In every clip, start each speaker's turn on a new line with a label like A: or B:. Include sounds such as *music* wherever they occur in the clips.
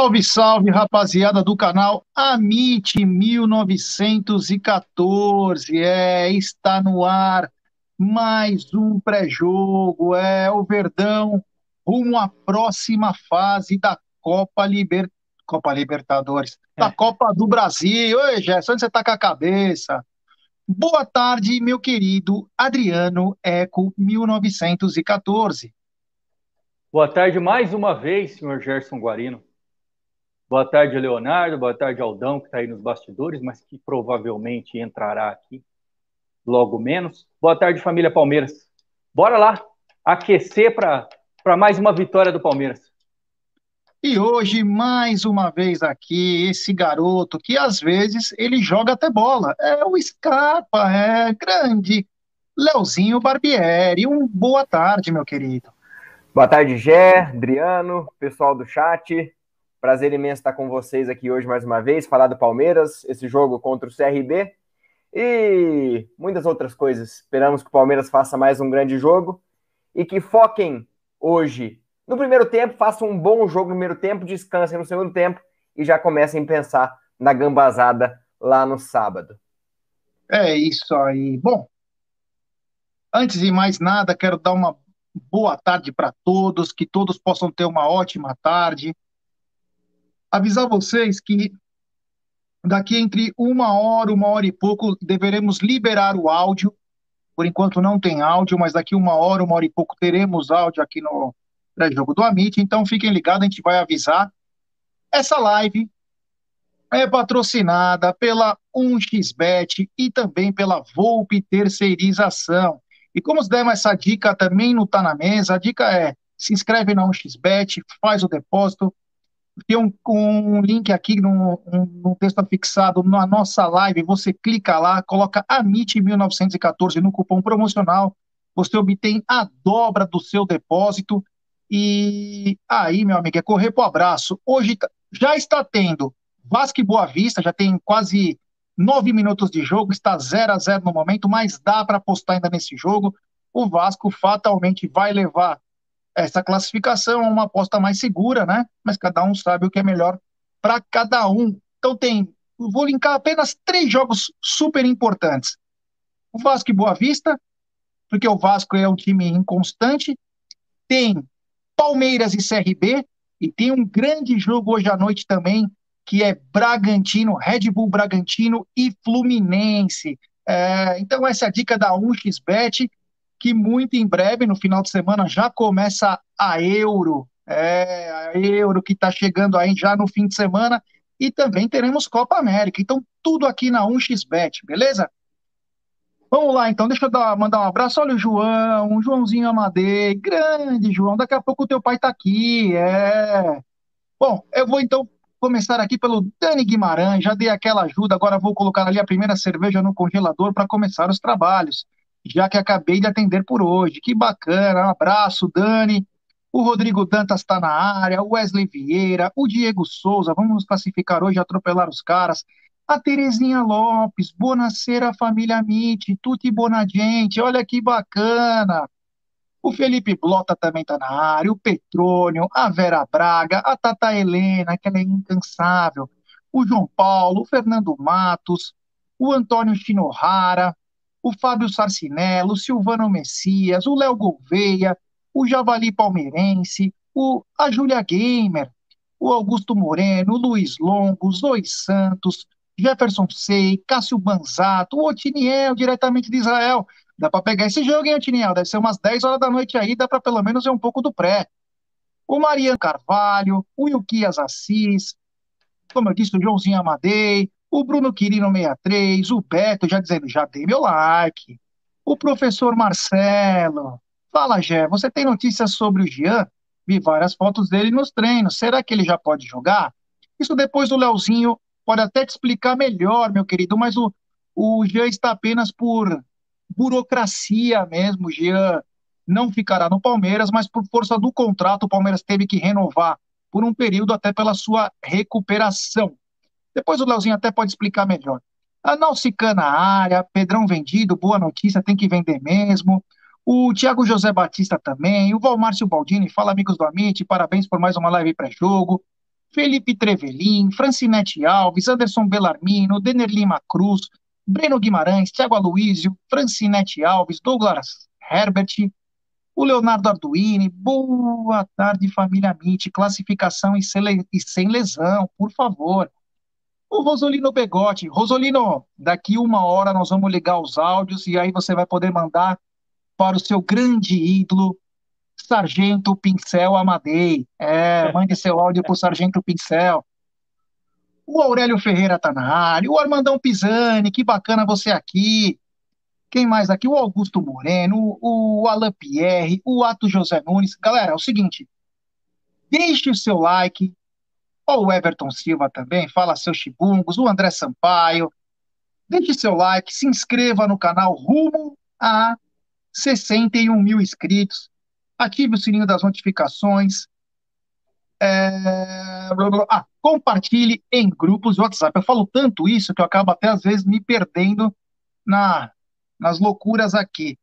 A: Salve, salve, rapaziada do canal Amit 1914. É, está no ar mais um pré-jogo. É o Verdão rumo à próxima fase da Copa, Liber... Copa Libertadores, é. da Copa do Brasil. Oi, Gerson, onde você tá com a cabeça? Boa tarde, meu querido Adriano Eco 1914.
B: Boa tarde mais uma vez, senhor Gerson Guarino. Boa tarde, Leonardo. Boa tarde, Aldão, que está aí nos bastidores, mas que provavelmente entrará aqui logo menos. Boa tarde, família Palmeiras. Bora lá aquecer para mais uma vitória do Palmeiras.
A: E hoje, mais uma vez aqui, esse garoto que às vezes ele joga até bola. É o Scarpa, é grande. Leozinho Barbieri. Um boa tarde, meu querido.
C: Boa tarde, Gé, Adriano, pessoal do chat. Prazer imenso estar com vocês aqui hoje mais uma vez, falar do Palmeiras, esse jogo contra o CRB e muitas outras coisas. Esperamos que o Palmeiras faça mais um grande jogo e que foquem hoje no primeiro tempo, façam um bom jogo no primeiro tempo, descansem no segundo tempo e já comecem a pensar na gambazada lá no sábado.
A: É isso aí. Bom, antes de mais nada, quero dar uma boa tarde para todos, que todos possam ter uma ótima tarde avisar vocês que daqui entre uma hora, uma hora e pouco, deveremos liberar o áudio. Por enquanto não tem áudio, mas daqui uma hora, uma hora e pouco, teremos áudio aqui no pré-jogo do Amit. Então fiquem ligados, a gente vai avisar. Essa live é patrocinada pela 1xBet e também pela Volpe Terceirização. E como demos essa dica também não está na mesa, a dica é se inscreve na 1xBet, faz o depósito, tem um, um link aqui no, no texto fixado na nossa live. Você clica lá, coloca AMIT1914 no cupom promocional. Você obtém a dobra do seu depósito. E aí, meu amigo, é correr pro abraço. Hoje tá, já está tendo Vasco e Boa Vista, já tem quase nove minutos de jogo, está 0 a 0 no momento, mas dá para apostar ainda nesse jogo. O Vasco fatalmente vai levar essa classificação é uma aposta mais segura, né? Mas cada um sabe o que é melhor para cada um. Então tem, vou linkar apenas três jogos super importantes. O Vasco e Boa Vista, porque o Vasco é um time inconstante. Tem Palmeiras e CRB, e tem um grande jogo hoje à noite também, que é Bragantino, Red Bull Bragantino e Fluminense. É, então, essa é a dica da 1xBet, que muito em breve, no final de semana, já começa a Euro. É, a Euro que está chegando aí já no fim de semana. E também teremos Copa América. Então, tudo aqui na 1xBet, beleza? Vamos lá, então, deixa eu dar, mandar um abraço. Olha o João, o Joãozinho Amadei, grande João, daqui a pouco o teu pai está aqui, é. Bom, eu vou então começar aqui pelo Dani Guimarães, já dei aquela ajuda, agora vou colocar ali a primeira cerveja no congelador para começar os trabalhos, já que acabei de atender por hoje. Que bacana, um abraço, Dani. O Rodrigo Dantas está na área, o Wesley Vieira, o Diego Souza, vamos nos classificar hoje, atropelar os caras a Terezinha Lopes, Bonacera Família Mitty, Tuti Bonagente, olha que bacana. O Felipe Blota também está na área, o Petrônio, a Vera Braga, a Tata Helena, que ela é incansável, o João Paulo, o Fernando Matos, o Antônio Chinohara, o Fábio Sarcinello, o Silvano Messias, o Léo Gouveia, o Javali Palmeirense, o, a Júlia Gamer, o Augusto Moreno, o Luiz Longo, Zoe Santos, Jefferson Sei, Cássio Banzato, o Otiniel, diretamente de Israel. Dá para pegar esse jogo, hein, Otiniel? Deve ser umas 10 horas da noite aí, dá para pelo menos ver um pouco do pré. O Mariano Carvalho, o Ilquias Assis, como eu disse, o Joãozinho Amadei, o Bruno Quirino 63, o Beto, já dizendo, já dei meu like. O professor Marcelo. Fala, Gé, você tem notícias sobre o Jean? Vi várias fotos dele nos treinos. Será que ele já pode jogar? Isso depois do Leozinho pode até te explicar melhor, meu querido, mas o, o Jean está apenas por burocracia mesmo. O Jean não ficará no Palmeiras, mas por força do contrato, o Palmeiras teve que renovar por um período até pela sua recuperação. Depois o Leozinho até pode explicar melhor. A Nausica na área, Pedrão vendido, boa notícia, tem que vender mesmo. O Thiago José Batista também, o Valmárcio Baldini, fala amigos do Amit, parabéns por mais uma live pré-jogo. Felipe Trevelin, Francinete Alves, Anderson Bellarmino, Denner Lima Cruz, Breno Guimarães, Thiago Aloísio, Francinete Alves, Douglas Herbert, o Leonardo Arduini, boa tarde família MIT, classificação e sem lesão, por favor. O Rosolino Begotti, Rosolino, daqui uma hora nós vamos ligar os áudios e aí você vai poder mandar para o seu grande ídolo, Sargento Pincel Amadei. É, *laughs* mande seu áudio pro Sargento Pincel. O Aurélio Ferreira tá na área. O Armandão Pisani, que bacana você aqui. Quem mais aqui? O Augusto Moreno, o Alan Pierre, o Ato José Nunes. Galera, é o seguinte, deixe o seu like. Ó, o Everton Silva também, fala seus chibungos, o André Sampaio. Deixe seu like, se inscreva no canal rumo a 61 mil inscritos ative o sininho das notificações, é... ah, compartilhe em grupos de WhatsApp. Eu falo tanto isso que eu acabo até às vezes me perdendo na, nas loucuras aqui.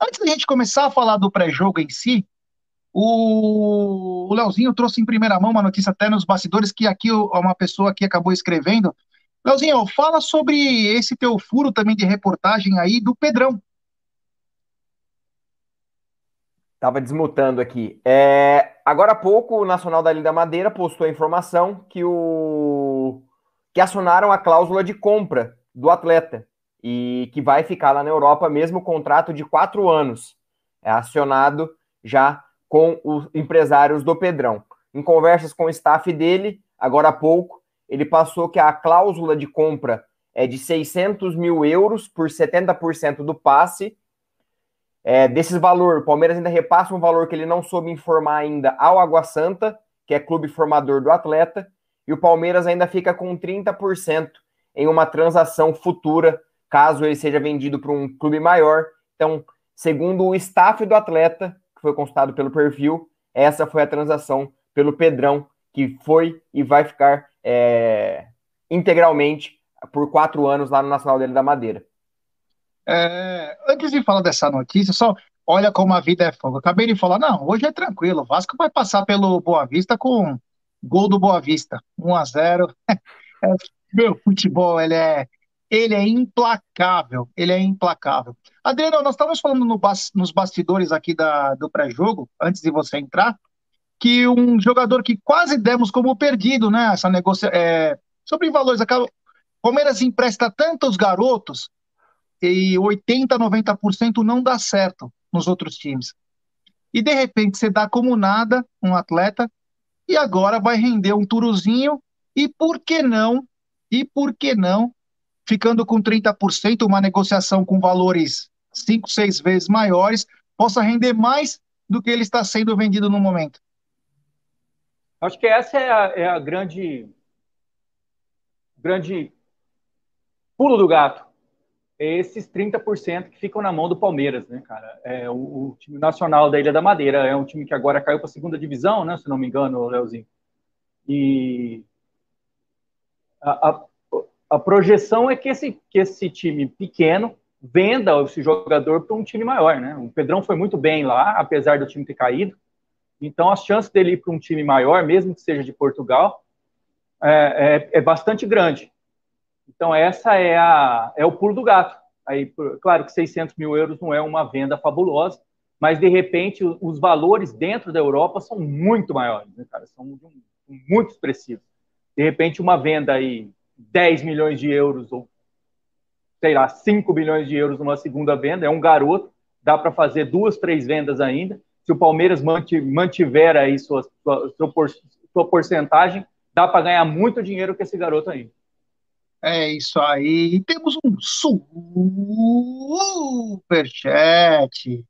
A: Antes da gente começar a falar do pré-jogo em si, o, o Leozinho trouxe em primeira mão uma notícia até nos bastidores que aqui uma pessoa aqui acabou escrevendo. Leozinho, fala sobre esse teu furo também de reportagem aí do Pedrão.
C: Tava desmutando aqui. É, agora há pouco, o Nacional da Linda Madeira postou a informação que o que acionaram a cláusula de compra do atleta e que vai ficar lá na Europa mesmo o contrato de quatro anos. É acionado já com os empresários do Pedrão. Em conversas com o staff dele, agora há pouco, ele passou que a cláusula de compra é de 600 mil euros por 70% do passe é, desses valor, o Palmeiras ainda repassa um valor que ele não soube informar ainda ao Água Santa, que é clube formador do atleta, e o Palmeiras ainda fica com 30% em uma transação futura, caso ele seja vendido para um clube maior. Então, segundo o staff do atleta, que foi consultado pelo perfil, essa foi a transação pelo Pedrão, que foi e vai ficar é, integralmente por quatro anos lá no Nacional dele da Madeira.
A: É, antes de falar dessa notícia, só olha como a vida é fogo. acabei de falar, não, hoje é tranquilo. O Vasco vai passar pelo Boa Vista com gol do Boa Vista, 1 a 0 *laughs* é, Meu futebol, ele é ele é implacável, ele é implacável. Adriano, nós estávamos falando no bas nos bastidores aqui da, do pré-jogo, antes de você entrar, que um jogador que quase demos como perdido, né? Essa é, sobre valores, acaba, Palmeiras empresta tantos garotos e 80, 90% não dá certo nos outros times. E de repente você dá como nada um atleta e agora vai render um turuzinho e por que não? E por que não ficando com 30%, uma negociação com valores 5, 6 vezes maiores, possa render mais do que ele está sendo vendido no momento.
B: Acho que essa é a, é a grande, grande pulo do gato. É esses 30% que ficam na mão do Palmeiras, né, cara? É o, o, time nacional da Ilha da Madeira é um time que agora caiu para a segunda divisão, né, se não me engano, Leozinho. E a, a, a projeção é que esse, que esse time pequeno venda esse jogador para um time maior, né? O Pedrão foi muito bem lá, apesar do time ter caído. Então, as chances dele ir para um time maior, mesmo que seja de Portugal, é, é, é, bastante grande. Então, essa é, a, é o pulo do gato. Aí, claro que 600 mil euros não é uma venda fabulosa, mas, de repente, os valores dentro da Europa são muito maiores, né, cara? São muito expressivos. De repente, uma venda aí 10 milhões de euros ou, sei lá, 5 milhões de euros numa segunda venda, é um garoto, dá para fazer duas, três vendas ainda. Se o Palmeiras mantiver aí sua, sua, sua, porcentagem, dá para ganhar muito dinheiro com esse garoto aí.
A: É isso aí. Temos um superchat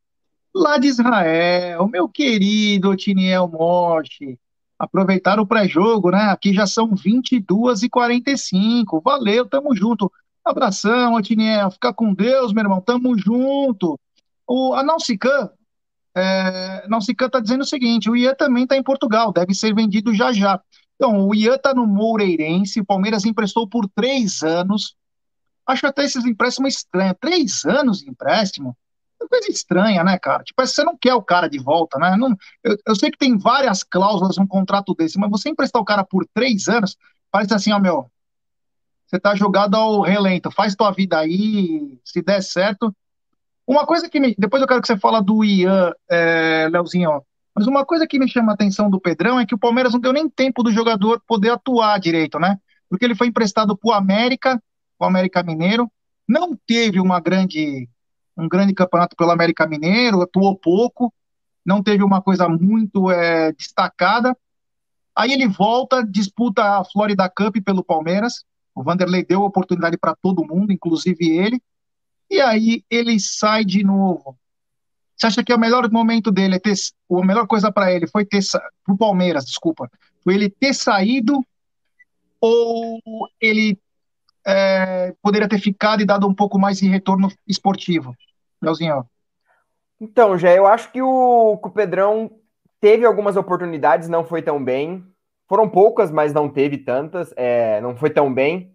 A: lá de Israel, meu querido Otiniel Morte aproveitar o pré-jogo, né? Aqui já são 22 e 45 Valeu, tamo junto. Abração, Otiniel. Fica com Deus, meu irmão. Tamo junto. O, a Nausican, é, tá dizendo o seguinte: o Ian também tá em Portugal, deve ser vendido já já. Então, o Ian tá no Moureirense, o Palmeiras emprestou por três anos. Acho até esses empréstimos estranhos. Três anos de empréstimo? Coisa estranha, né, cara? Tipo, você não quer o cara de volta, né? Não, eu, eu, sei que tem várias cláusulas num contrato desse, mas você emprestar o cara por três anos, parece assim, ó, meu, você tá jogado ao relento, faz tua vida aí, se der certo. Uma coisa que me. Depois eu quero que você fala do Ian, é, Leozinho, ó. Mas uma coisa que me chama a atenção do Pedrão é que o Palmeiras não deu nem tempo do jogador poder atuar direito, né? Porque ele foi emprestado pro América, o América Mineiro, não teve uma grande um grande campeonato pelo América Mineiro, atuou pouco, não teve uma coisa muito é, destacada. Aí ele volta, disputa a Florida Cup pelo Palmeiras. O Vanderlei deu oportunidade para todo mundo, inclusive ele. E aí ele sai de novo. Você acha que é o melhor momento dele é ter. A melhor coisa para ele foi ter. Para o Palmeiras, desculpa. Foi ele ter saído ou ele é, poderia ter ficado e dado um pouco mais de retorno esportivo? Leozinho.
C: Então, já eu acho que o, que o Pedrão teve algumas oportunidades, não foi tão bem. Foram poucas, mas não teve tantas, é, não foi tão bem.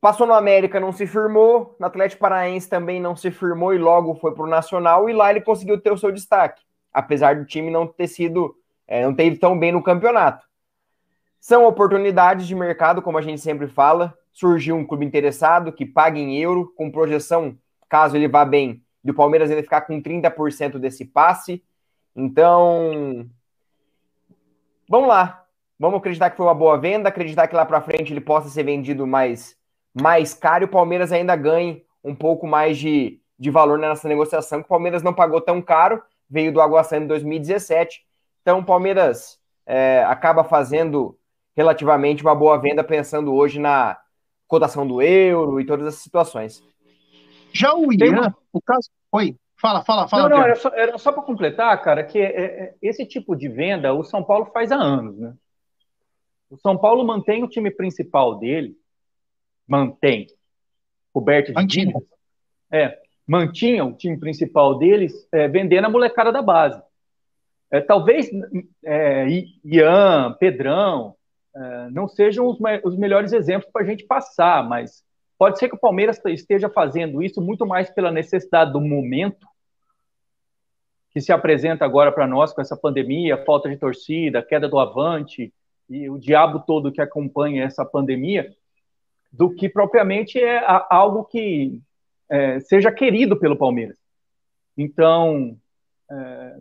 C: Passou no América, não se firmou. No Atlético Paraense também não se firmou e logo foi para o Nacional. E lá ele conseguiu ter o seu destaque, apesar do time não ter sido, é, não ter ido tão bem no campeonato. São oportunidades de mercado, como a gente sempre fala. Surgiu um clube interessado que paga em euro, com projeção, caso ele vá bem, do Palmeiras ainda ficar com 30% desse passe. Então, vamos lá. Vamos acreditar que foi uma boa venda, acreditar que lá para frente ele possa ser vendido mais, mais caro e o Palmeiras ainda ganhe um pouco mais de, de valor nessa negociação, que o Palmeiras não pagou tão caro, veio do Água Santa em 2017. Então, o Palmeiras é, acaba fazendo relativamente uma boa venda, pensando hoje na cotação do euro e todas essas situações.
A: Já o Ian, uma... o caso. Oi, fala, fala, fala.
B: Não, não, era só, era só para completar, cara, que é, é, esse tipo de venda o São Paulo faz há anos, né? O São Paulo mantém o time principal dele, mantém, coberto de dívidas. É, mantinha o time principal deles é, vendendo a molecada da base. É, talvez é, Ian, Pedrão, é, não sejam os, os melhores exemplos para a gente passar, mas Pode ser que o Palmeiras esteja fazendo isso muito mais pela necessidade do momento que se apresenta agora para nós com essa pandemia, falta de torcida, queda do avante e o diabo todo que acompanha essa pandemia, do que propriamente é algo que é, seja querido pelo Palmeiras. Então, é,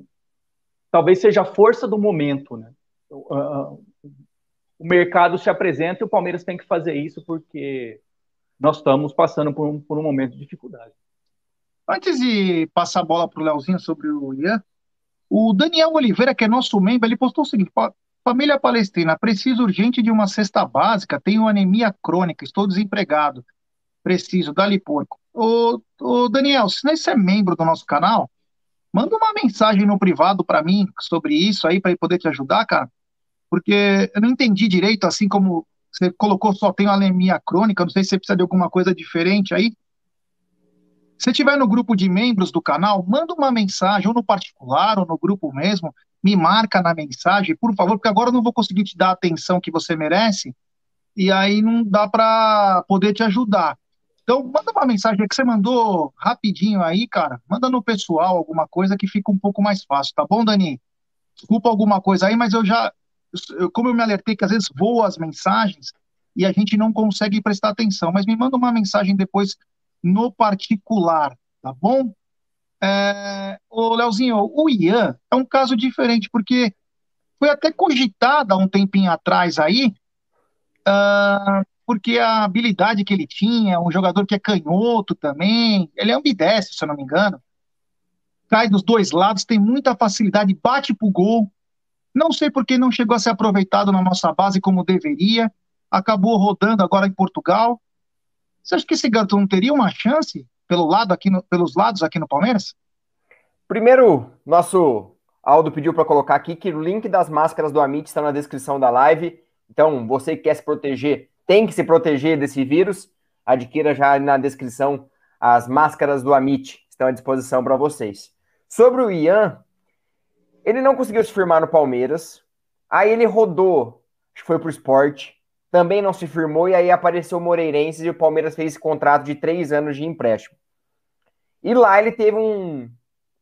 B: talvez seja a força do momento, né? O, o mercado se apresenta e o Palmeiras tem que fazer isso porque nós estamos passando por um, por um momento de dificuldade.
A: Antes de passar a bola para o Leozinho sobre o Ian, o Daniel Oliveira, que é nosso membro, ele postou o seguinte: Família Palestina, preciso urgente de uma cesta básica, tenho anemia crônica, estou desempregado. Preciso, dá-lhe porco. Ô, ô, Daniel, se você é membro do nosso canal, manda uma mensagem no privado para mim sobre isso aí, para poder te ajudar, cara. Porque eu não entendi direito, assim como você colocou só tenho anemia crônica, não sei se você precisa de alguma coisa diferente aí. Se estiver no grupo de membros do canal, manda uma mensagem, ou no particular, ou no grupo mesmo, me marca na mensagem, por favor, porque agora eu não vou conseguir te dar a atenção que você merece, e aí não dá para poder te ajudar. Então, manda uma mensagem que você mandou rapidinho aí, cara. Manda no pessoal alguma coisa que fica um pouco mais fácil, tá bom, Dani? Desculpa alguma coisa aí, mas eu já, como eu me alertei que às vezes voam as mensagens e a gente não consegue prestar atenção, mas me manda uma mensagem depois no particular, tá bom? É, ô, Leozinho, o Ian é um caso diferente, porque foi até cogitado há um tempinho atrás aí, uh, porque a habilidade que ele tinha, um jogador que é canhoto também, ele é ambidestro, se eu não me engano, cai dos dois lados, tem muita facilidade, bate pro gol, não sei por que não chegou a ser aproveitado na nossa base como deveria, acabou rodando agora em Portugal, você acha que esse garoto não teria uma chance pelo lado aqui no, pelos lados aqui no Palmeiras?
C: Primeiro, nosso Aldo pediu para colocar aqui que o link das máscaras do Amit está na descrição da live. Então, você que quer se proteger, tem que se proteger desse vírus. Adquira já na descrição as máscaras do Amit, estão à disposição para vocês. Sobre o Ian, ele não conseguiu se firmar no Palmeiras. Aí ele rodou, acho que foi para o esporte também não se firmou, e aí apareceu o Moreirense e o Palmeiras fez esse contrato de três anos de empréstimo. E lá ele teve um,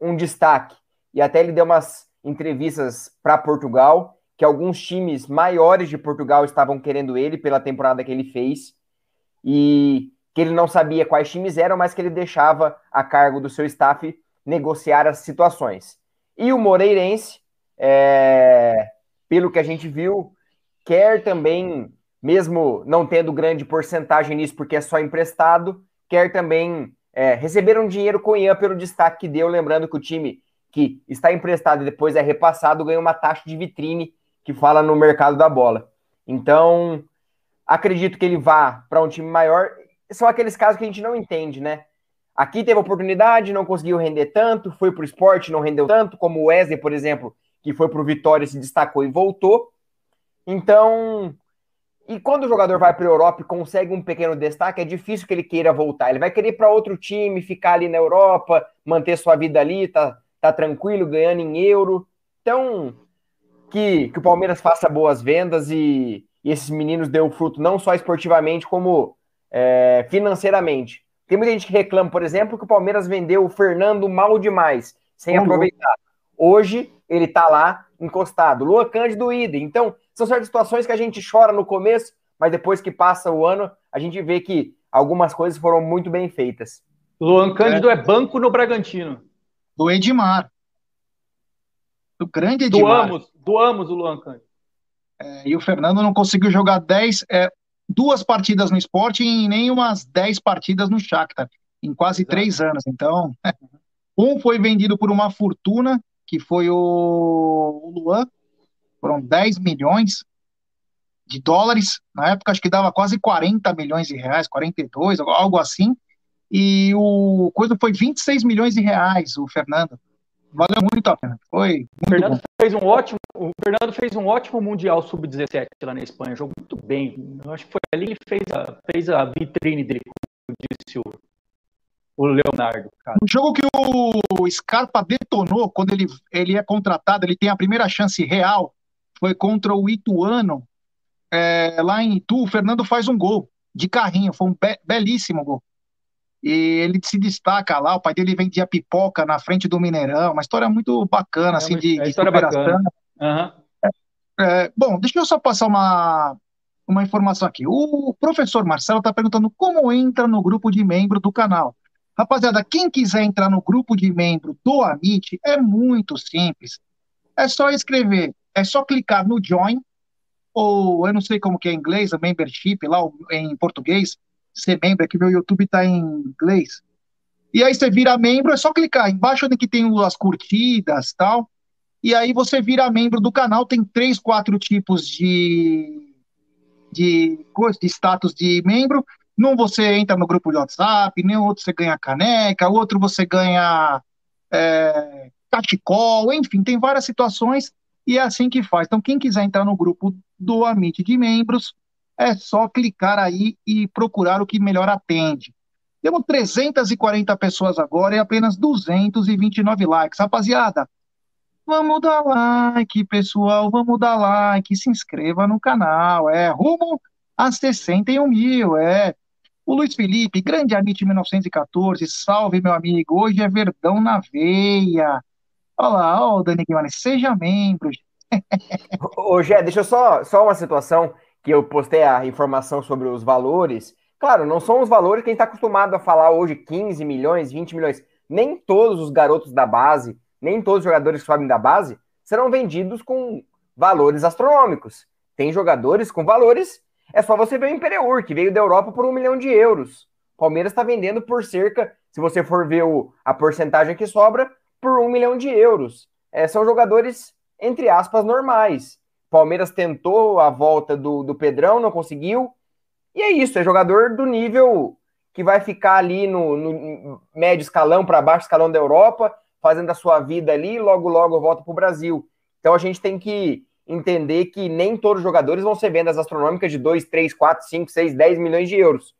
C: um destaque, e até ele deu umas entrevistas para Portugal, que alguns times maiores de Portugal estavam querendo ele pela temporada que ele fez, e que ele não sabia quais times eram, mas que ele deixava a cargo do seu staff negociar as situações. E o Moreirense, é, pelo que a gente viu, quer também mesmo não tendo grande porcentagem nisso, porque é só emprestado, quer também é, receber um dinheiro com o Ian pelo destaque que deu, lembrando que o time que está emprestado e depois é repassado ganha uma taxa de vitrine que fala no mercado da bola. Então, acredito que ele vá para um time maior. São aqueles casos que a gente não entende, né? Aqui teve oportunidade, não conseguiu render tanto, foi para o esporte, não rendeu tanto, como o Wesley, por exemplo, que foi para o Vitória, se destacou e voltou. Então, e quando o jogador vai para a Europa e consegue um pequeno destaque, é difícil que ele queira voltar. Ele vai querer ir para outro time, ficar ali na Europa, manter sua vida ali, tá, tá tranquilo, ganhando em euro. Então, que, que o Palmeiras faça boas vendas e, e esses meninos dêem fruto não só esportivamente, como é, financeiramente. Tem muita gente que reclama, por exemplo, que o Palmeiras vendeu o Fernando mal demais, sem uhum. aproveitar. Hoje, ele tá lá encostado. Lua Cândido idem. Então, são certas situações que a gente chora no começo, mas depois que passa o ano, a gente vê que algumas coisas foram muito bem feitas.
B: Luan Cândido é, é banco no Bragantino.
A: Do Edmar. Do grande Edmar.
B: Doamos, doamos o Luan Cândido.
A: É, e o Fernando não conseguiu jogar 10, é, duas partidas no esporte e nem umas 10 partidas no Shakhtar, em quase Exato. três anos. Então, *laughs* um foi vendido por uma fortuna, que foi o, Luan, foram 10 milhões de dólares, na época acho que dava quase 40 milhões de reais, 42, algo assim, e o coisa foi 26 milhões de reais, o Fernando. Valeu muito a pena. Foi
B: o Fernando bom. Fez um ótimo, o Fernando fez um ótimo mundial sub-17 lá na Espanha, jogou muito bem. Eu acho que foi ali que fez a, fez a vitrine dele, como disse o, o Leonardo. Cara.
A: Um jogo que o Scarpa detonou quando ele, ele é contratado, ele tem a primeira chance real foi contra o Ituano, é, lá em Itu, o Fernando faz um gol de carrinho, foi um be belíssimo gol. E ele se destaca lá, o pai dele vendia pipoca na frente do Mineirão, uma história muito bacana, é assim, de,
B: é de superação.
A: Uhum. É, bom, deixa eu só passar uma, uma informação aqui. O professor Marcelo está perguntando como entra no grupo de membro do canal. Rapaziada, quem quiser entrar no grupo de membro do Amit é muito simples. É só escrever, é só clicar no Join, ou eu não sei como que é em inglês, a membership lá em português, ser membro, é que meu YouTube está em inglês. E aí você vira membro, é só clicar embaixo onde que tem as curtidas tal. E aí você vira membro do canal, tem três, quatro tipos de de de status de membro. Num você entra no grupo de WhatsApp, nem outro você ganha caneca, outro você ganha é, cachecol, enfim, tem várias situações e é assim que faz. Então, quem quiser entrar no grupo do Amit de membros, é só clicar aí e procurar o que melhor atende. Temos 340 pessoas agora e apenas 229 likes. Rapaziada, Vamos dar like, pessoal, vamos dar like, se inscreva no canal, é, rumo a 61 mil, é. O Luiz Felipe, grande Amit 1914, salve meu amigo, hoje é Verdão na veia. Olha lá, ó, o Dani Guimarães, seja membro. *laughs*
C: Ô, Gé, deixa eu só, só uma situação que eu postei a informação sobre os valores. Claro, não são os valores que a gente está acostumado a falar hoje, 15 milhões, 20 milhões. Nem todos os garotos da base nem todos os jogadores que sobem da base serão vendidos com valores astronômicos. Tem jogadores com valores. É só você ver o Imperiur, que veio da Europa por um milhão de euros. Palmeiras está vendendo por cerca, se você for ver o, a porcentagem que sobra, por um milhão de euros. É, são jogadores, entre aspas, normais. Palmeiras tentou a volta do, do Pedrão, não conseguiu. E é isso, é jogador do nível que vai ficar ali no, no médio escalão para baixo escalão da Europa fazendo a sua vida ali e logo, logo volta para o Brasil. Então a gente tem que entender que nem todos os jogadores vão ser vendas astronômicas de 2, 3, 4, 5, 6, 10 milhões de euros.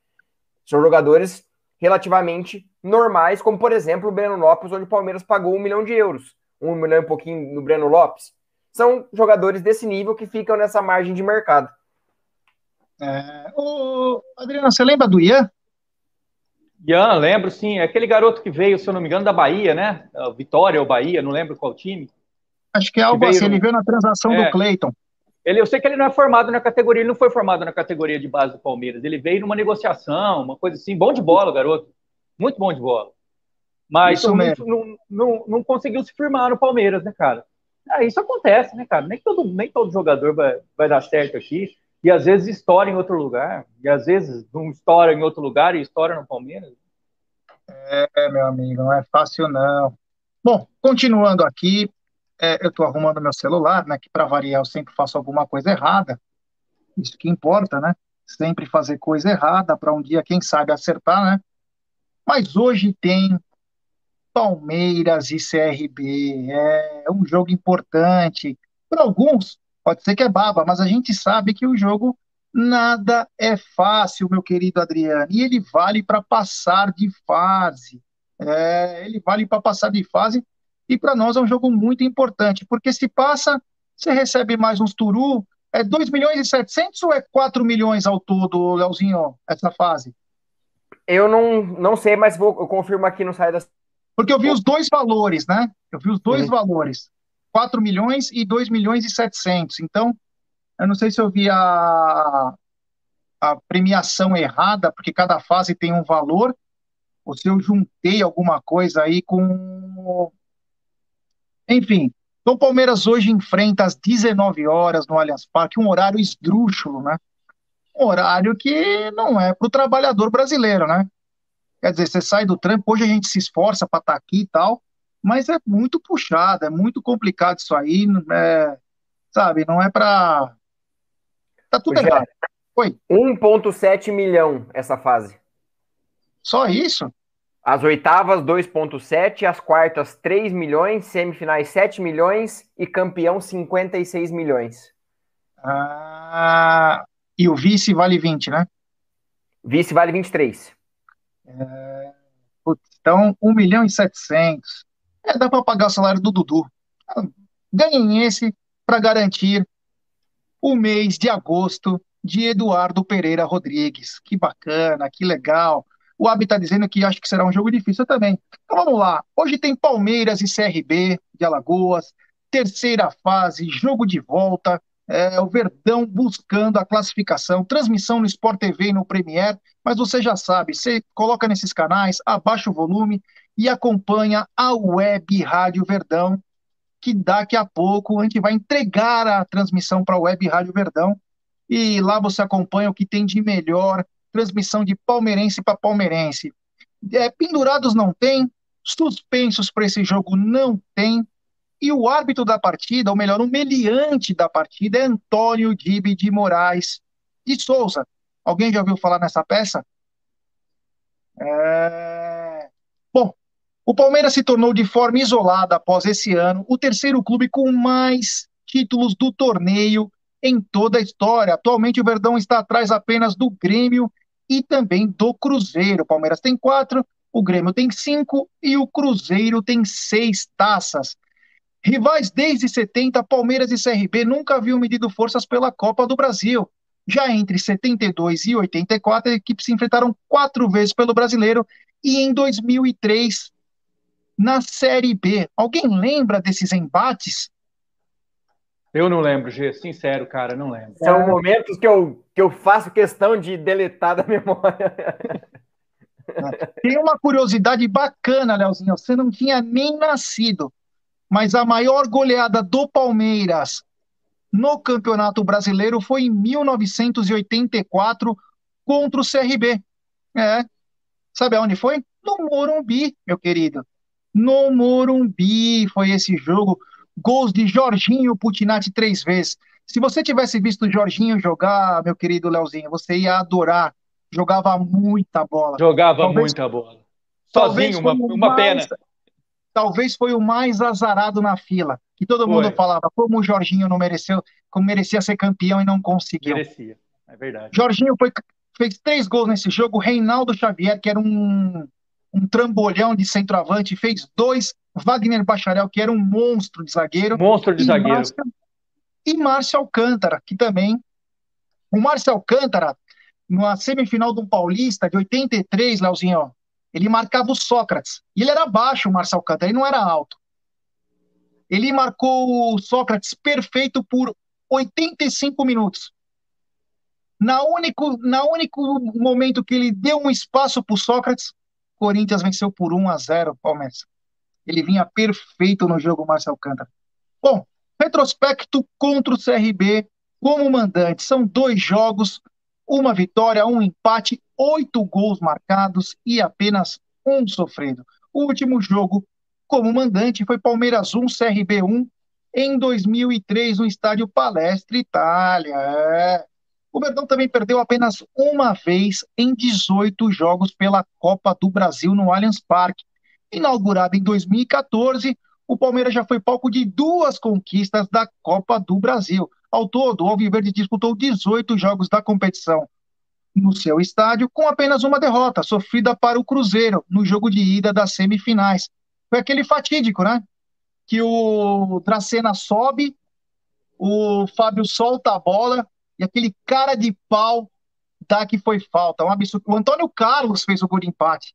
C: São jogadores relativamente normais, como por exemplo o Breno Lopes, onde o Palmeiras pagou um milhão de euros. Um milhão e pouquinho no Breno Lopes. São jogadores desse nível que ficam nessa margem de mercado.
A: É, o Adriano, você lembra do Ian?
B: Ian, lembro sim. É aquele garoto que veio, se eu não me engano, da Bahia, né? Vitória ou Bahia, não lembro qual time.
A: Acho que é algo assim, no... ele veio na transação é. do Cleiton.
B: Ele, eu sei que ele não é formado na categoria, ele não foi formado na categoria de base do Palmeiras. Ele veio numa negociação, uma coisa assim. Bom de bola, garoto. Muito bom de bola. Mas não, não, não, não, conseguiu se firmar no Palmeiras, né, cara? Ah, isso acontece, né, cara? Nem todo, nem todo jogador vai, vai dar certo aqui e às vezes estoura em outro lugar, e às vezes não estoura em outro lugar e estoura no Palmeiras.
A: É, meu amigo, não é fácil não. Bom, continuando aqui, é, eu estou arrumando meu celular, né? Que para variar eu sempre faço alguma coisa errada. Isso que importa, né? Sempre fazer coisa errada para um dia, quem sabe, acertar, né? Mas hoje tem Palmeiras e CRB. É um jogo importante. Para alguns, Pode ser que é baba, mas a gente sabe que o jogo nada é fácil, meu querido Adriano. E ele vale para passar de fase. É, ele vale para passar de fase. E para nós é um jogo muito importante, porque se passa, você recebe mais uns turu. É 2 milhões e 700 ou é 4 milhões ao todo, Leozinho, essa fase?
C: Eu não, não sei, mas vou, eu confirmo aqui no site da.
A: Porque eu vi os dois valores, né? Eu vi os dois uhum. valores. 4 milhões e 2 milhões e 700. Então, eu não sei se eu vi a, a premiação errada, porque cada fase tem um valor, ou se eu juntei alguma coisa aí com. Enfim. Então, o Palmeiras hoje enfrenta às 19 horas no Allianz Parque, um horário esdrúxulo, né? Um horário que não é para o trabalhador brasileiro, né? Quer dizer, você sai do trampo, hoje a gente se esforça para estar tá aqui e tal, mas é muito puxado, é muito complicado isso aí, é, sabe? Não é para. Tá tudo Pois errado.
C: Oi. 1,7 milhão essa fase.
A: Só isso?
C: As oitavas, 2,7, as quartas, 3 milhões, semifinais, 7 milhões e campeão, 56 milhões.
A: Ah, e o vice vale 20, né?
C: Vice vale 23.
A: É, putz, então, 1 milhão e 700. É, dá para pagar o salário do Dudu. Ganhem esse para garantir o mês de agosto de Eduardo Pereira Rodrigues. Que bacana, que legal. O Abi está dizendo que acho que será um jogo difícil também. Então vamos lá. Hoje tem Palmeiras e CRB de Alagoas, terceira fase, jogo de volta. É, o Verdão buscando a classificação, transmissão no Sport TV e no Premier, mas você já sabe, você coloca nesses canais, abaixa o volume e acompanha a Web Rádio Verdão, que daqui a pouco a gente vai entregar a transmissão para a Web Rádio Verdão. E lá você acompanha o que tem de melhor, transmissão de palmeirense para palmeirense. É, pendurados não tem, suspensos para esse jogo não tem, e o árbitro da partida, ou melhor, o meliante da partida é Antônio Dibe de Moraes de Souza. Alguém já ouviu falar nessa peça? É... Bom, o Palmeiras se tornou de forma isolada após esse ano o terceiro clube com mais títulos do torneio em toda a história. Atualmente o Verdão está atrás apenas do Grêmio e também do Cruzeiro. O Palmeiras tem quatro, o Grêmio tem cinco e o Cruzeiro tem seis taças. Rivais desde 70, Palmeiras e CRB nunca haviam medido forças pela Copa do Brasil. Já entre 72 e 84, as equipes se enfrentaram quatro vezes pelo brasileiro e em 2003 na Série B. Alguém lembra desses embates?
B: Eu não lembro, G. Sincero, cara, não lembro.
C: São é. momentos que eu, que eu faço questão de deletar da memória. *laughs*
A: Tem uma curiosidade bacana, Leozinho. Você não tinha nem nascido mas a maior goleada do Palmeiras no Campeonato Brasileiro foi em 1984 contra o CRB. É. Sabe aonde foi? No Morumbi, meu querido. No Morumbi foi esse jogo. Gols de Jorginho Putinati três vezes. Se você tivesse visto o Jorginho jogar, meu querido Leozinho, você ia adorar. Jogava muita bola.
B: Jogava talvez, muita bola. Sozinho, uma, uma pena
A: talvez foi o mais azarado na fila. Que todo foi. mundo falava como o Jorginho não mereceu, como merecia ser campeão e não conseguiu.
B: Merecia, é verdade.
A: Jorginho foi, fez três gols nesse jogo. Reinaldo Xavier, que era um, um trambolhão de centroavante, fez dois. Wagner Bacharel, que era um monstro de zagueiro.
B: Monstro de e zagueiro. Márcio,
A: e Márcio Alcântara, que também. O Márcio Alcântara, na semifinal do Paulista de 83, Leozinho, ele marcava o Sócrates. E ele era baixo, o Marcel Cantar, ele não era alto. Ele marcou o Sócrates perfeito por 85 minutos. Na único, na único momento que ele deu um espaço para o Sócrates, Corinthians venceu por 1 a 0 Palmeiras. Ele vinha perfeito no jogo, Marcel Cantar. Bom, retrospecto contra o CRB como mandante. São dois jogos, uma vitória, um empate, oito gols marcados e apenas um sofrido. O último jogo como mandante foi Palmeiras 1, CRB 1, em 2003 no estádio Palestra Itália. É. O Verdão também perdeu apenas uma vez em 18 jogos pela Copa do Brasil no Allianz Parque. Inaugurado em 2014, o Palmeiras já foi palco de duas conquistas da Copa do Brasil. Ao todo, o Alviverde disputou 18 jogos da competição no seu estádio, com apenas uma derrota, sofrida para o Cruzeiro, no jogo de ida das semifinais. Foi aquele fatídico, né? Que o Dracena sobe, o Fábio solta a bola, e aquele cara de pau dá que foi falta. Um absurdo. O Antônio Carlos fez o gol de empate.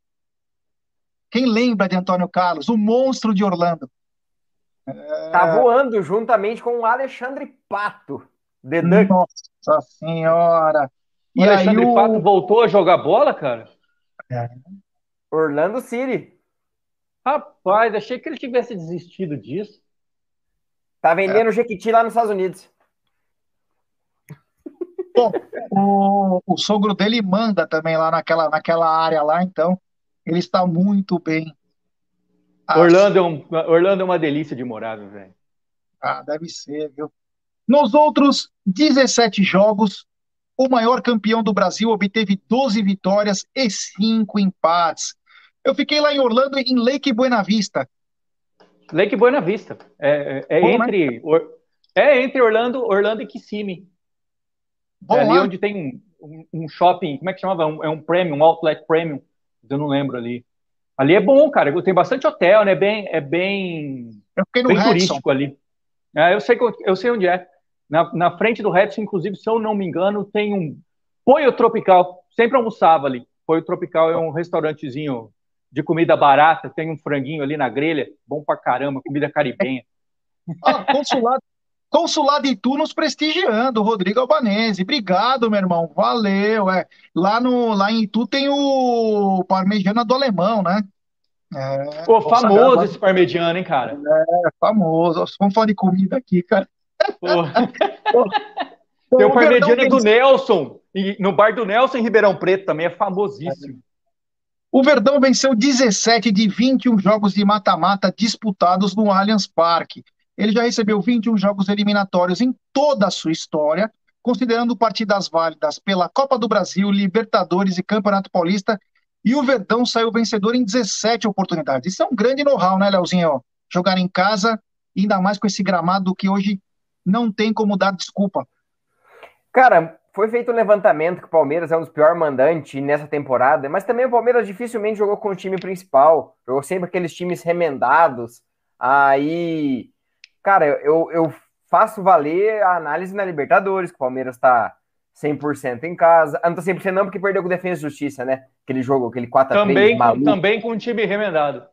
A: Quem lembra de Antônio Carlos? O monstro de Orlando.
C: Tá voando juntamente com o Alexandre Pato.
A: Nossa senhora!
B: E o Alexandre o... Pato voltou a jogar bola, cara?
C: É. Orlando City.
B: Rapaz, achei que ele tivesse desistido disso.
C: Tá vendendo é. Jequiti lá nos Estados Unidos.
A: Bom, o, o sogro dele manda também lá naquela, naquela área lá, então ele está muito bem
B: Orlando, é um, Orlando é uma delícia de morar, velho.
A: Ah, deve ser, viu? Nos outros 17 jogos, o maior campeão do Brasil obteve 12 vitórias e 5 empates. Eu fiquei lá em Orlando, em Lake Buena Vista.
B: Lake Buena Vista. É, é, é Bom, entre, né? or, é entre Orlando, Orlando e Kissimmee. Bom, é ali lá. onde tem um, um, shopping, como é que chamava? Um, é um premium, um outlet premium. Eu não lembro ali. Ali é bom, cara. Tem bastante hotel, né? Bem, é bem, bem turístico ali. É, eu, sei, eu sei onde é. Na, na frente do Redson, inclusive, se eu não me engano, tem um Poio Tropical. Sempre almoçava ali. Poio Tropical é um restaurantezinho de comida barata. Tem um franguinho ali na grelha. Bom pra caramba, comida caribenha. *laughs*
A: Ah, consulado, Consulado Itu nos prestigiando, Rodrigo Albanese. Obrigado, meu irmão. Valeu. É. Lá, no, lá em Itu tem o Parmegiana do Alemão, né?
B: É, Pô, famoso esse parmegiano, hein, cara?
A: É, famoso. Vamos falar de comida aqui, cara.
B: Tem o parmegiano do Nelson, no bar do Nelson em Ribeirão Preto também, é famosíssimo.
A: O Verdão venceu 17 de 21 jogos de mata-mata disputados no Allianz Parque. Ele já recebeu 21 jogos eliminatórios em toda a sua história, considerando partidas válidas pela Copa do Brasil, Libertadores e Campeonato Paulista e o Verdão saiu vencedor em 17 oportunidades. Isso é um grande know-how, né, Leozinho? Jogar em casa, ainda mais com esse gramado que hoje não tem como dar desculpa.
C: Cara, foi feito um levantamento que o Palmeiras é um dos piores mandantes nessa temporada, mas também o Palmeiras dificilmente jogou com o time principal, jogou sempre aqueles times remendados. Aí, cara, eu, eu faço valer a análise na Libertadores, que o Palmeiras está 100% em casa. Ah, não tá 100% não, porque perdeu com Defesa e Justiça, né? Aquele jogo, aquele 4x3
B: também, com, também com o time remendado.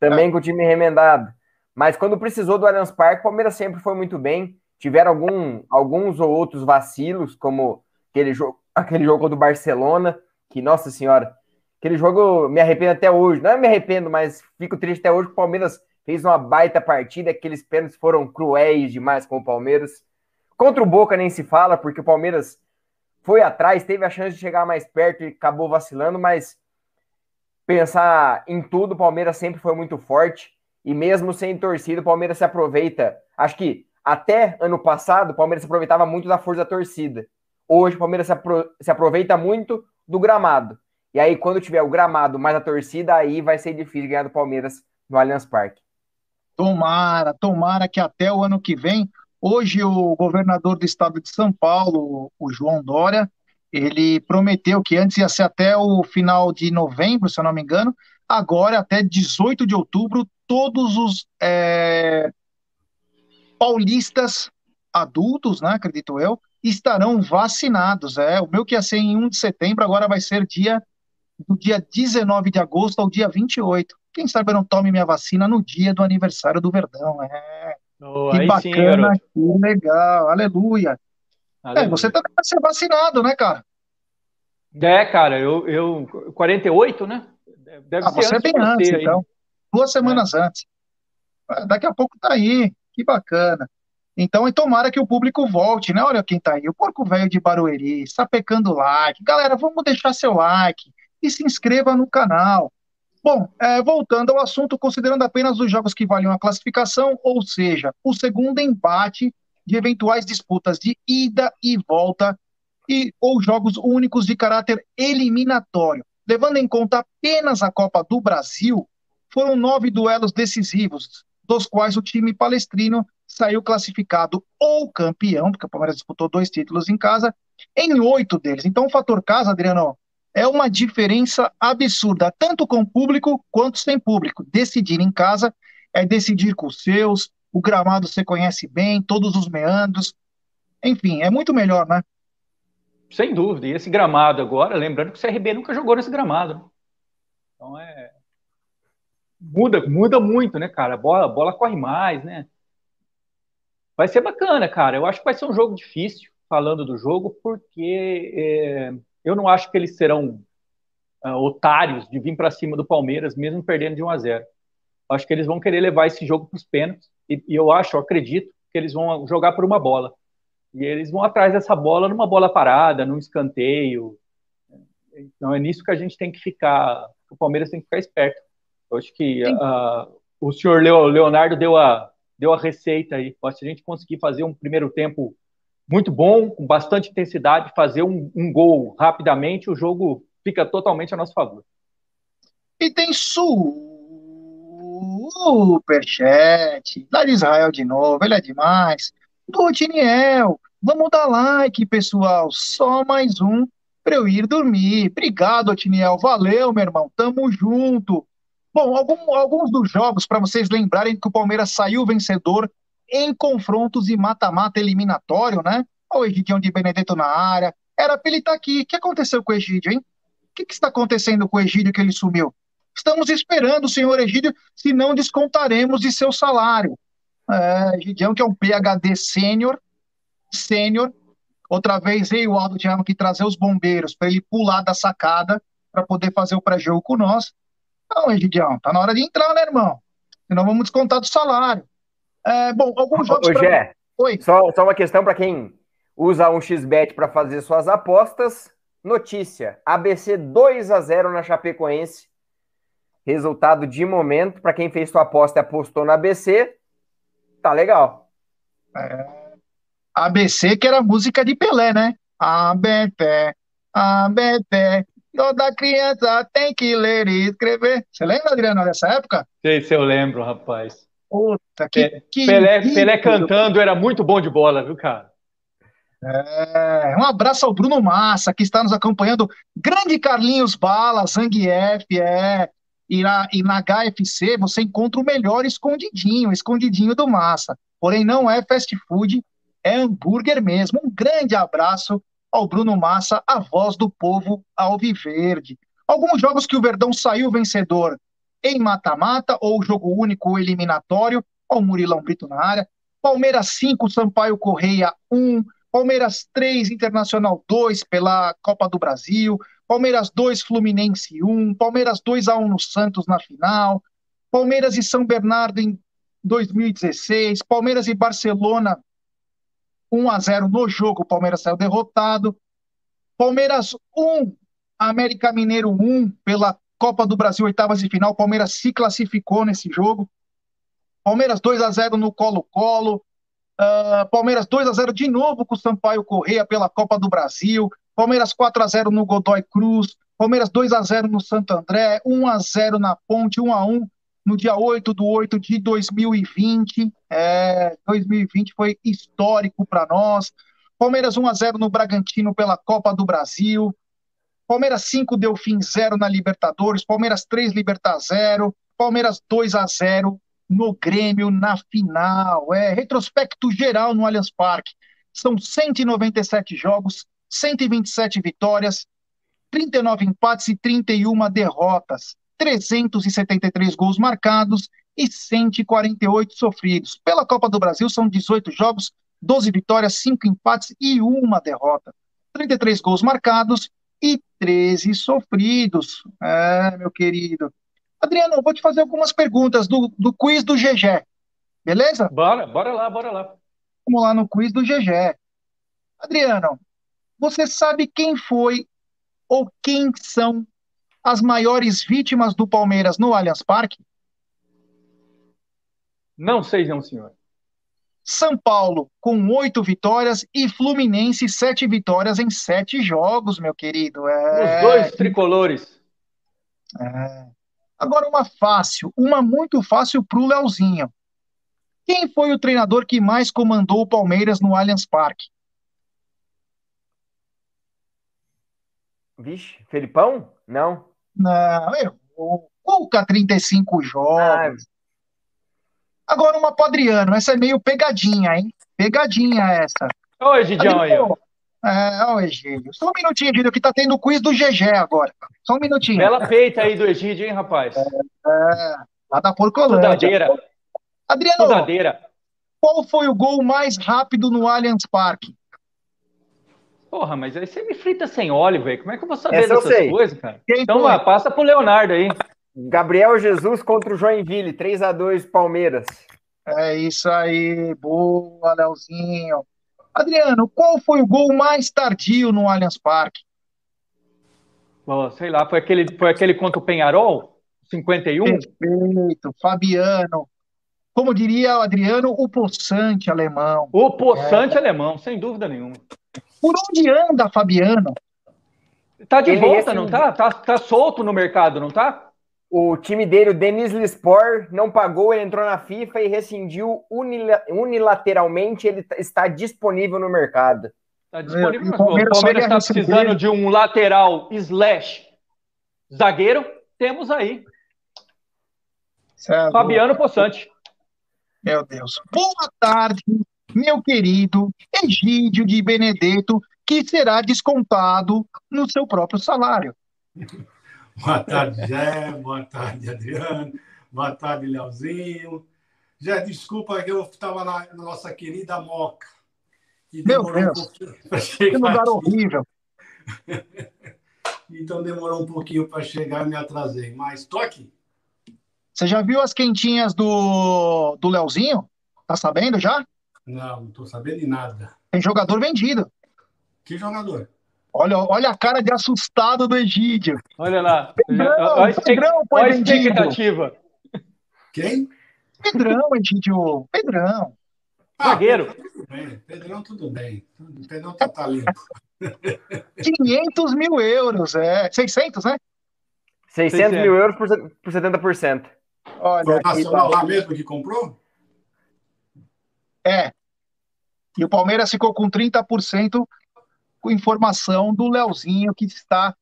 C: Também é. com o time remendado. Mas quando precisou do Allianz Parque, o Palmeiras sempre foi muito bem. Tiveram algum, alguns ou outros vacilos, como aquele jogo, aquele jogo contra o Barcelona, que, nossa senhora, aquele jogo me arrependo até hoje. Não é me arrependo, mas fico triste até hoje que o Palmeiras fez uma baita partida, aqueles pênaltis foram cruéis demais com o Palmeiras. Contra o Boca nem se fala, porque o Palmeiras foi atrás, teve a chance de chegar mais perto e acabou vacilando, mas pensar em tudo, o Palmeiras sempre foi muito forte e mesmo sem torcida, o Palmeiras se aproveita. Acho que até ano passado, o Palmeiras se aproveitava muito da força da torcida. Hoje, o Palmeiras se, apro se aproveita muito do gramado. E aí, quando tiver o gramado mais a torcida, aí vai ser difícil ganhar do Palmeiras no Allianz Parque.
A: Tomara, tomara que até o ano que vem Hoje, o governador do estado de São Paulo, o João Dória, ele prometeu que antes ia ser até o final de novembro, se eu não me engano, agora até 18 de outubro, todos os é, paulistas adultos, né, acredito eu, estarão vacinados. É, o meu que ia ser em 1 de setembro, agora vai ser dia do dia 19 de agosto ao dia 28. Quem sabe eu não tome minha vacina no dia do aniversário do Verdão. É.
B: Oh, que bacana, sim,
A: que legal, aleluia. aleluia. É, você também vai ser vacinado, né, cara?
B: É, cara, eu, eu 48, né?
A: Deve ah, ser você é bem antes, então. Duas semanas é. antes. Ah, daqui a pouco tá aí, que bacana. Então, e tomara que o público volte, né? Olha quem tá aí, o Porco Velho de Barueri, sapecando like. Galera, vamos deixar seu like e se inscreva no canal. Bom, é, voltando ao assunto, considerando apenas os jogos que valiam a classificação, ou seja, o segundo embate de eventuais disputas de ida e volta e ou jogos únicos de caráter eliminatório. Levando em conta apenas a Copa do Brasil, foram nove duelos decisivos, dos quais o time palestrino saiu classificado ou campeão, porque o Palmeiras disputou dois títulos em casa, em oito deles. Então, o fator casa, Adriano, é uma diferença absurda, tanto com público quanto sem público. Decidir em casa é decidir com os seus, o gramado você conhece bem, todos os meandros. Enfim, é muito melhor, né?
B: Sem dúvida. E esse gramado agora, lembrando que o CRB nunca jogou nesse gramado. Né? Então é. Muda, muda muito, né, cara? A bola, a bola corre mais, né? Vai ser bacana, cara. Eu acho que vai ser um jogo difícil, falando do jogo, porque é, eu não acho que eles serão uh, otários de vir para cima do Palmeiras, mesmo perdendo de 1 a 0. Acho que eles vão querer levar esse jogo para os pênaltis, e, e, eu acho, eu acredito, que eles vão jogar por uma bola. E eles vão atrás dessa bola numa bola parada, num escanteio. Então é nisso que a gente tem que ficar, o Palmeiras tem que ficar esperto. Eu acho que uh, o senhor Leonardo deu a, deu a receita aí. Se a gente conseguir fazer um primeiro tempo muito bom, com bastante intensidade, fazer um, um gol rapidamente, o jogo fica totalmente a nosso favor.
A: E tem superchat, lá de Israel de novo, ele é demais. Do Tiniel, vamos dar like, pessoal, só mais um para eu ir dormir. Obrigado, Tiniel, valeu, meu irmão, tamo junto. Bom, algum, alguns dos jogos, para vocês lembrarem que o Palmeiras saiu vencedor em confrontos de mata-mata eliminatório, né? O Egidião de Benedetto na área. Era para ele estar tá aqui. O que aconteceu com o Egídio, hein? O que, que está acontecendo com o Egídio que ele sumiu? Estamos esperando o senhor Egídio, se não descontaremos de seu salário. É, Egidião, que é um PHD sênior, sênior. Outra vez, eu o Aldo tivemos que trazer os bombeiros para ele pular da sacada para poder fazer o pré-jogo com nós. Não, Egidião, tá na hora de entrar, né, irmão? Senão vamos descontar do salário. É, bom, alguns jogos.
C: Ô, pra... Gé, Oi. Só, só uma questão para quem usa um XBET para fazer suas apostas. Notícia: ABC 2 a 0 na Chapecoense. Resultado de momento. Para quem fez sua aposta e apostou na ABC, tá legal.
A: É. ABC, que era música de Pelé, né? ABC, ABC, toda criança tem que ler e escrever. Você lembra, Adriano, dessa época?
B: Sei se eu lembro, rapaz.
A: Puta, que, que
B: Pelé, Pelé cantando era muito bom de bola, viu, cara?
A: É, um abraço ao Bruno Massa, que está nos acompanhando. Grande Carlinhos Bala, Zangief, é. E na, e na HFC você encontra o melhor escondidinho, escondidinho do Massa. Porém, não é fast food, é hambúrguer mesmo. Um grande abraço ao Bruno Massa, a voz do povo alviverde. Alguns jogos que o Verdão saiu vencedor em mata-mata, ou jogo único ou eliminatório. Olha o Murilão Brito na área. Palmeiras 5, Sampaio Correia 1. Palmeiras 3, Internacional 2 pela Copa do Brasil. Palmeiras 2, Fluminense 1. Palmeiras 2 a 1 no Santos na final. Palmeiras e São Bernardo em 2016. Palmeiras e Barcelona 1 a 0 no jogo. O Palmeiras saiu derrotado. Palmeiras 1, América Mineiro 1 pela Copa do Brasil, oitavas de final, Palmeiras se classificou nesse jogo. Palmeiras 2 a 0 no Colo-Colo. Uh, Palmeiras 2 a 0 de novo com o Sampaio Correia pela Copa do Brasil. Palmeiras 4 a 0 no Godoy Cruz. Palmeiras 2 a 0 no Santo André. 1 a 0 na Ponte. 1 a 1 no dia 8 do 8 de 2020. É, 2020 foi histórico para nós. Palmeiras 1 a 0 no Bragantino pela Copa do Brasil. Palmeiras 5, Delfim 0 na Libertadores. Palmeiras 3, Libertar 0. Palmeiras 2 a 0 no Grêmio na final. É retrospecto geral no Allianz Parque. São 197 jogos, 127 vitórias, 39 empates e 31 derrotas, 373 gols marcados e 148 sofridos. Pela Copa do Brasil são 18 jogos, 12 vitórias, 5 empates e uma derrota. 33 gols marcados e 13 sofridos. É, meu querido. Adriano, eu vou te fazer algumas perguntas do, do quiz do GG. Beleza?
B: Bora, bora lá, bora lá.
A: Vamos lá no quiz do GG. Adriano, você sabe quem foi ou quem são as maiores vítimas do Palmeiras no Allianz Parque?
B: Não sei, não, senhor.
A: São Paulo com oito vitórias e Fluminense sete vitórias em sete jogos, meu querido.
B: É... Os dois tricolores.
A: É... Agora uma fácil, uma muito fácil para o Leozinho. Quem foi o treinador que mais comandou o Palmeiras no Allianz Parque?
C: Vixe, Felipão? Não.
A: Não, errou. Cuca, 35 jogos. Ah, Agora uma pro Adriano, essa é meio pegadinha, hein? Pegadinha essa.
B: Aí, ó.
A: É, ó, Egídio. Só um minutinho, Egídio, que tá tendo quiz do GG agora. Só um minutinho.
B: Bela peita aí do Egídio, hein, rapaz? É,
A: é lá da Porcolândia.
B: Sudadeira.
A: Adriano, Sudadeira. qual foi o gol mais rápido no Allianz Parque?
B: Porra, mas aí você me frita sem óleo, velho. Como é que eu vou saber Essa dessas coisas, cara? Quem então, vai, passa pro Leonardo aí.
C: Gabriel Jesus contra o Joinville, 3 a 2 Palmeiras.
A: É isso aí, boa, Leozinho. Adriano, qual foi o gol mais tardio no Allianz Parque?
B: Oh, sei lá, foi aquele, foi aquele contra o Penharol? 51?
A: Perfeito, Fabiano. Como diria o Adriano, o poçante alemão.
B: O poçante é. alemão, sem dúvida nenhuma.
A: Por onde anda Fabiano?
B: Tá de Ele volta, não tá? tá? Tá solto no mercado, não tá?
C: o time dele, o Denis Lispor, não pagou, ele entrou na FIFA e rescindiu unilateralmente, ele está disponível no mercado.
B: Está disponível, mas o Palmeiras está precisando de um lateral slash zagueiro, temos aí. Certo. Fabiano Possante.
A: Meu Deus. Boa tarde, meu querido Egídio de Benedetto, que será descontado no seu próprio salário. *laughs*
D: Boa tarde, Jé. Boa tarde, Adriano. Boa tarde, Leozinho. Já desculpa que eu estava na, na, nossa querida Moca.
A: E Meu Deus, um *laughs* que lugar aqui. horrível. *laughs*
D: então demorou um pouquinho para chegar, me atrasei. Mas estou aqui.
A: Você já viu as quentinhas do, do Leozinho? Tá sabendo já?
D: Não, não estou sabendo de nada.
A: Tem jogador vendido.
D: Que jogador?
A: Olha, olha a cara de assustado do Egídio.
B: Olha lá. Pedrão, olha, Pedrão olha a expectativa.
D: Quem?
A: Pedrão, Egídio. Pedrão.
B: Ah, Zagueiro.
D: Tudo bem. Pedrão, tudo bem. Pedrão tá, limpo.
A: 500 mil euros, é. 600, né?
C: 600, 600. mil euros por, por 70%.
D: Olha, Foi o Nacional lá mesmo que comprou?
A: É. E o Palmeiras ficou com 30% com informação do Leozinho que está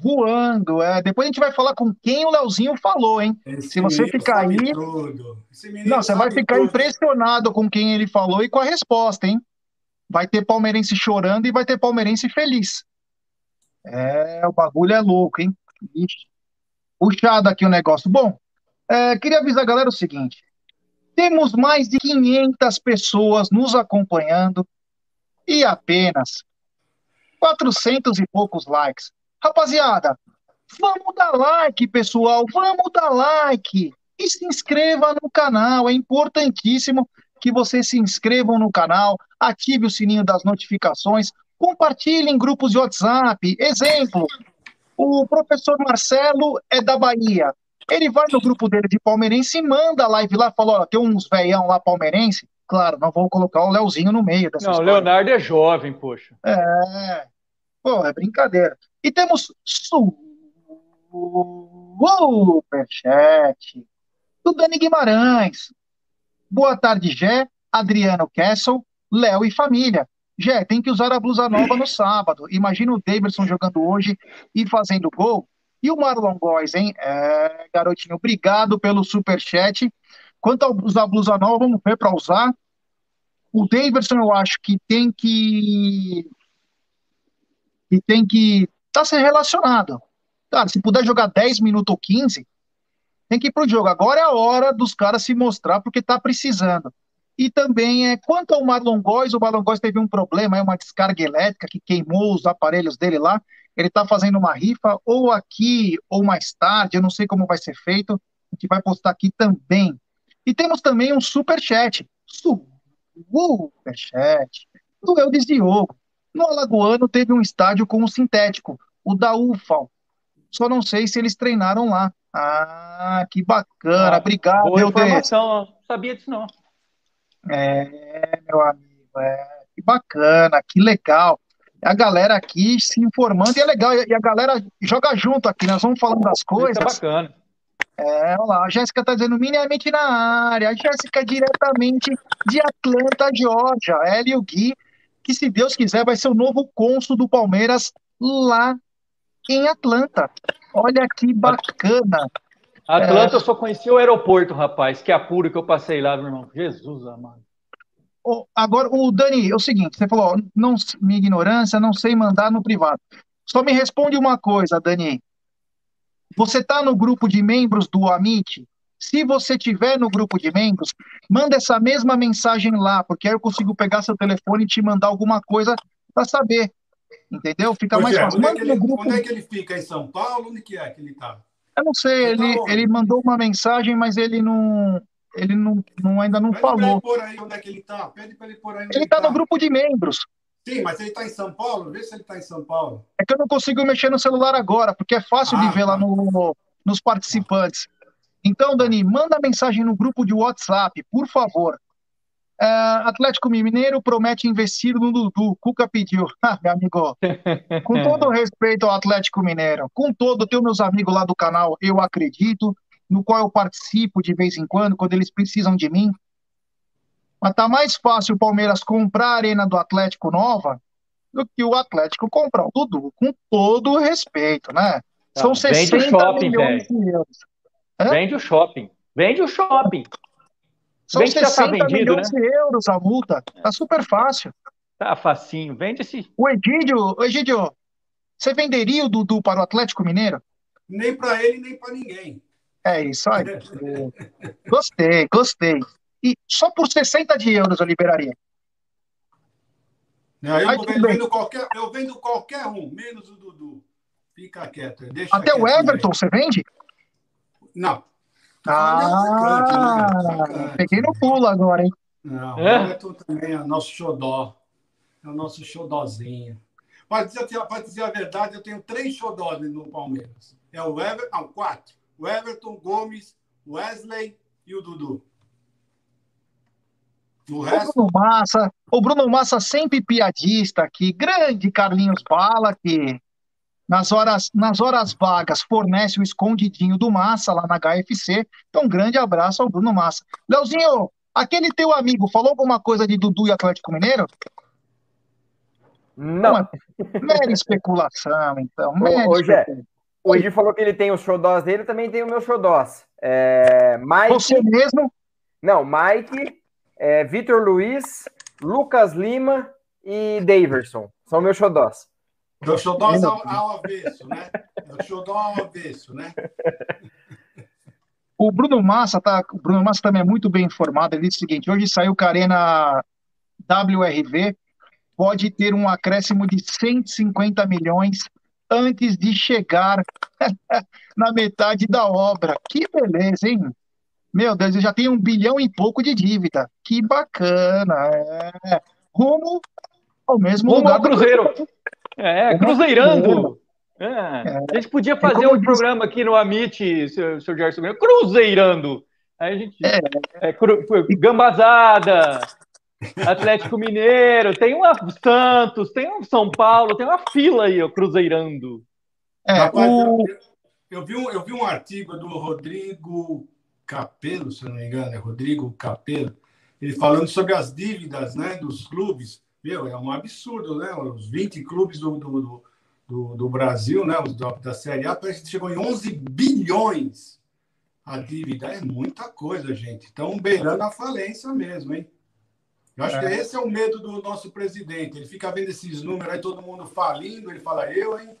A: voando. É. Depois a gente vai falar com quem o Leozinho falou, hein? Esse Se você ficar aí. Não, você vai ficar tudo. impressionado com quem ele falou e com a resposta, hein? Vai ter palmeirense chorando e vai ter palmeirense feliz. É, o bagulho é louco, hein? Puxado aqui o negócio. Bom, é, queria avisar a galera o seguinte: temos mais de 500 pessoas nos acompanhando e apenas 400 e poucos likes. Rapaziada, vamos dar like, pessoal, vamos dar like e se inscreva no canal. É importantíssimo que vocês se inscrevam no canal, ative o sininho das notificações, compartilhe em grupos de WhatsApp. Exemplo, o professor Marcelo é da Bahia. Ele vai no grupo dele de palmeirense e manda a live lá, fala, ó, tem uns veião lá palmeirense. Claro, não vou colocar o Leozinho no meio dessa
B: Não, o Leonardo é jovem, poxa.
A: É, pô, é brincadeira. E temos superchat do Dani Guimarães. Boa tarde, Gé, Adriano Kessel, Léo e família. Gé, tem que usar a blusa nova no sábado. Imagina o Davidson jogando hoje e fazendo gol. E o Marlon Góes, hein? É, garotinho, obrigado pelo superchat. Quanto a usar blusa nova, vamos ver para usar. O Davidson, eu acho que tem que. tem que tá ser relacionado. Cara, se puder jogar 10 minutos ou 15, tem que ir pro jogo. Agora é a hora dos caras se mostrar porque tá precisando. E também é quanto ao Marlon Góes, o Marlon Góes teve um problema, é uma descarga elétrica que queimou os aparelhos dele lá. Ele está fazendo uma rifa ou aqui ou mais tarde, eu não sei como vai ser feito. A gente vai postar aqui também. E temos também um super chat. Super chat do Eudes Diogo. No Alagoano teve um estádio com um sintético, o da UFAL. Só não sei se eles treinaram lá. Ah, que bacana. Ah, Obrigado,
B: boa informação. Não sabia disso, não.
A: É, meu amigo, é, que bacana, que legal. A galera aqui se informando e é legal. E a galera joga junto aqui, nós vamos falando das coisas. Isso
B: é bacana.
A: É, olha lá, a Jéssica está dizendo minimamente na área. A Jéssica é diretamente de Atlanta, Georgia. Ela e o Gui, que se Deus quiser, vai ser o novo cônsul do Palmeiras lá em Atlanta. Olha que bacana.
B: Atlanta, é... eu só conheci o aeroporto, rapaz. Que apuro que eu passei lá, meu irmão. Jesus amado.
A: Agora, o Dani, é o seguinte: você falou, não, minha ignorância, não sei mandar no privado. Só me responde uma coisa, Dani. Você está no grupo de membros do Amit? Se você tiver no grupo de membros, manda essa mesma mensagem lá, porque aí eu consigo pegar seu telefone e te mandar alguma coisa para saber. Entendeu? Fica mais
D: fácil. Onde é, ele, grupo... onde é, que ele, fica? Em São Paulo? Onde que é que ele está?
A: Eu não sei, ele, tá ele mandou uma mensagem, mas ele não. Ele não, não ainda não
D: Pede
A: falou.
D: Pede aí onde é que ele está. Pede para ele pôr aí.
A: Ele está no tá. grupo de membros.
D: Sim, mas ele está em São Paulo? Vê se ele está em São Paulo.
A: É que eu não consigo mexer no celular agora, porque é fácil ah, de ver tá. lá no, nos participantes. Então, Dani, manda mensagem no grupo de WhatsApp, por favor. É, Atlético Mineiro promete investir no Dudu. Cuca pediu. *laughs* Ah, meu amigo, com todo *laughs* respeito ao Atlético Mineiro, com todo, tenho meus amigos lá do canal, eu acredito, no qual eu participo de vez em quando, quando eles precisam de mim. Mas tá mais fácil o Palmeiras comprar a arena do Atlético Nova do que o Atlético comprar o Dudu, com todo o respeito, né?
B: São ah, 60 shopping, milhões de euros. Vende o shopping. Vende o shopping.
A: São Bem 60 tá vendido, milhões né? de euros a multa. Tá super fácil.
B: Tá facinho. Vende esse.
A: O Egídio, o Egídio, você venderia o Dudu para o Atlético Mineiro?
D: Nem para ele, nem para ninguém.
A: É isso aí. gostei, gostei. e só por 60 de euros eu liberaria.
D: Não, eu, Aí, vendo, vendo qualquer, eu vendo qualquer um, menos o Dudu. Fica quieto. Deixa
A: Até
D: quieto
A: o Everton, você vende?
D: Não.
A: Ah, né? peguei no pulo agora, hein?
D: Não, é? o Everton também é nosso xodó. É o nosso xodózinho. Para dizer, dizer a verdade, eu tenho três xodós no Palmeiras. É o Everton, não, quatro. O Everton, Gomes, Wesley e o Dudu.
A: O, resto... o Bruno Massa, o Bruno Massa sempre piadista aqui, grande Carlinhos Bala, que nas horas, nas horas vagas fornece o escondidinho do Massa lá na HFC. Então, um grande abraço ao Bruno Massa. Leozinho, aquele teu amigo falou alguma coisa de Dudu e Atlético Mineiro?
C: Não.
A: Mera especulação, então.
C: hoje, é. hoje falou que ele tem os xodós dele, também tem o meu xodós. É, Mike...
A: Você mesmo?
C: Não, Mike, é, Vitor Luiz, Lucas Lima e Daverson. São meus xodós.
D: Meu xodós ao, ao avesso, né? Meu xodó ao avesso, né?
A: O Bruno Massa, tá, o Bruno Massa também é muito bem informado. Ele disse o seguinte: hoje saiu o Carena WRV, pode ter um acréscimo de 150 milhões antes de chegar *laughs* na metade da obra. Que beleza, hein? Meu Deus, eu já tenho um bilhão e pouco de dívida. Que bacana. É. Rumo ao mesmo
B: Rumo
A: lugar.
B: Ao Cruzeiro. Do... É, Cruzeirando. É. É. A gente podia fazer um programa aqui no Amit, seu, seu Gerson, Cruzeirando. Aí a gente. É. é cru, gambazada, Atlético Mineiro, tem uma Santos, tem um São Paulo, tem uma fila aí, ó, Cruzeirando.
D: É, Rapaz, o... eu, eu, vi um, eu vi um artigo do Rodrigo Capelo, se não me engano, é Rodrigo Capelo, ele falando sobre as dívidas né, dos clubes. Meu, é um absurdo, né? Os 20 clubes do, do, do, do Brasil, né? Os da, da Série A, parece que chegou em 11 bilhões. A dívida é muita coisa, gente. Estão beirando a falência mesmo, hein? Eu acho é. que esse é o medo do nosso presidente. Ele fica vendo esses números aí, todo mundo falindo, ele fala, eu, hein?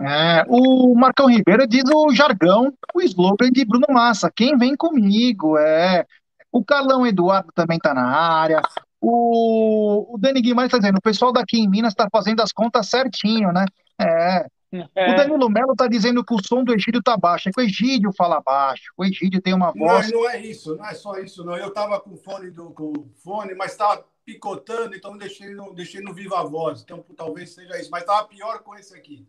A: É, o Marcão Ribeiro diz o jargão, o slogan de Bruno Massa. Quem vem comigo? É. O Carlão Eduardo também está na área. O, o Dani Guimarães está dizendo: o pessoal daqui em Minas está fazendo as contas certinho, né? É. É. O Danilo Melo está dizendo que o som do Egídio está baixo. É que o Egídio fala baixo. O Egídio tem uma voz.
D: Não, não é isso, não é só isso, não. Eu estava com o fone do com fone, mas estava picotando, então deixei no, deixei no viva voz. Então talvez seja isso. Mas estava pior com esse aqui.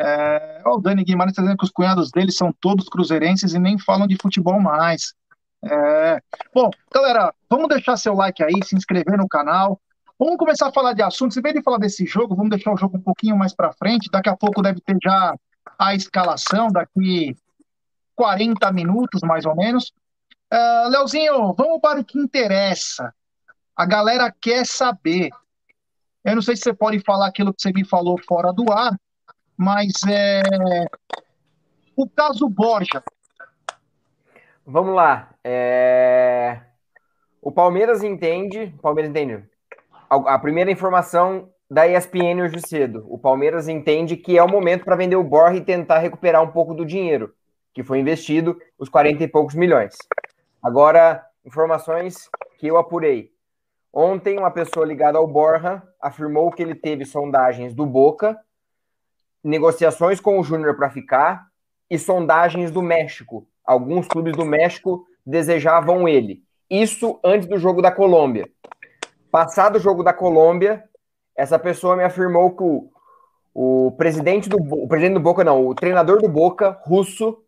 A: É, o Dani Guimarães está dizendo que os cunhados dele são todos cruzeirenses e nem falam de futebol mais. É, bom, galera, vamos deixar seu like aí, se inscrever no canal. Vamos começar a falar de assuntos. Em vez de falar desse jogo, vamos deixar o jogo um pouquinho mais para frente. Daqui a pouco deve ter já a escalação, daqui 40 minutos mais ou menos. Uh, Leozinho, vamos para o que interessa. A galera quer saber. Eu não sei se você pode falar aquilo que você me falou fora do ar, mas é o caso Borja.
C: Vamos lá. É... O Palmeiras entende. Palmeiras entende. A primeira informação da ESPN hoje cedo. O Palmeiras entende que é o momento para vender o Borja e tentar recuperar um pouco do dinheiro que foi investido, os 40 e poucos milhões. Agora, informações que eu apurei. Ontem, uma pessoa ligada ao Borja afirmou que ele teve sondagens do Boca negociações com o Júnior para ficar e sondagens do México. Alguns clubes do México desejavam ele. Isso antes do jogo da Colômbia. Passado o jogo da Colômbia, essa pessoa me afirmou que o, o presidente do o presidente do Boca não, o treinador do Boca, russo,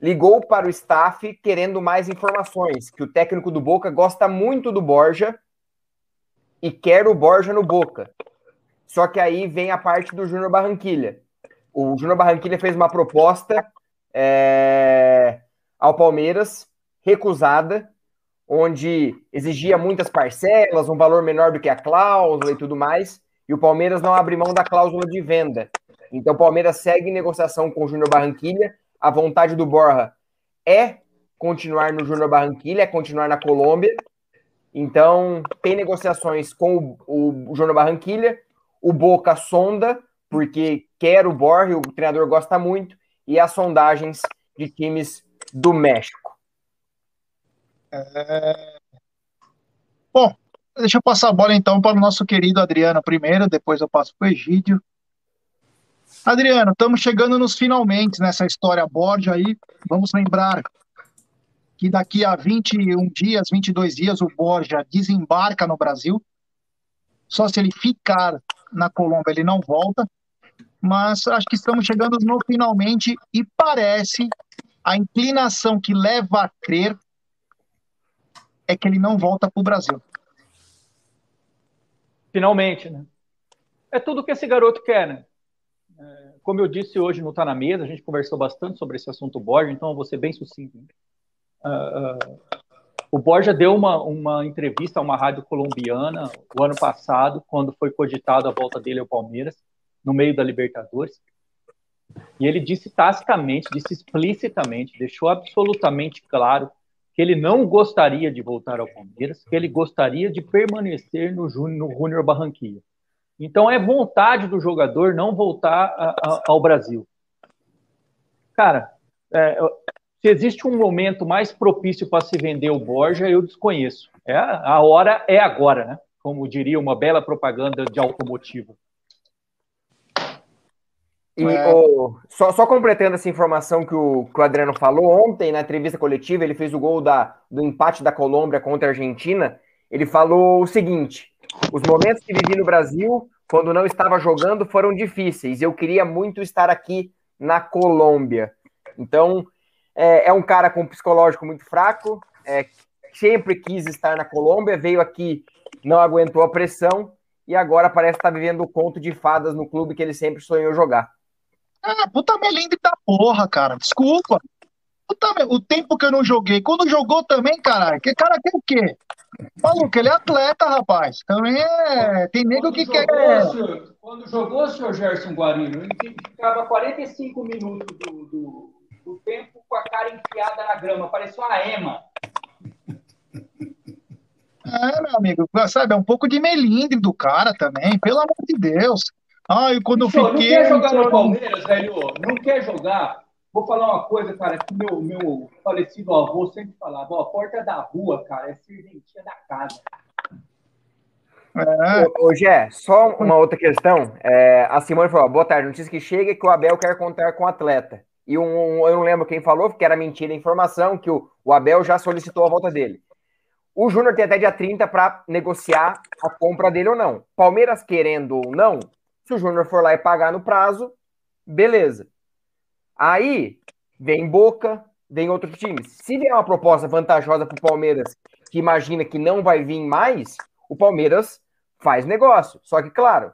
C: ligou para o staff querendo mais informações, que o técnico do Boca gosta muito do Borja e quer o Borja no Boca. Só que aí vem a parte do Júnior Barranquilha. O Júnior Barranquilha fez uma proposta é, ao Palmeiras, recusada, onde exigia muitas parcelas, um valor menor do que a cláusula e tudo mais, e o Palmeiras não abre mão da cláusula de venda. Então o Palmeiras segue negociação com o Júnior Barranquilha. A vontade do Borja é continuar no Júnior Barranquilha, é continuar na Colômbia. Então, tem negociações com o, o Júnior Barranquilha. O Boca sonda, porque quer o Borja, o treinador gosta muito, e as sondagens de times do México.
A: É... Bom, deixa eu passar a bola então para o nosso querido Adriano primeiro, depois eu passo para o Egídio. Adriano, estamos chegando nos finalmente nessa história Borja aí. Vamos lembrar que daqui a 21 dias, 22 dias, o Borja desembarca no Brasil. Só se ele ficar na Colômbia, ele não volta. Mas acho que estamos chegando no finalmente e parece a inclinação que leva a crer é que ele não volta para o Brasil.
B: Finalmente, né? É tudo que esse garoto quer, né? É, como eu disse hoje no Tá na Mesa, a gente conversou bastante sobre esse assunto Borja, então eu vou ser bem sucinto. Né? Uh, o Borja deu uma, uma entrevista a uma rádio colombiana o ano passado, quando foi cogitado a volta dele ao Palmeiras, no meio da Libertadores. E ele disse tacitamente, disse explicitamente, deixou absolutamente claro que ele não gostaria de voltar ao Palmeiras, que ele gostaria de permanecer no Júnior Barranquilla. Então é vontade do jogador não voltar a, a, ao Brasil. Cara, é, se existe um momento mais propício para se vender o Borja, eu desconheço. É, a hora é agora, né? Como diria uma bela propaganda de automotivo.
C: E é. só, só, completando essa informação que o, que o, Adriano falou, ontem na entrevista coletiva, ele fez o gol da, do empate da Colômbia contra a Argentina. Ele falou o seguinte: os momentos que vivi no Brasil, quando não estava jogando, foram difíceis. Eu queria muito estar aqui na Colômbia. Então, é, é um cara com um psicológico muito fraco, é, sempre quis estar na Colômbia, veio aqui, não aguentou a pressão e agora parece estar vivendo o conto de fadas no clube que ele sempre sonhou jogar.
A: Ah, puta melindre da porra, cara. Desculpa. Puta, o tempo que eu não joguei. Quando jogou também, caralho. Que cara quer o quê? Maluco, ele é atleta, rapaz. Também é. Tem nego que
B: jogou,
A: quer.
B: Senhor, quando jogou o senhor Gerson Guarino, ele ficava 45 minutos do, do, do tempo com a cara enfiada na grama, parecia uma ema.
A: É, meu amigo, sabe, é um pouco de melindre do cara também, pelo amor de Deus. Ai, quando eu fiquei. Não
B: quer jogar no Palmeiras, velho? Não quer jogar? Vou falar uma coisa, cara, que meu, meu falecido avô sempre falava: ó, a porta da rua, cara, é serventia da casa.
C: É. Ô, Gé, só uma outra questão. É, a Simone falou: boa tarde, notícia que chega que o Abel quer contar com o atleta. E um, eu não lembro quem falou, porque era mentira a informação, que o, o Abel já solicitou a volta dele. O Júnior tem até dia 30 para negociar a compra dele ou não. Palmeiras querendo ou não, se o Júnior for lá e pagar no prazo, beleza. Aí vem Boca, vem outros times. Se vier uma proposta vantajosa para o Palmeiras, que imagina que não vai vir mais, o Palmeiras faz negócio. Só que, claro,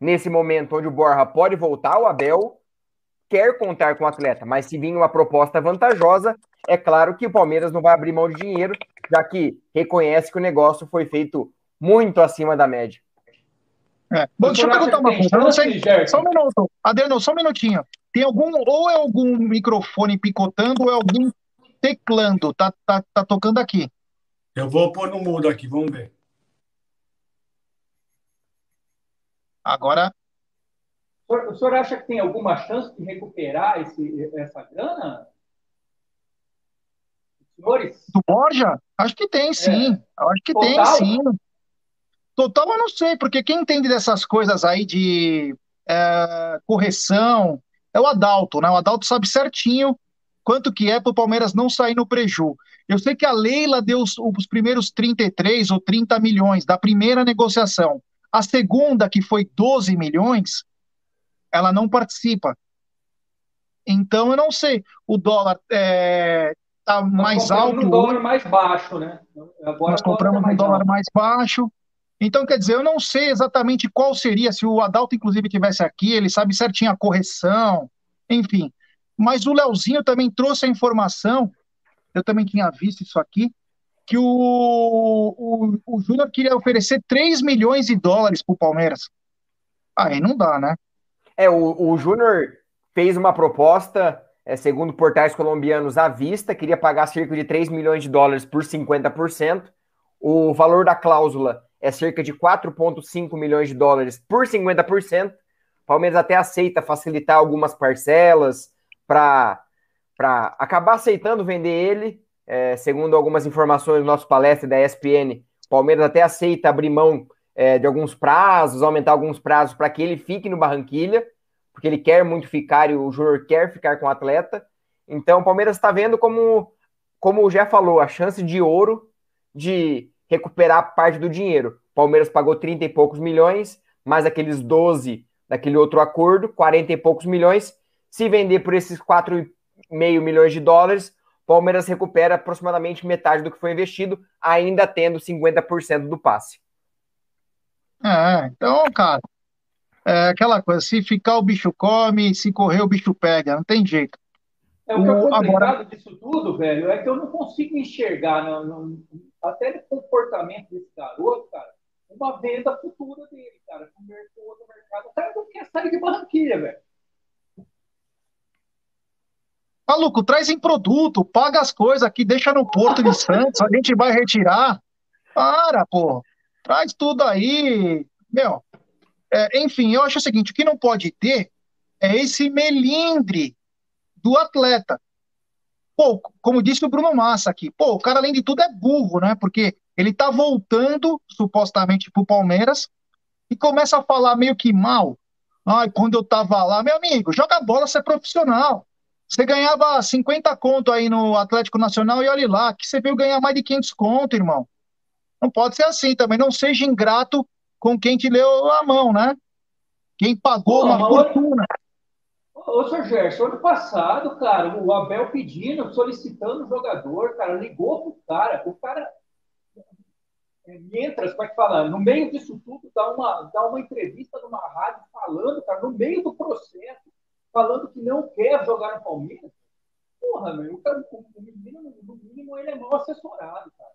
C: nesse momento onde o Borja pode voltar, o Abel quer contar com o atleta, mas se vir uma proposta vantajosa, é claro que o Palmeiras não vai abrir mão de dinheiro, já que reconhece que o negócio foi feito muito acima da média.
A: É. Bom, deixa eu perguntar uma coisa. Não sei, só um minuto. Adriano, só um minutinho. Tem algum, ou é algum microfone picotando, ou é algum teclando. Tá, tá, tá tocando aqui.
D: Eu vou pôr no mudo aqui, vamos ver.
A: Agora
B: o senhor acha que tem alguma chance de recuperar esse, essa grana?
A: Senhores? Do Borja? Acho que tem, sim. É. Acho que Total? tem, sim. Total, eu não sei, porque quem entende dessas coisas aí de é, correção é o Adalto, né? O Adalto sabe certinho quanto que é para o Palmeiras não sair no preju. Eu sei que a Leila deu os, os primeiros 33 ou 30 milhões da primeira negociação. A segunda, que foi 12 milhões, ela não participa. Então, eu não sei. O dólar está é, tá mais alto.
B: um dólar mais baixo, né?
A: Agora nós compramos tá um dólar mais baixo. Então, quer dizer, eu não sei exatamente qual seria, se o Adalto, inclusive, tivesse aqui, ele sabe certinho a correção, enfim. Mas o Leozinho também trouxe a informação, eu também tinha visto isso aqui, que o, o, o Júnior queria oferecer 3 milhões de dólares para o Palmeiras. Aí não dá, né?
C: É, o, o Júnior fez uma proposta, é, segundo portais colombianos, à vista, queria pagar cerca de 3 milhões de dólares por 50%. O valor da cláusula é cerca de 4,5 milhões de dólares por 50%. O Palmeiras até aceita facilitar algumas parcelas para acabar aceitando vender ele, É, segundo algumas informações do nosso palestra da ESPN, o Palmeiras até aceita abrir mão é, de alguns prazos, aumentar alguns prazos para que ele fique no Barranquilha, porque ele quer muito ficar e o Júnior quer ficar com o atleta. Então o Palmeiras está vendo como, como o Jé falou, a chance de ouro de recuperar parte do dinheiro. O Palmeiras pagou 30 e poucos milhões, mais aqueles 12 daquele outro acordo, 40 e poucos milhões. Se vender por esses 4,5 milhões de dólares, Palmeiras recupera aproximadamente metade do que foi investido, ainda tendo 50% do passe.
A: É, então, cara, é aquela coisa, se ficar o bicho come, se correr o bicho pega, não tem jeito.
B: É, o que é complicado Agora... disso tudo, velho, é que eu não consigo enxergar, até no comportamento desse garoto, cara, uma venda futura dele, cara, com o outro mercado. O cara não quer sair de Barranquilha, velho.
A: Maluco, traz em produto, paga as coisas aqui, deixa no Porto de Santos, a gente vai retirar. Para, pô. Traz tudo aí. Meu, é, enfim, eu acho o seguinte: o que não pode ter é esse melindre do atleta. Pô, como disse o Bruno Massa aqui, pô, o cara, além de tudo, é burro, né? Porque ele tá voltando, supostamente, pro Palmeiras e começa a falar meio que mal. Ai, quando eu tava lá, meu amigo, joga bola, você é profissional. Você ganhava 50 conto aí no Atlético Nacional e olha lá, que você veio ganhar mais de 500 conto, irmão. Não pode ser assim também. Não seja ingrato com quem te leu a mão, né? Quem pagou Pô, uma fortuna.
B: Ô, senhor Gerson, ano passado, cara, o Abel pedindo, solicitando o jogador, cara, ligou pro cara. O cara é, entra, como é que fala? No meio disso tudo, dá uma, dá uma entrevista numa rádio falando, cara, no meio do processo, falando que não quer jogar no Palmeiras. Porra, meu, o, cara, o menino, no mínimo, ele é mal assessorado,
A: cara.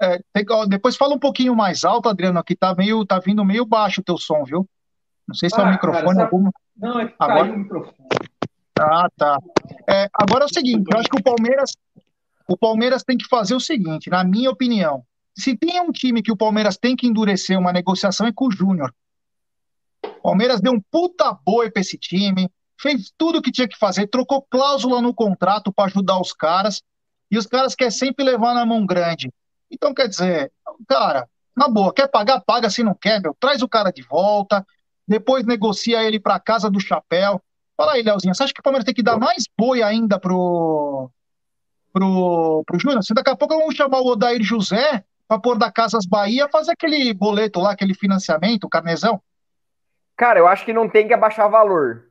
A: É, é depois fala um pouquinho mais alto, Adriano, aqui tá meio, tá vindo meio baixo o teu som, viu? Não sei se ah, é o microfone.
B: Cara,
A: algum...
B: Não, é que agora... o microfone.
A: Ah, tá. É, agora é o seguinte, eu acho que o Palmeiras, o Palmeiras tem que fazer o seguinte, na minha opinião. Se tem um time que o Palmeiras tem que endurecer uma negociação é com o Júnior. Palmeiras deu um puta boi para esse time, fez tudo o que tinha que fazer, trocou cláusula no contrato para ajudar os caras, e os caras querem sempre levar na mão grande. Então, quer dizer, cara, na boa, quer pagar, paga, se não quer, meu, traz o cara de volta, depois negocia ele para casa do chapéu. Fala aí, Leozinho, você acha que o Palmeiras tem que dar mais boi ainda pro, pro, pro Júnior? Se daqui a pouco vamos chamar o Odair José para pôr da Casas Bahia, fazer aquele boleto lá, aquele financiamento, o carnezão.
C: Cara, eu acho que não tem que abaixar valor.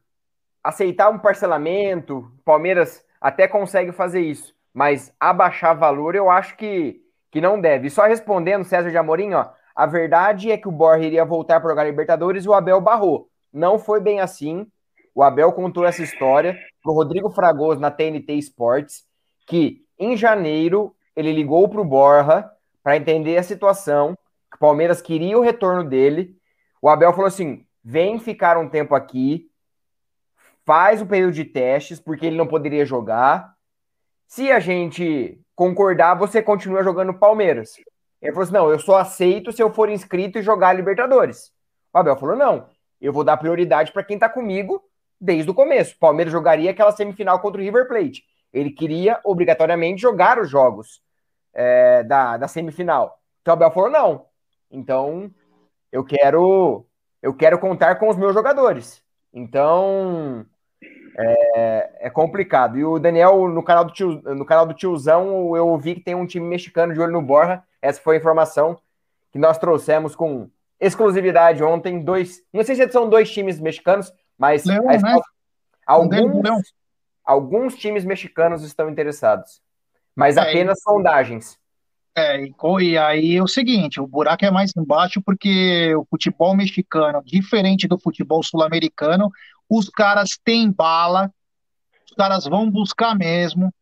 C: Aceitar um parcelamento, Palmeiras até consegue fazer isso, mas abaixar valor eu acho que, que não deve. E só respondendo, César de Amorim, ó, a verdade é que o Borja iria voltar para jogar Libertadores e o Abel barrou. Não foi bem assim. O Abel contou essa história para o Rodrigo Fragoso na TNT Sports, que em janeiro ele ligou para o Borja para entender a situação, que o Palmeiras queria o retorno dele. O Abel falou assim: vem ficar um tempo aqui, faz o período de testes, porque ele não poderia jogar. Se a gente concordar, você continua jogando Palmeiras. Ele falou assim: não, eu só aceito se eu for inscrito e jogar Libertadores. O Abel falou: não, eu vou dar prioridade para quem está comigo desde o começo. O Palmeiras jogaria aquela semifinal contra o River Plate. Ele queria obrigatoriamente jogar os jogos é, da, da semifinal. Então o Abel falou: não. Então eu quero eu quero contar com os meus jogadores. Então é, é, complicado. E o Daniel, no canal, do tio, no canal do tiozão, eu ouvi que tem um time mexicano de olho no Borja. Essa foi a informação que nós trouxemos com exclusividade ontem. Dois, não sei se são dois times mexicanos, mas Leão, né? alguns, alguns times mexicanos estão interessados, mas é, apenas sondagens.
A: É, e aí é o seguinte, o buraco é mais embaixo porque o futebol mexicano, diferente do futebol sul-americano, os caras têm bala, os caras vão buscar mesmo,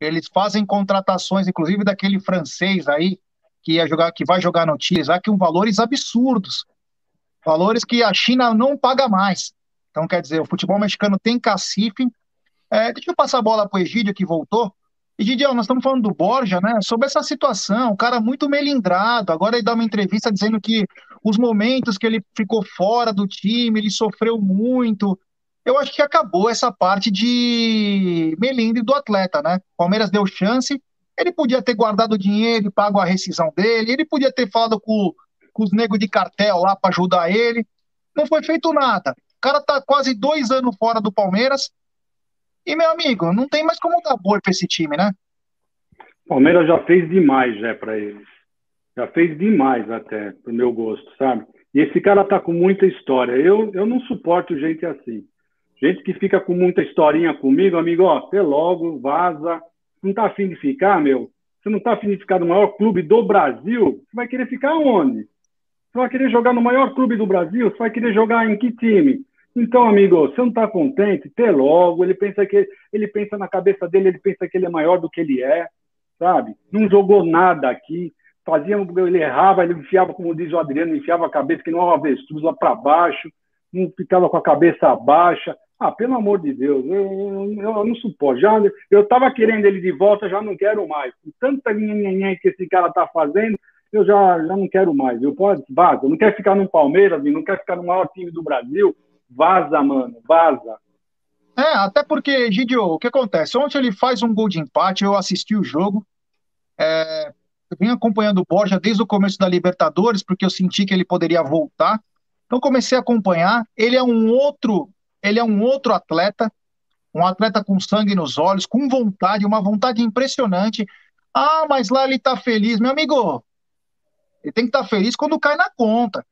A: eles fazem contratações, inclusive daquele francês aí, que ia jogar, que vai jogar no Tigres, que um valores absurdos, valores que a China não paga mais. Então, quer dizer, o futebol mexicano tem cacife. É, deixa eu passar a bola para o Egídio, que voltou. E, Didião, nós estamos falando do Borja, né? Sobre essa situação, o cara muito melindrado. Agora ele dá uma entrevista dizendo que os momentos que ele ficou fora do time, ele sofreu muito. eu acho que acabou essa parte de melindre do atleta, né? Palmeiras deu chance, ele podia ter guardado o dinheiro e pago a rescisão dele, ele podia ter falado com, com os negros de cartel lá para ajudar ele. Não foi feito nada. O cara tá quase dois anos fora do Palmeiras. E, meu amigo, não tem mais como dar boi pra esse time, né?
E: Palmeiras já fez demais, já, para eles. Já fez demais até, pro meu gosto, sabe? E esse cara tá com muita história. Eu, eu não suporto gente assim. Gente que fica com muita historinha comigo, amigo, ó, até logo, vaza. Não tá afim de ficar, meu? Você não tá afim de ficar no maior clube do Brasil? Você vai querer ficar onde? Você vai querer jogar no maior clube do Brasil? Você vai querer jogar em que time? Então, amigo, você não está contente? Até logo. Ele pensa que ele pensa na cabeça dele, ele pensa que ele é maior do que ele é, sabe? Não jogou nada aqui. Fazia, ele errava, ele enfiava, como diz o Adriano, enfiava a cabeça que não era avestruz lá para baixo, não ficava com a cabeça baixa. Ah, pelo amor de Deus, eu, eu, eu não suporto. Já, eu estava querendo ele de volta, já não quero mais. Tanta linha que esse cara está fazendo, eu já, já não quero mais. Eu pode, vaza. Não quero ficar no Palmeiras, não quero ficar no maior time do Brasil. Vaza, mano, vaza.
A: É, até porque, Gidio, o que acontece? Ontem ele faz um gol de empate, eu assisti o jogo. É, eu vim acompanhando o Borja desde o começo da Libertadores, porque eu senti que ele poderia voltar. Então comecei a acompanhar. Ele é um outro ele é um outro atleta, um atleta com sangue nos olhos, com vontade, uma vontade impressionante. Ah, mas lá ele tá feliz. Meu amigo, ele tem que estar tá feliz quando cai na conta.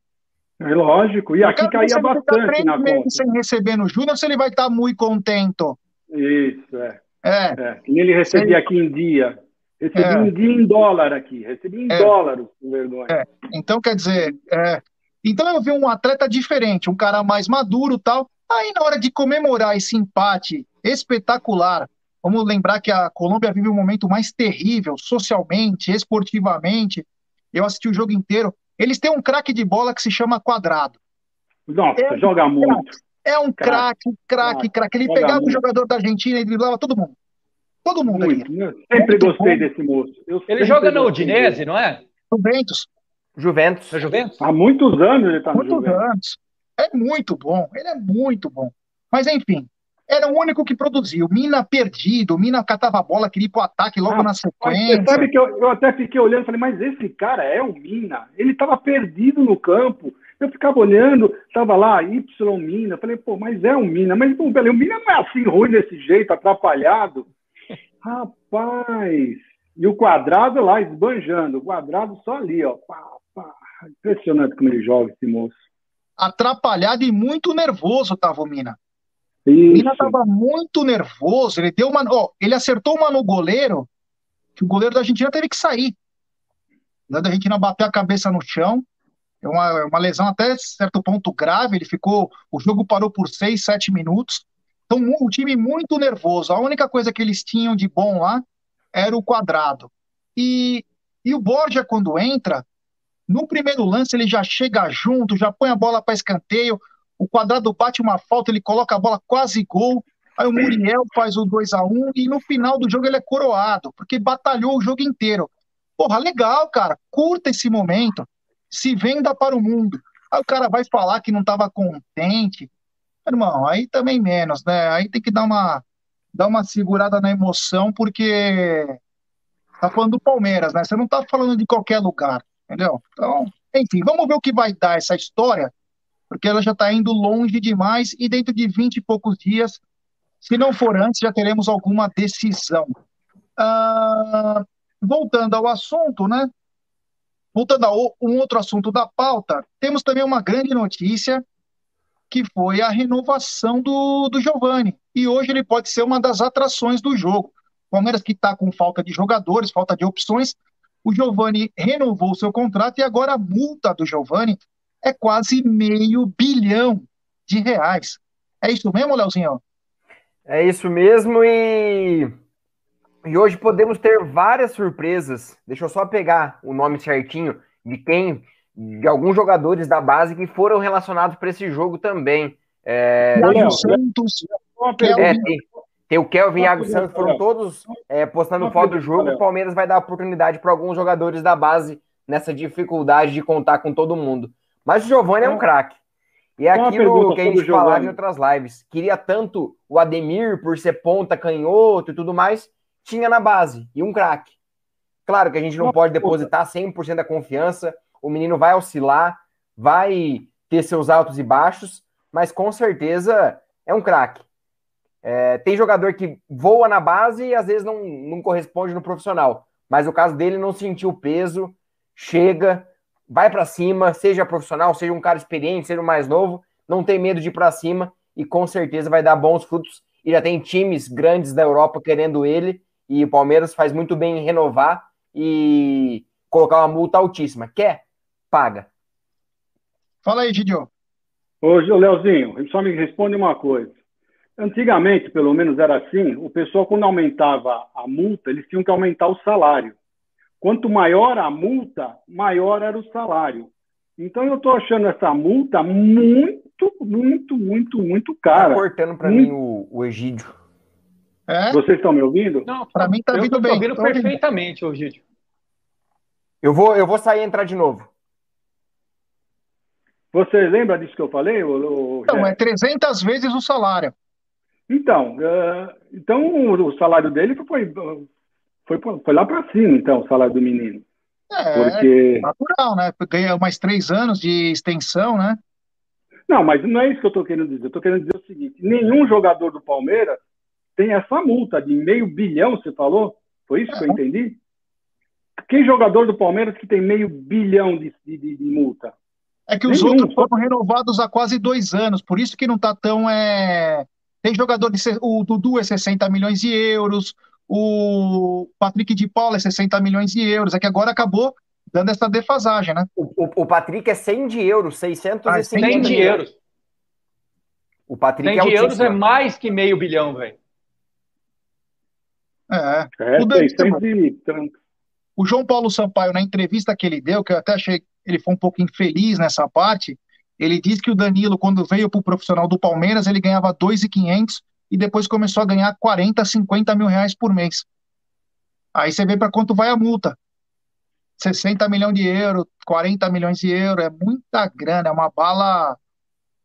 E: É lógico, e aqui caía bastante na conta.
A: Sem receber no Júnior, se ele vai estar tá muito contente.
E: Isso, é. É. é. ele recebia aqui em dia. Recebi é. em dia em dólar aqui. Recebi em é. dólar, com vergonha.
A: É. Então, quer dizer, é. então eu vi um atleta diferente, um cara mais maduro tal. Aí, na hora de comemorar esse empate espetacular, vamos lembrar que a Colômbia vive um momento mais terrível, socialmente, esportivamente. Eu assisti o jogo inteiro. Eles têm um craque de bola que se chama Quadrado.
E: Nossa, é joga um muito.
A: É um craque, craque, craque. Ele pegava muito. o jogador da Argentina e driblava todo mundo. Todo mundo
E: muito. Ali. sempre muito gostei bom. desse moço.
B: Eu ele joga na Udinese, não é?
A: Juventus.
C: Juventus.
B: É Juventus?
E: Há muitos anos ele está
A: no Muitos anos. É muito bom, ele é muito bom. Mas enfim, era o único que produziu. Mina perdido, Mina catava a bola, queria ir pro ataque logo ah, na sequência.
E: Você sabe que eu, eu até fiquei olhando e falei, mas esse cara é o Mina. Ele estava perdido no campo. Eu ficava olhando, estava lá, Y Mina. Falei, pô, mas é o Mina. Mas pô, o Mina não é assim ruim desse jeito, atrapalhado. Rapaz! E o quadrado lá esbanjando, o quadrado só ali, ó. Pá, pá. Impressionante como ele joga esse moço
A: atrapalhado e muito nervoso tava o Mina. Isso. O Mina tava muito nervoso, ele deu uma, ó, ele acertou uma no goleiro, que o goleiro da Argentina teve que sair. O goleiro da Argentina bateu a cabeça no chão, é uma, é uma lesão até certo ponto grave, ele ficou, o jogo parou por seis, sete minutos. Então, o time muito nervoso. A única coisa que eles tinham de bom lá era o quadrado. E, e o Borja, quando entra, no primeiro lance, ele já chega junto, já põe a bola para escanteio. O quadrado bate uma falta, ele coloca a bola quase gol. Aí o Muriel faz o 2 a 1 e no final do jogo ele é coroado, porque batalhou o jogo inteiro. Porra, legal, cara. Curta esse momento. Se venda para o mundo. Aí o cara vai falar que não estava contente. Irmão, aí também menos, né? Aí tem que dar uma, dar uma segurada na emoção, porque tá falando do Palmeiras, né? Você não tá falando de qualquer lugar. Entendeu? Então, enfim, vamos ver o que vai dar essa história, porque ela já está indo longe demais e dentro de 20 e poucos dias, se não for antes, já teremos alguma decisão. Ah, voltando ao assunto, né? Voltando a um outro assunto da pauta, temos também uma grande notícia, que foi a renovação do, do Giovani. E hoje ele pode ser uma das atrações do jogo. Palmeiras que está com falta de jogadores, falta de opções, o Giovani renovou seu contrato e agora a multa do Giovani é quase meio bilhão de reais. É isso mesmo, Leozinho?
C: É isso mesmo e... e hoje podemos ter várias surpresas. Deixa eu só pegar o nome certinho de quem, de alguns jogadores da base que foram relacionados para esse jogo também. É, Santos, é, tem, tem o Kelvin e o Iago Santos, foram todos é, postando foto do jogo. O Palmeiras vai dar oportunidade para alguns jogadores da base nessa dificuldade de contar com todo mundo. Mas o Giovani é um craque. E é aquilo que a gente falava em outras lives. Queria tanto o Ademir por ser ponta, canhoto e tudo mais, tinha na base. E um craque. Claro que a gente não pode depositar 100% da confiança. O menino vai oscilar, vai ter seus altos e baixos, mas com certeza é um craque. É, tem jogador que voa na base e às vezes não, não corresponde no profissional. Mas o caso dele não sentiu peso, chega, vai para cima, seja profissional, seja um cara experiente, seja um mais novo, não tem medo de ir para cima e com certeza vai dar bons frutos. E já tem times grandes da Europa querendo ele e o Palmeiras faz muito bem em renovar e colocar uma multa altíssima. Quer? Paga.
A: Fala aí, Gidio.
E: Ô, Leozinho, só me responde uma coisa. Antigamente, pelo menos era assim, o pessoal, quando aumentava a multa, eles tinham que aumentar o salário. Quanto maior a multa, maior era o salário. Então, eu estou achando essa multa muito, muito, muito, muito cara.
C: Tá cortando para mim o, o Egídio.
E: É? Vocês estão me ouvindo?
B: Não, para mim está vindo bem. Estou ouvindo perfeitamente, Egídio.
C: Eu vou, eu vou sair e entrar de novo.
E: Você lembra disso que eu falei?
A: Não, é 300 vezes o salário.
E: Então, uh, então o salário dele foi, foi, foi lá para cima, então, o salário do menino.
A: É, porque... natural, né? Ganha mais três anos de extensão, né?
E: Não, mas não é isso que eu estou querendo dizer. Eu estou querendo dizer o seguinte: nenhum jogador do Palmeiras tem essa multa de meio bilhão, você falou? Foi isso é. que eu é. entendi? Que jogador do Palmeiras que tem meio bilhão de, de, de multa?
A: É que os Nenhum. outros foram renovados há quase dois anos, por isso que não está tão. É... Tem jogador de. O Dudu é 60 milhões de euros, o Patrick de Paula é 60 milhões de euros. É que agora acabou dando essa defasagem, né?
C: O, o, o Patrick é 100 de euros, 650 ah, 100
B: de euros.
C: O Patrick
B: 100 é de euros é mais que meio bilhão, velho.
A: É. é o, Danilo, o João Paulo Sampaio, na entrevista que ele deu, que eu até achei ele foi um pouco infeliz nessa parte. Ele disse que o Danilo, quando veio para o profissional do Palmeiras, ele ganhava 2,500 e depois começou a ganhar 40, 50 mil reais por mês. Aí você vê para quanto vai a multa. 60 milhões de euros, 40 milhões de euros, é muita grana, é uma bala,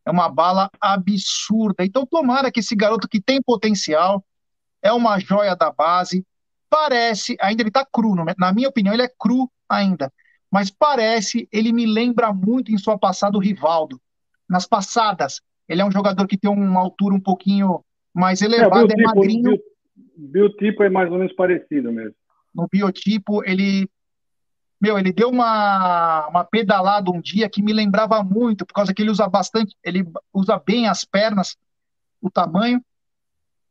A: é uma bala absurda. Então tomara que esse garoto que tem potencial, é uma joia da base, parece, ainda ele está cru, na minha opinião ele é cru ainda, mas parece, ele me lembra muito em sua passada o Rivaldo. Nas passadas, ele é um jogador que tem uma altura um pouquinho mais é, elevada, é, é magrinho. O
E: biotipo é mais ou menos parecido mesmo.
A: No biotipo, ele meu, ele deu uma, uma pedalada um dia que me lembrava muito, por causa que ele usa bastante, ele usa bem as pernas, o tamanho.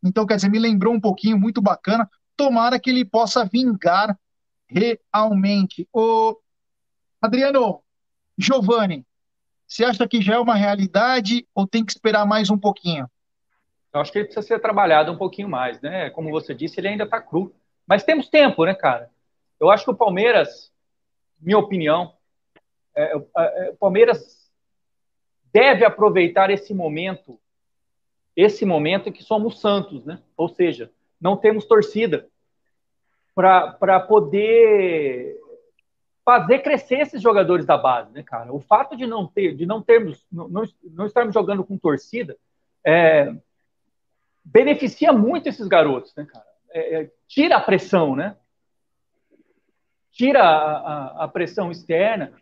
A: Então, quer dizer, me lembrou um pouquinho, muito bacana. Tomara que ele possa vingar realmente. O, Adriano, Giovanni, você acha que já é uma realidade ou tem que esperar mais um pouquinho?
B: Eu acho que ele precisa ser trabalhado um pouquinho mais, né? Como você disse, ele ainda está cru. Mas temos tempo, né, cara? Eu acho que o Palmeiras, minha opinião, é, é, é, o Palmeiras deve aproveitar esse momento, esse momento em que somos santos, né? Ou seja, não temos torcida para poder fazer crescer esses jogadores da base, né, cara? O fato de não ter, de não termos, não, não estarmos jogando com torcida, é, beneficia muito esses garotos, né, cara? É, é, tira a pressão, né? Tira a, a, a, pressão externa.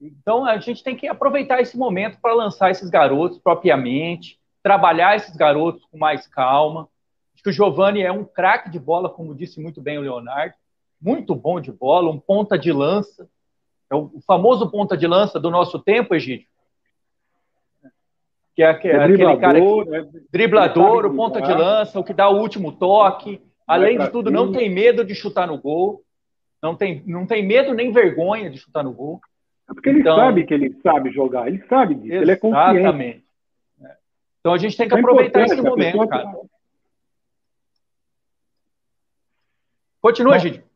B: Então a gente tem que aproveitar esse momento para lançar esses garotos propriamente, trabalhar esses garotos com mais calma. Acho que o Giovani é um craque de bola, como disse muito bem o Leonardo muito bom de bola, um ponta de lança. É o famoso ponta de lança do nosso tempo, Egídio. Que é, aquele, é aquele cara que, é, driblador, o ponta de lança, o que dá o último toque. Além de tudo, não tem medo de chutar no gol. Não tem, não tem medo nem vergonha de chutar no gol.
E: É porque ele então, sabe que ele sabe jogar, ele sabe disso, ele é consciente. Exatamente.
B: Então a gente tem que é aproveitar esse momento, cara. Continua, Egídio.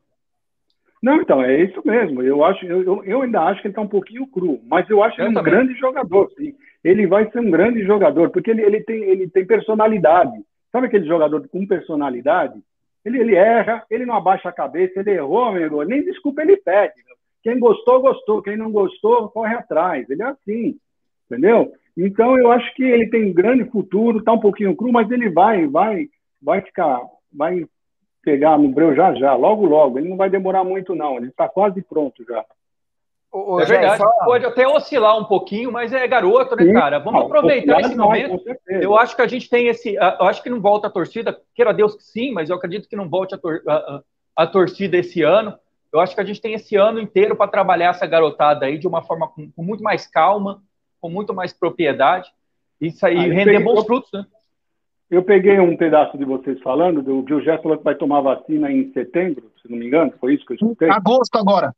E: Não, então, é isso mesmo. Eu acho, eu, eu ainda acho que ele está um pouquinho cru, mas eu acho eu ele um grande jogador, sim. Ele vai ser um grande jogador, porque ele, ele, tem, ele tem personalidade. Sabe aquele jogador com personalidade? Ele, ele erra, ele não abaixa a cabeça, ele errou, amigo, nem desculpa ele pede. Quem gostou, gostou. Quem não gostou, corre atrás. Ele é assim, entendeu? Então eu acho que ele tem um grande futuro, está um pouquinho cru, mas ele vai, vai, vai ficar, vai pegar no breu já já, logo logo. Ele não vai demorar muito não, ele está quase pronto já.
B: Ô, é verdade, só... pode até oscilar um pouquinho, mas é garoto, né, cara? Vamos não, aproveitar esse momento. eu acho que a gente tem esse. Eu acho que não volta a torcida, queira Deus que sim, mas eu acredito que não volte a, tor a, a torcida esse ano. Eu acho que a gente tem esse ano inteiro para trabalhar essa garotada aí de uma forma com, com, muito mais calma, com muito mais propriedade, isso aí ah, render bons frutos, né?
E: Eu peguei um pedaço de vocês falando, do o Gerson falou que vai tomar vacina em setembro, se não me engano, foi isso que eu escutei?
A: Agosto agora.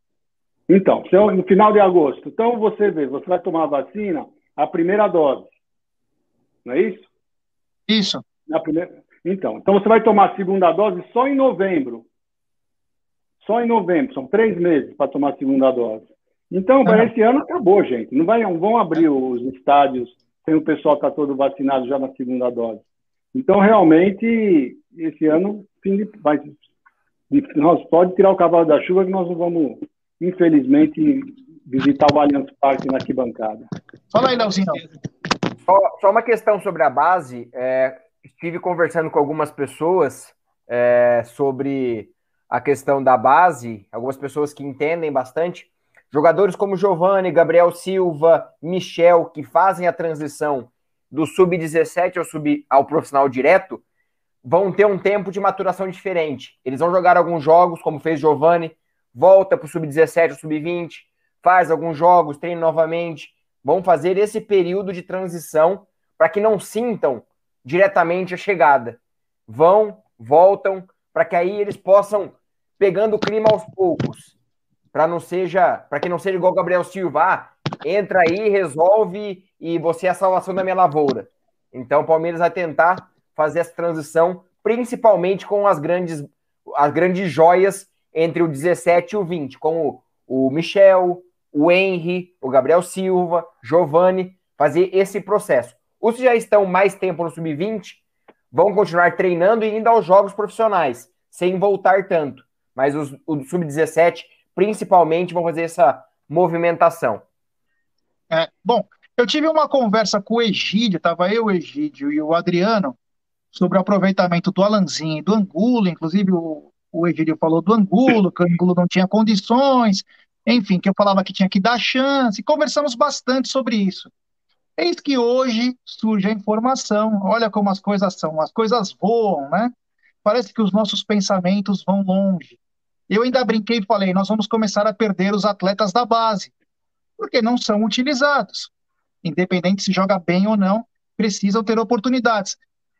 E: Então, no final de agosto. Então, você vê, você vai tomar a vacina, a primeira dose. Não é isso?
A: Isso.
E: Na primeira... Então, então, você vai tomar a segunda dose só em novembro. Só em novembro. São três meses para tomar a segunda dose. Então, para esse ano acabou, gente. Não, vai, não vão abrir os estádios sem o pessoal estar tá todo vacinado já na segunda dose. Então, realmente, esse ano, fim de, vai, nós pode tirar o cavalo da chuva que nós não vamos infelizmente, visitar o Allianz Parque na arquibancada.
A: Fala aí, Leozinho.
C: Só, só, uma questão sobre a base. É, estive conversando com algumas pessoas é, sobre a questão da base, algumas pessoas que entendem bastante. Jogadores como Giovanni, Gabriel Silva, Michel, que fazem a transição do sub-17 ao, sub, ao profissional direto, vão ter um tempo de maturação diferente. Eles vão jogar alguns jogos, como fez Giovanni, volta para o sub-17 ou sub-20, faz alguns jogos, treina novamente. Vão fazer esse período de transição para que não sintam diretamente a chegada. Vão, voltam, para que aí eles possam pegando o clima aos poucos. Para não seja, para que não seja igual o Gabriel Silva, ah, entra aí, resolve e você é a salvação da minha lavoura. Então o Palmeiras vai tentar fazer essa transição, principalmente com as grandes as grandes joias entre o 17 e o 20, como o Michel, o Henry, o Gabriel Silva, Giovanni, fazer esse processo. Os que já estão mais tempo no sub-20 vão continuar treinando e indo aos jogos profissionais, sem voltar tanto. Mas os, os sub-17, principalmente, vão fazer essa movimentação.
A: É, bom, eu tive uma conversa com o Egídio, estava eu, o Egídio e o Adriano, sobre o aproveitamento do Alanzinho e do Angulo, inclusive o, o Egídio falou do Angulo, que o Angulo não tinha condições, enfim, que eu falava que tinha que dar chance, conversamos bastante sobre isso. Eis que hoje surge a informação, olha como as coisas são, as coisas voam, né? Parece que os nossos pensamentos vão longe. Eu ainda brinquei e falei, nós vamos começar a perder os atletas da base, porque não são utilizados. Independente se joga bem ou não, precisam ter oportunidades.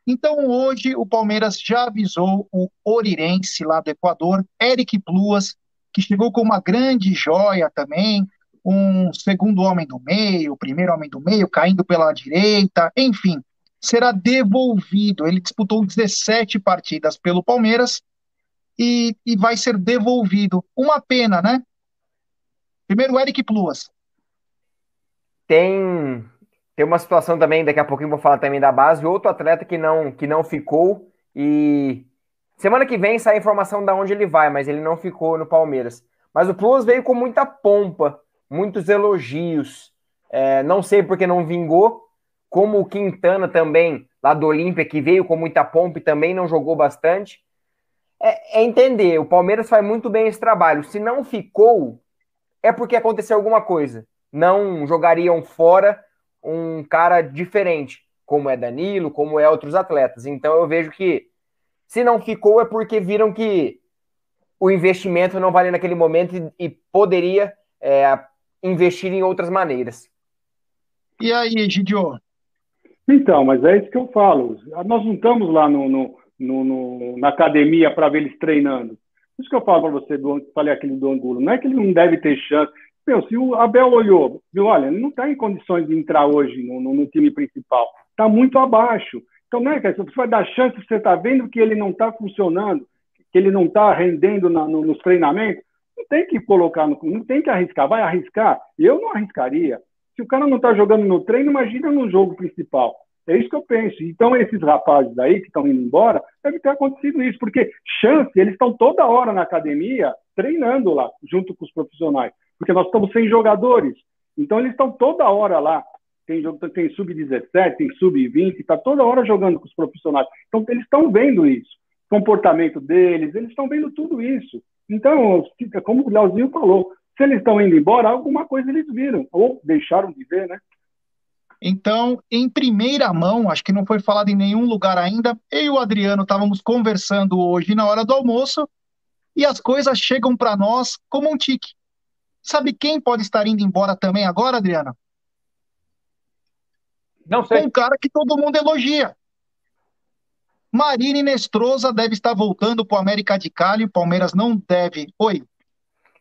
A: Então, hoje, o Palmeiras já avisou o Orirense, lá do Equador, Eric Pluas, que chegou com uma grande joia também, um segundo homem do meio, primeiro homem do meio, caindo pela direita, enfim, será devolvido. Ele disputou 17 partidas pelo Palmeiras e, e vai ser devolvido. Uma pena, né? Primeiro, Eric Pluas.
C: Tem tem uma situação também, daqui a pouquinho vou falar também da base, outro atleta que não, que não ficou e semana que vem sai a informação de onde ele vai, mas ele não ficou no Palmeiras. Mas o Plus veio com muita pompa, muitos elogios. É, não sei porque não vingou, como o Quintana também, lá do Olímpia, que veio com muita pompa e também não jogou bastante. É, é entender, o Palmeiras faz muito bem esse trabalho. Se não ficou, é porque aconteceu alguma coisa. Não jogariam fora um cara diferente, como é Danilo, como é outros atletas. Então eu vejo que se não ficou é porque viram que o investimento não valia naquele momento e, e poderia é, investir em outras maneiras.
A: E aí, Gidio?
E: Então, mas é isso que eu falo. Nós não estamos lá no, no, no, no na academia para ver eles treinando. Isso que eu falo para você, do, falei aquele do Angulo. Não é que ele não deve ter chance. Meu, se o Abel olhou, viu, olha, não está em condições de entrar hoje no, no, no time principal, está muito abaixo. Então, não é que você vai dar chance, você está vendo que ele não está funcionando, que ele não está rendendo na, no, nos treinamentos, não tem que colocar, no, não tem que arriscar. Vai arriscar? Eu não arriscaria. Se o cara não está jogando no treino, imagina no jogo principal. É isso que eu penso. Então, esses rapazes aí que estão indo embora, deve ter acontecido isso, porque chance, eles estão toda hora na academia treinando lá, junto com os profissionais porque nós estamos sem jogadores. Então eles estão toda hora lá. tem, tem sub-17, tem sub-20, está toda hora jogando com os profissionais. Então, eles estão vendo isso, comportamento deles, eles estão vendo tudo isso. Então, como o Leozinho falou, se eles estão indo embora, alguma coisa eles viram, ou deixaram de ver, né?
A: Então, em primeira mão, acho que não foi falado em nenhum lugar ainda, eu e o Adriano estávamos conversando hoje na hora do almoço e as coisas chegam para nós como um tique. Sabe quem pode estar indo embora também agora, Adriano?
B: Não sei.
A: Um cara que todo mundo elogia. Marine Nestrosa deve estar voltando para o América de Cali, o Palmeiras não deve. Oi.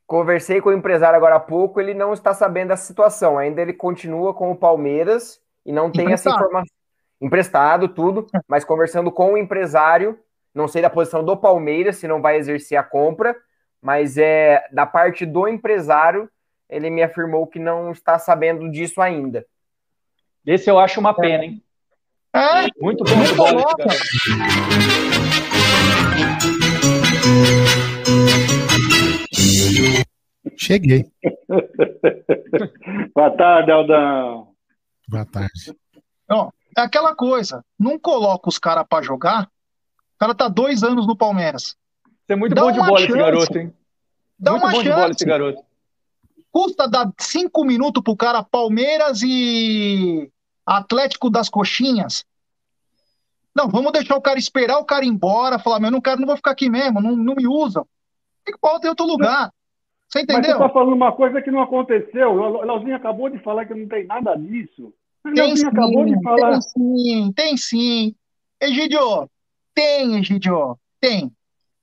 C: Conversei com o empresário agora há pouco, ele não está sabendo da situação. Ainda ele continua com o Palmeiras e não tem essa informação. Emprestado, tudo, mas conversando com o empresário, não sei da posição do Palmeiras, se não vai exercer a compra, mas é da parte do empresário, ele me afirmou que não está sabendo disso ainda.
B: Esse eu acho uma pena, hein?
A: É,
B: muito bom bola esse
F: Cheguei. *laughs*
E: Boa tarde, Aldão.
F: Boa tarde.
A: É aquela coisa, não coloca os caras para jogar, o cara tá dois anos no Palmeiras.
B: Você é muito Dá bom de bola chance. esse garoto, hein?
A: Dá
B: muito
A: uma
B: bom
A: chance.
B: de bola esse garoto.
A: Custa dar cinco minutos pro cara Palmeiras e Atlético das Coxinhas. Não, vamos deixar o cara esperar o cara ir embora, falar, meu, não quero, não vou ficar aqui mesmo, não, não me usam. Tem que pôr em outro lugar. Você entendeu? Mas
E: você está falando uma coisa que não aconteceu. O Leozinho acabou de falar que não tem nada disso. O Leozinho sim, acabou de falar.
A: Tem sim, tem sim. Egidio, tem, Egidio, tem.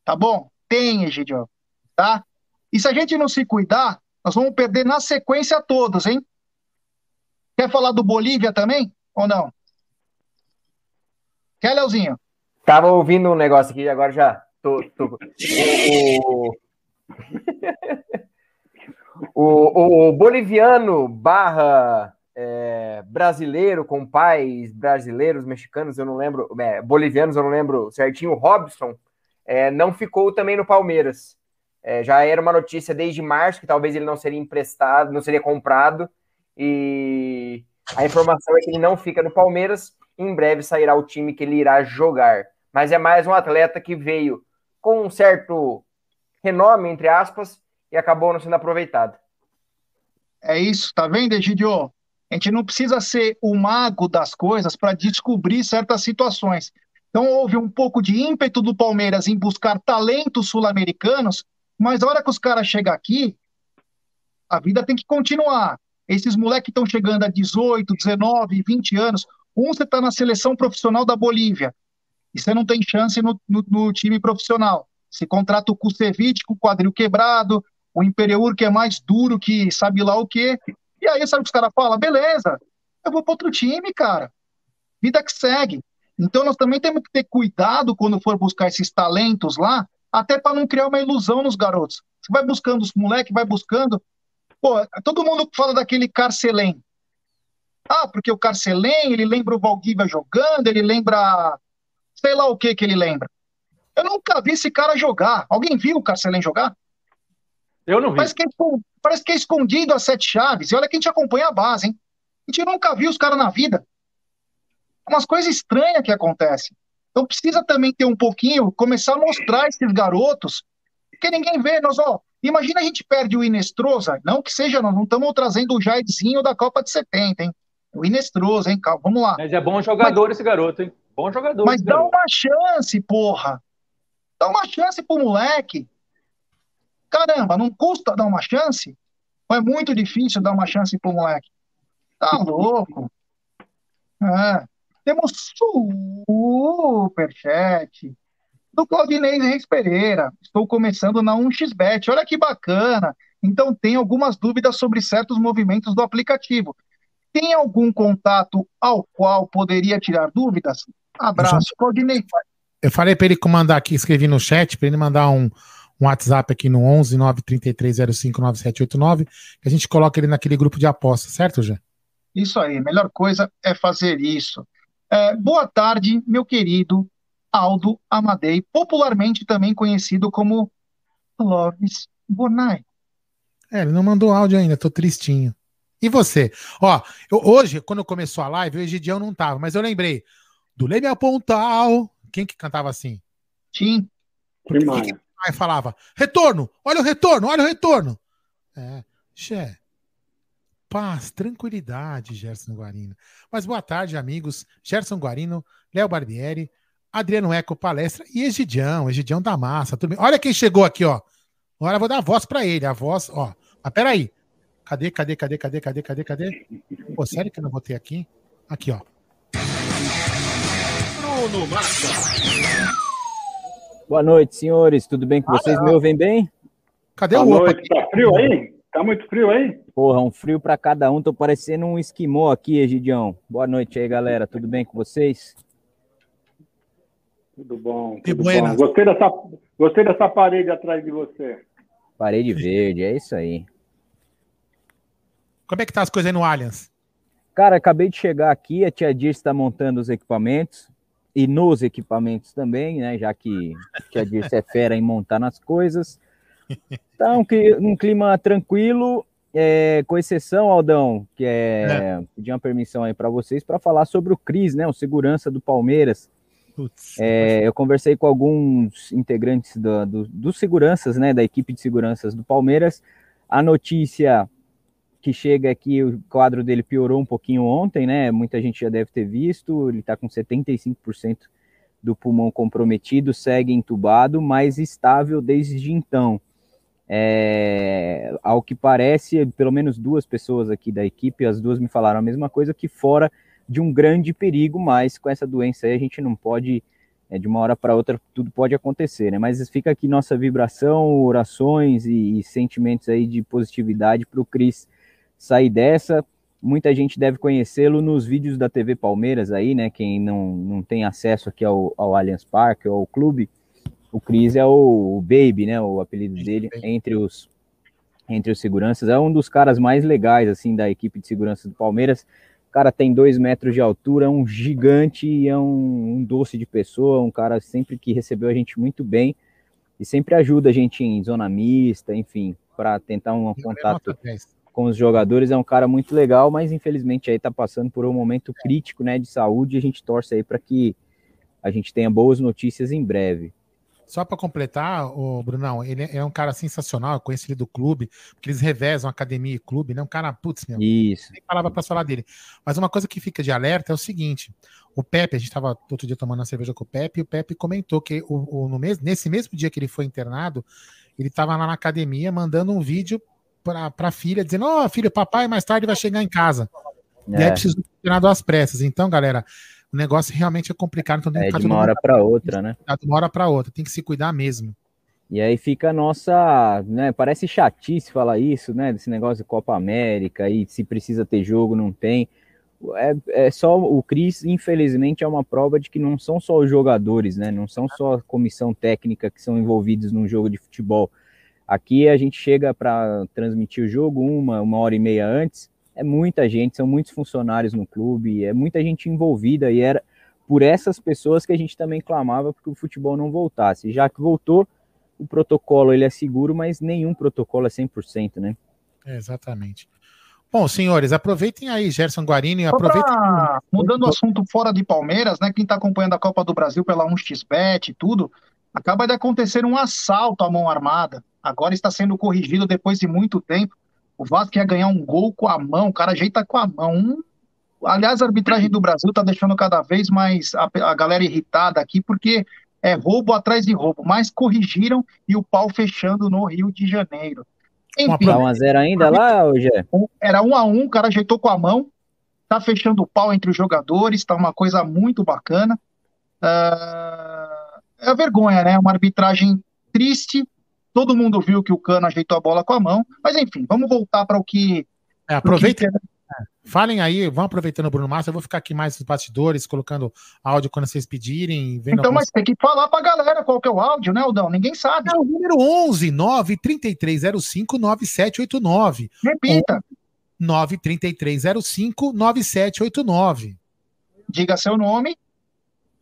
A: Tá bom? Tem, Egidio. Tá? E se a gente não se cuidar, nós vamos perder na sequência todos, hein? Quer falar do Bolívia também? Ou não? Quer, Leozinho?
C: Tava ouvindo um negócio aqui, agora já tô. tô... O... *laughs* o, o, boliviano barra é, brasileiro com pais brasileiros, mexicanos, eu não lembro, é, bolivianos, eu não lembro certinho, Robson, é, não ficou também no Palmeiras. É, já era uma notícia desde março que talvez ele não seria emprestado, não seria comprado, e a informação é que ele não fica no Palmeiras. Em breve sairá o time que ele irá jogar. Mas é mais um atleta que veio com um certo renome, entre aspas, e acabou não sendo aproveitado.
A: É isso, tá vendo, Egidio? A gente não precisa ser o mago das coisas para descobrir certas situações. Então houve um pouco de ímpeto do Palmeiras em buscar talentos sul-americanos, mas a hora que os caras chegam aqui, a vida tem que continuar. Esses moleques estão chegando a 18, 19, 20 anos. Um, você está na seleção profissional da Bolívia e você não tem chance no, no, no time profissional. Você contrata o Kusevich com o quadril quebrado, o Imperiur que é mais duro que sabe lá o quê. E aí, sabe o que os caras falam? Beleza, eu vou para outro time, cara. Vida que segue. Então, nós também temos que ter cuidado quando for buscar esses talentos lá, até para não criar uma ilusão nos garotos. Você vai buscando os moleques, vai buscando, Pô, todo mundo fala daquele Carcelém. Ah, porque o Carcelém, ele lembra o Valdívia jogando, ele lembra sei lá o que que ele lembra. Eu nunca vi esse cara jogar. Alguém viu o Carcelém jogar?
B: Eu não vi.
A: Parece que, é, parece que é escondido as sete chaves. E olha que a gente acompanha a base, hein? A gente nunca viu os caras na vida. É umas coisas estranhas que acontecem. Então precisa também ter um pouquinho, começar a mostrar esses garotos, que ninguém vê. Nós, ó, Imagina a gente perde o Inestrosa, não que seja, nós não estamos trazendo o Jairzinho da Copa de 70, hein? O Inestrosa, hein, Calma, vamos lá.
B: Mas é bom jogador mas, esse garoto, hein? Bom jogador.
A: Mas dá
B: garoto.
A: uma chance, porra. Dá uma chance pro moleque. Caramba, não custa dar uma chance? Ou é muito difícil dar uma chance pro moleque? Tá louco. É. Temos superchat do Claudinei Reis Pereira. Estou começando na 1xBet. Olha que bacana. Então, tem algumas dúvidas sobre certos movimentos do aplicativo. Tem algum contato ao qual poderia tirar dúvidas? Abraço, Claudinei.
F: Eu falei para ele mandar aqui, escrevi no chat, para ele mandar um, um WhatsApp aqui no 11 93305 9789, que a gente coloca ele naquele grupo de apostas, certo, Jé?
A: Isso aí, a melhor coisa é fazer isso. É, boa tarde, meu querido Aldo Amadei, popularmente também conhecido como Clóvis Bonai.
F: É, ele não mandou áudio ainda, tô tristinho. E você? Ó, eu, hoje, quando começou a live, o Egidião não tava, mas eu lembrei do Leme Apontal. Quem que cantava assim?
A: Sim.
F: Porque o que que falava? Retorno! Olha o retorno, olha o retorno! É, Xé. Paz, tranquilidade, Gerson Guarino. Mas boa tarde, amigos. Gerson Guarino, Léo Barbieri, Adriano Eco Palestra e Egidião, Egidião da Massa. Tudo bem? Olha quem chegou aqui, ó. Agora eu vou dar a voz para ele. A voz, ó. Mas peraí. Cadê, cadê, cadê, cadê, cadê, cadê, cadê? Pô, sério que eu não botei aqui? Aqui, ó.
G: Bruno Massa.
H: Boa noite, senhores. Tudo bem com vocês? Me ouvem bem?
F: Cadê
E: Boa
F: o outro?
E: noite. Tá frio aí? Tá muito frio aí?
H: Porra, um frio pra cada um. Tô parecendo um esquimó aqui, Egidião. Boa noite aí, galera. Tudo bem com vocês?
E: Tudo bom.
F: Que
E: Tudo bom. Gostei, dessa, gostei dessa parede atrás de você.
H: Parede verde, é isso aí.
F: Como é que tá as coisas aí no Allianz?
H: Cara, acabei de chegar aqui, a tia Dirce está montando os equipamentos e nos equipamentos também, né? Já que a tia Dirce é fera em montar nas coisas. Tá um, um clima tranquilo, é, com exceção, Aldão, que é, pedir uma permissão aí para vocês para falar sobre o Cris, né? O segurança do Palmeiras.
F: Putz,
H: É, eu conversei com alguns integrantes da- do- dos seguranças, né, da equipe de seguranças do Palmeiras. A notícia que chega aqui, o quadro dele piorou um pouquinho ontem, né? Muita gente já deve ter visto. Ele está com 75% do pulmão comprometido, segue entubado, mas estável desde então. É, ao que parece, pelo menos duas pessoas aqui da equipe, as duas me falaram a mesma coisa, que fora de um grande perigo, mas com essa doença aí a gente não pode, é, de uma hora para outra, tudo pode acontecer, né? Mas fica aqui nossa vibração, orações e, e sentimentos aí de positividade para o Cris sair dessa. Muita gente deve conhecê-lo nos vídeos da TV Palmeiras aí, né? Quem não, não tem acesso aqui ao, ao Allianz Parque ou ao clube, o Cris é o, o Baby, né? O apelido dele entre os entre os seguranças. É um dos caras mais legais, assim, da equipe de segurança do Palmeiras. O cara tem dois metros de altura, é um gigante e é um, um doce de pessoa, um cara sempre que recebeu a gente muito bem e sempre ajuda a gente em zona mista, enfim, para tentar um contato
F: nota 10.
H: com os jogadores. É um cara muito legal, mas infelizmente aí tá passando por um momento crítico, né, de saúde. E a gente torce aí para que a gente tenha boas notícias em breve.
F: Só para completar, o Brunão, ele é um cara sensacional, eu conheço ele do clube, porque eles revezam academia e clube, né? Um cara, putz, meu,
H: Isso.
F: nem palavra para falar dele. Mas uma coisa que fica de alerta é o seguinte: o Pepe, a gente estava outro dia tomando uma cerveja com o Pepe, e o Pepe comentou que o, o- no mes, nesse mesmo dia que ele foi internado, ele estava lá na academia mandando um vídeo para a filha, dizendo: Ó, filho, papai mais tarde vai chegar em casa. E aí
H: É,
F: precisa ser internado às pressas. Então, galera, o negócio realmente é complicado. Então
H: é
F: ficar
H: de
F: todo
H: uma hora para outra, né?
F: de uma hora para outra. Tem que se cuidar mesmo.
H: E aí fica a nossa, né, parece chatice falar isso, né, desse negócio de Copa América e se precisa ter jogo, não tem. É, é só o Cris, infelizmente, é uma prova de que não são só os jogadores, né, não são só a comissão técnica que são envolvidos num jogo de futebol. Aqui a gente chega para transmitir o jogo uma, uma hora e meia antes, é muita gente, são muitos funcionários no clube, é muita gente envolvida e era por essas pessoas que a gente também clamava porque o futebol não voltasse. Já que voltou, o protocolo ele é seguro, mas nenhum protocolo é 100%, né?
F: É, exatamente. Bom, senhores, aproveitem aí, Gerson Guarini, aproveitem.
A: pra- mudando o assunto fora de Palmeiras, né? Quem está acompanhando a Copa do Brasil pela 1xBet e tudo, acaba de acontecer um assalto à mão armada. Agora está sendo corrigido depois de muito tempo. O Vasco ia ganhar um gol com a mão, o cara ajeita com a mão. Um- Aliás, a arbitragem do Brasil está deixando cada vez mais a, a galera irritada aqui, porque é roubo atrás de roubo. Mas corrigiram e o pau fechando no Rio de Janeiro. Enfim,
H: Tá 1x0 ainda lá, hoje
A: era um a um, o cara ajeitou com a mão, tá fechando o pau entre os jogadores, tá uma coisa muito bacana. Ah, é vergonha, né? Uma arbitragem triste. Todo mundo viu que o Cano ajeitou a bola com a mão, mas enfim, vamos voltar para o que.
F: É, aproveitem. Falem aí, vão aproveitando o Bruno Massa. Eu vou ficar aqui mais nos bastidores, colocando áudio quando vocês pedirem. Vendo
A: Então,
F: alguns-
A: mas tem que falar pra galera qual que é o áudio, né, Aldão? Ninguém sabe.
F: É o número 11 93305 9789.
A: Repita,
F: 93305 9789.
A: diga seu nome.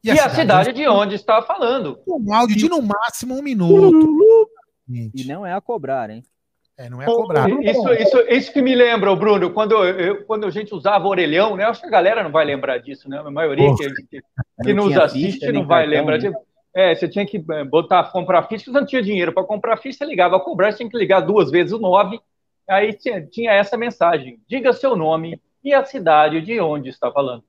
B: E a cidade de onde está falando.
F: Um áudio de no máximo um minuto.
H: E não é a cobrar, hein?
F: É, não é cobrado.
B: Isso, isso, isso que me lembra, Bruno, quando, eu, quando a gente usava orelhão, né? Acho que a galera não vai lembrar disso, né? A maioria que, que, que nos assiste ficha, não vai cartão, lembrar né? disso. É, você tinha que é, botar, comprar ficha, você não tinha dinheiro para comprar ficha, você ligava a cobrar, você tinha que ligar duas vezes o nove, aí tinha, tinha essa mensagem: diga seu nome e a cidade de onde está falando.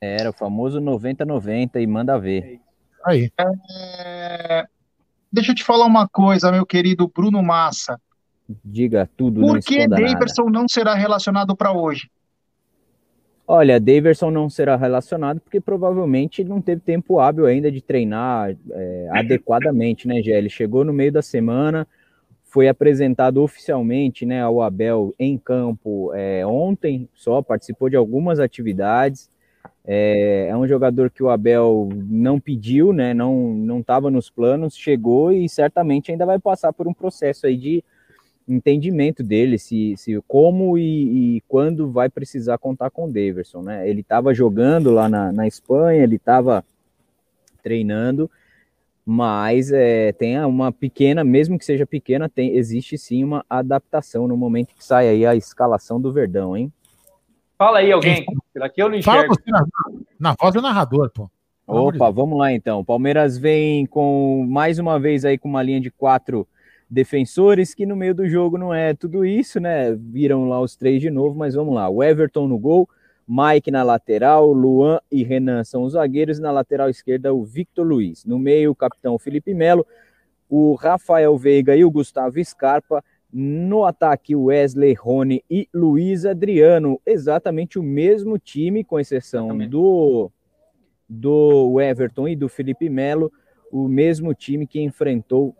H: Era o famoso 9090 e manda ver.
A: Aí. É... Deixa eu te falar uma coisa, meu querido Bruno Massa.
H: Diga tudo.
A: Por que Daverson nada. não será relacionado para hoje?
H: Olha, Daverson não será relacionado porque provavelmente não teve tempo hábil ainda de treinar é, adequadamente, né, Gé? Ele chegou no meio da semana, foi apresentado oficialmente né, ao Abel em campo é, ontem, só participou de algumas atividades. É, é, um jogador que o Abel não pediu, né? Não não estava nos planos, chegou e certamente ainda vai passar por um processo aí de entendimento dele, se, se como e, e quando vai precisar contar com o Daverson, né? Ele estava jogando lá na, na Espanha, ele estava treinando, mas é, tem uma pequena, mesmo que seja pequena, tem, existe sim uma adaptação no momento que sai aí a escalação do Verdão, hein?
B: Fala aí alguém, aqui eu não enxergo. Fala você
F: na, na voz do narrador, pô.
H: Opa, vamos lá então. Palmeiras vem com mais uma vez aí com uma linha de quatro defensores, que no meio do jogo não é tudo isso, né? Viram lá os três de novo, mas vamos lá. O Everton no gol, Mike na lateral, Luan e Renan são os zagueiros, na lateral esquerda o Victor Luiz. No meio, o capitão Felipe Melo, o Rafael Veiga e o Gustavo Scarpa. No ataque, Wesley, Rony e Luiz Adriano. Exatamente o mesmo time, com exceção do, do Everton e do Felipe Melo. O mesmo time que enfrentou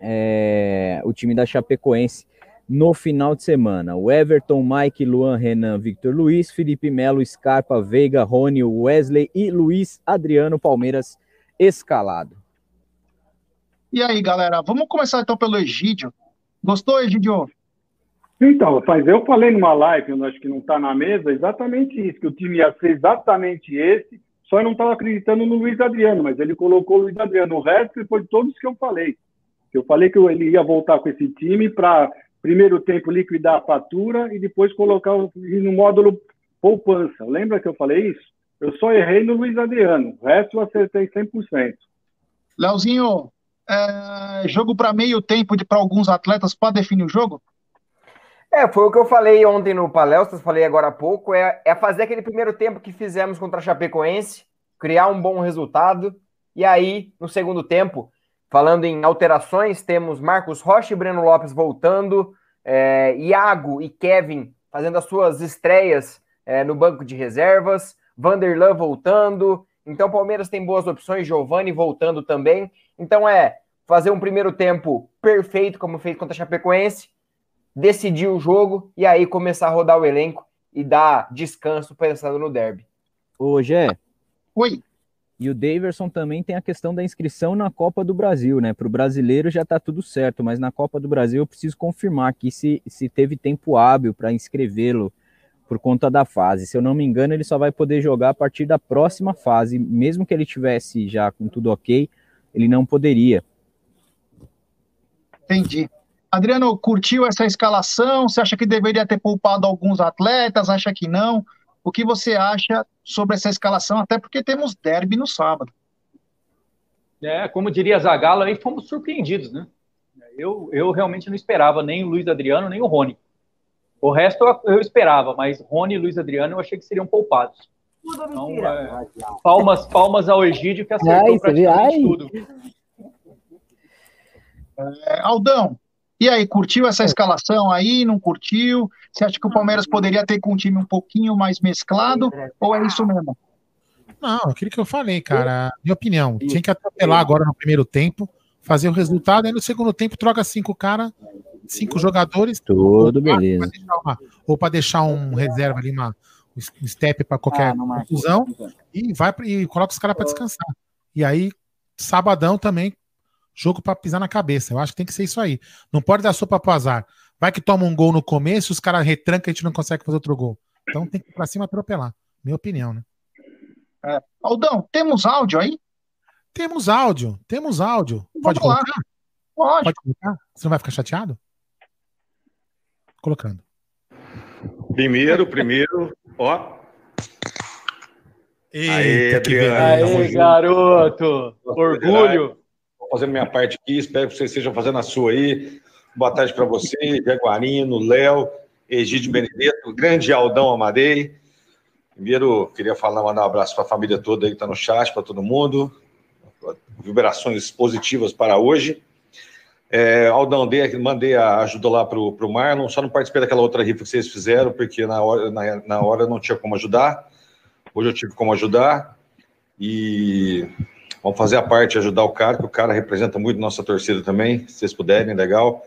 H: é, o time da Chapecoense no final de semana. O Everton, Mike, Luan, Renan, Victor Luiz, Felipe Melo, Scarpa, Veiga, Rony, Wesley e Luiz Adriano Palmeiras escalado.
A: E aí, galera, vamos começar então pelo Egídio. Gostou, Egídio?
E: Então, mas eu falei numa live, eu acho que não está na mesa, exatamente isso, que o time ia ser exatamente esse, só eu não estava acreditando no Luiz Adriano, mas ele colocou o Luiz Adriano. O resto foi todos que eu falei. Eu falei que ele ia voltar com esse time para, primeiro tempo, liquidar a fatura e depois colocar no módulo poupança. Lembra que eu falei isso? Eu só errei no Luiz Adriano, o resto eu acertei 100%.
A: Leozinho, é, jogo para meio tempo para alguns atletas para definir o jogo?
C: É, foi o que eu falei ontem no Palestras, falei agora há pouco, é, é fazer aquele primeiro tempo que fizemos contra a Chapecoense, criar um bom resultado, e aí, no segundo tempo, Falando em alterações, temos Marcos Rocha e Breno Lopes voltando, é, Iago e Kevin fazendo as suas estreias é, no banco de reservas, Vanderlan voltando. Então, Palmeiras tem boas opções, Giovani voltando também. Então, é fazer um primeiro tempo perfeito, como fez contra a Chapecoense, decidir o jogo e aí começar a rodar o elenco e dar descanso pensando no derby.
H: Ô, Gé.
A: Oi.
H: E o Daverson também tem a questão da inscrição na Copa do Brasil, né? Para o brasileiro já está tudo certo, mas na Copa do Brasil eu preciso confirmar aqui se, se teve tempo hábil para inscrevê-lo por conta da fase. Se eu não me engano, ele só vai poder jogar a partir da próxima fase, mesmo que ele tivesse já com tudo ok, ele não poderia.
A: Entendi. Adriano, curtiu essa escalação? Você acha que deveria ter poupado alguns atletas? Acha que não? O que você acha sobre essa escalação? Até porque temos derby no sábado.
B: É, como diria Zagallo, aí fomos surpreendidos, né? Eu, eu realmente não esperava nem o Luiz Adriano, nem o Rony. O resto eu, eu esperava, mas Rony e Luiz Adriano eu achei que seriam poupados. Então, é, palmas, palmas ao Egídio que acertou ai, praticamente tudo.
A: É, Aldão, e aí, curtiu essa escalação aí? Não curtiu? Você acha que o Palmeiras poderia ter com um time um pouquinho mais mesclado? Ou é isso mesmo?
F: Não, aquilo que eu falei, cara. Minha opinião. Tinha que atropelar agora no primeiro tempo, fazer o resultado, aí no segundo tempo troca cinco caras, cinco jogadores.
H: Tudo beleza.
F: ou para deixar um reserva ali, uma, step para qualquer ah, confusão, e vai e coloca os caras para descansar. E aí, sabadão também, jogo para pisar na cabeça. Eu acho que tem que ser isso aí. Não pode dar sopa pro azar. Vai que toma um gol no começo, os caras retrancam e a gente não consegue fazer outro gol. Então tem que ir pra cima atropelar. Minha opinião, né?
A: É. Aldão, temos áudio aí?
F: Temos áudio, temos áudio. Pode Vamos colocar? Pode. Pode colocar? Você não vai ficar chateado? Colocando.
I: Primeiro, primeiro, ó.
F: Eita,
I: Aê, Adriano,
B: Aê, garoto! Orgulho!
I: Tô fazendo minha parte aqui, espero que vocês estejam fazendo a sua aí. Boa tarde para você, Jaguarino, Léo, Egídio Benedetto, grande Aldão Amadei. Primeiro, queria falar, mandar um abraço para a família toda aí que está no chat, para todo mundo. Vibrações positivas para hoje. É, Aldão, dei, mandei a ajuda lá para o Marlon, só não participei daquela outra rifa que vocês fizeram, porque na hora, na, na hora não tinha como ajudar. Hoje eu tive como ajudar. E vamos fazer a parte, ajudar o cara, que o cara representa muito nossa torcida também, se vocês puderem, legal.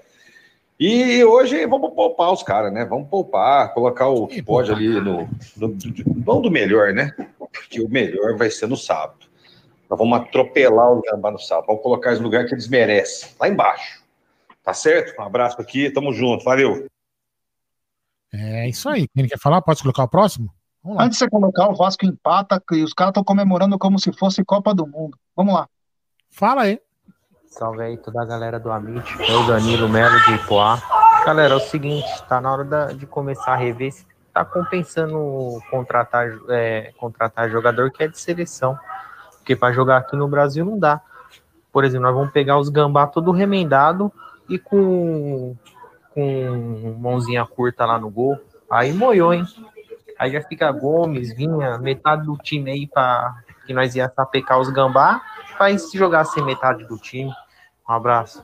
I: E hoje vamos poupar os caras, né? Vamos poupar, colocar o que pode ali no, no, Vamos do melhor, né? Porque o melhor vai ser no sábado. Nós vamos atropelar o Gambá no sábado. Vamos colocar eles no lugar que eles merecem, lá embaixo. Tá certo? Um abraço aqui, tamo junto, valeu.
F: É isso aí. Quem quer falar? Pode colocar o próximo? Vamos lá.
A: Antes de você colocar, o Vasco empata e os caras estão comemorando como se fosse Copa do Mundo. Vamos lá.
F: Fala aí.
J: Salve aí toda a galera do Amit, eu, Danilo Melo de Ipoá. Galera, é o seguinte, tá na hora da- de começar a rever se tá compensando contratar, é, contratar jogador que é de seleção. Porque para jogar aqui no Brasil não dá. Por exemplo, nós vamos pegar os gambá todo remendado e com, com mãozinha curta lá no gol. Aí moiou, hein? Aí já fica Gomes, Vinha, metade do time aí para que nós ia sapecar os gambá, para se jogar sem metade do time. Um abraço.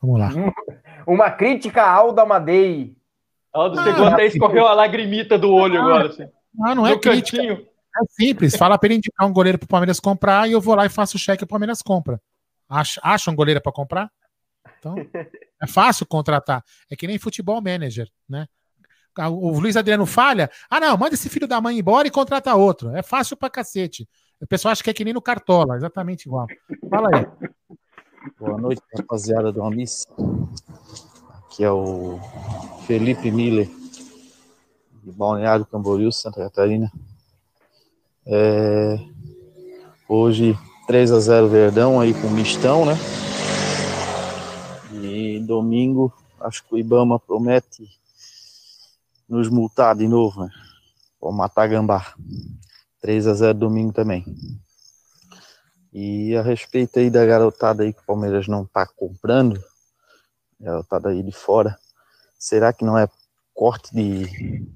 F: Vamos lá. *laughs*
C: Uma crítica a Aldo Amadei.
B: Aldo, chegou até escorreu a lagrimita do olho agora. Assim.
F: Ah, não é crítica.
B: cantinho.
F: É simples. Fala pra ele indicar um goleiro pro Palmeiras comprar e eu vou lá e faço o cheque e o Palmeiras compra. Acha, acha um goleiro pra comprar? Então, *laughs* é fácil contratar. É que nem futebol manager, né? O Luiz Adriano falha. Ah, não, manda esse filho da mãe embora e contrata outro. É fácil pra cacete. O pessoal acha que é que nem no Cartola, exatamente igual. Fala aí.
K: Boa noite, rapaziada do Amis. Aqui é o Felipe Miller, de Balneário Camboriú, Santa Catarina. É, Hoje 3 a 0 Verdão aí com mistão, né? E domingo acho que o Ibama promete nos multar de novo, né? Vou matar gambá. 3 a 0 domingo também. E a respeito aí da garotada aí que o Palmeiras não tá comprando, garotada aí de fora, será que não é corte de,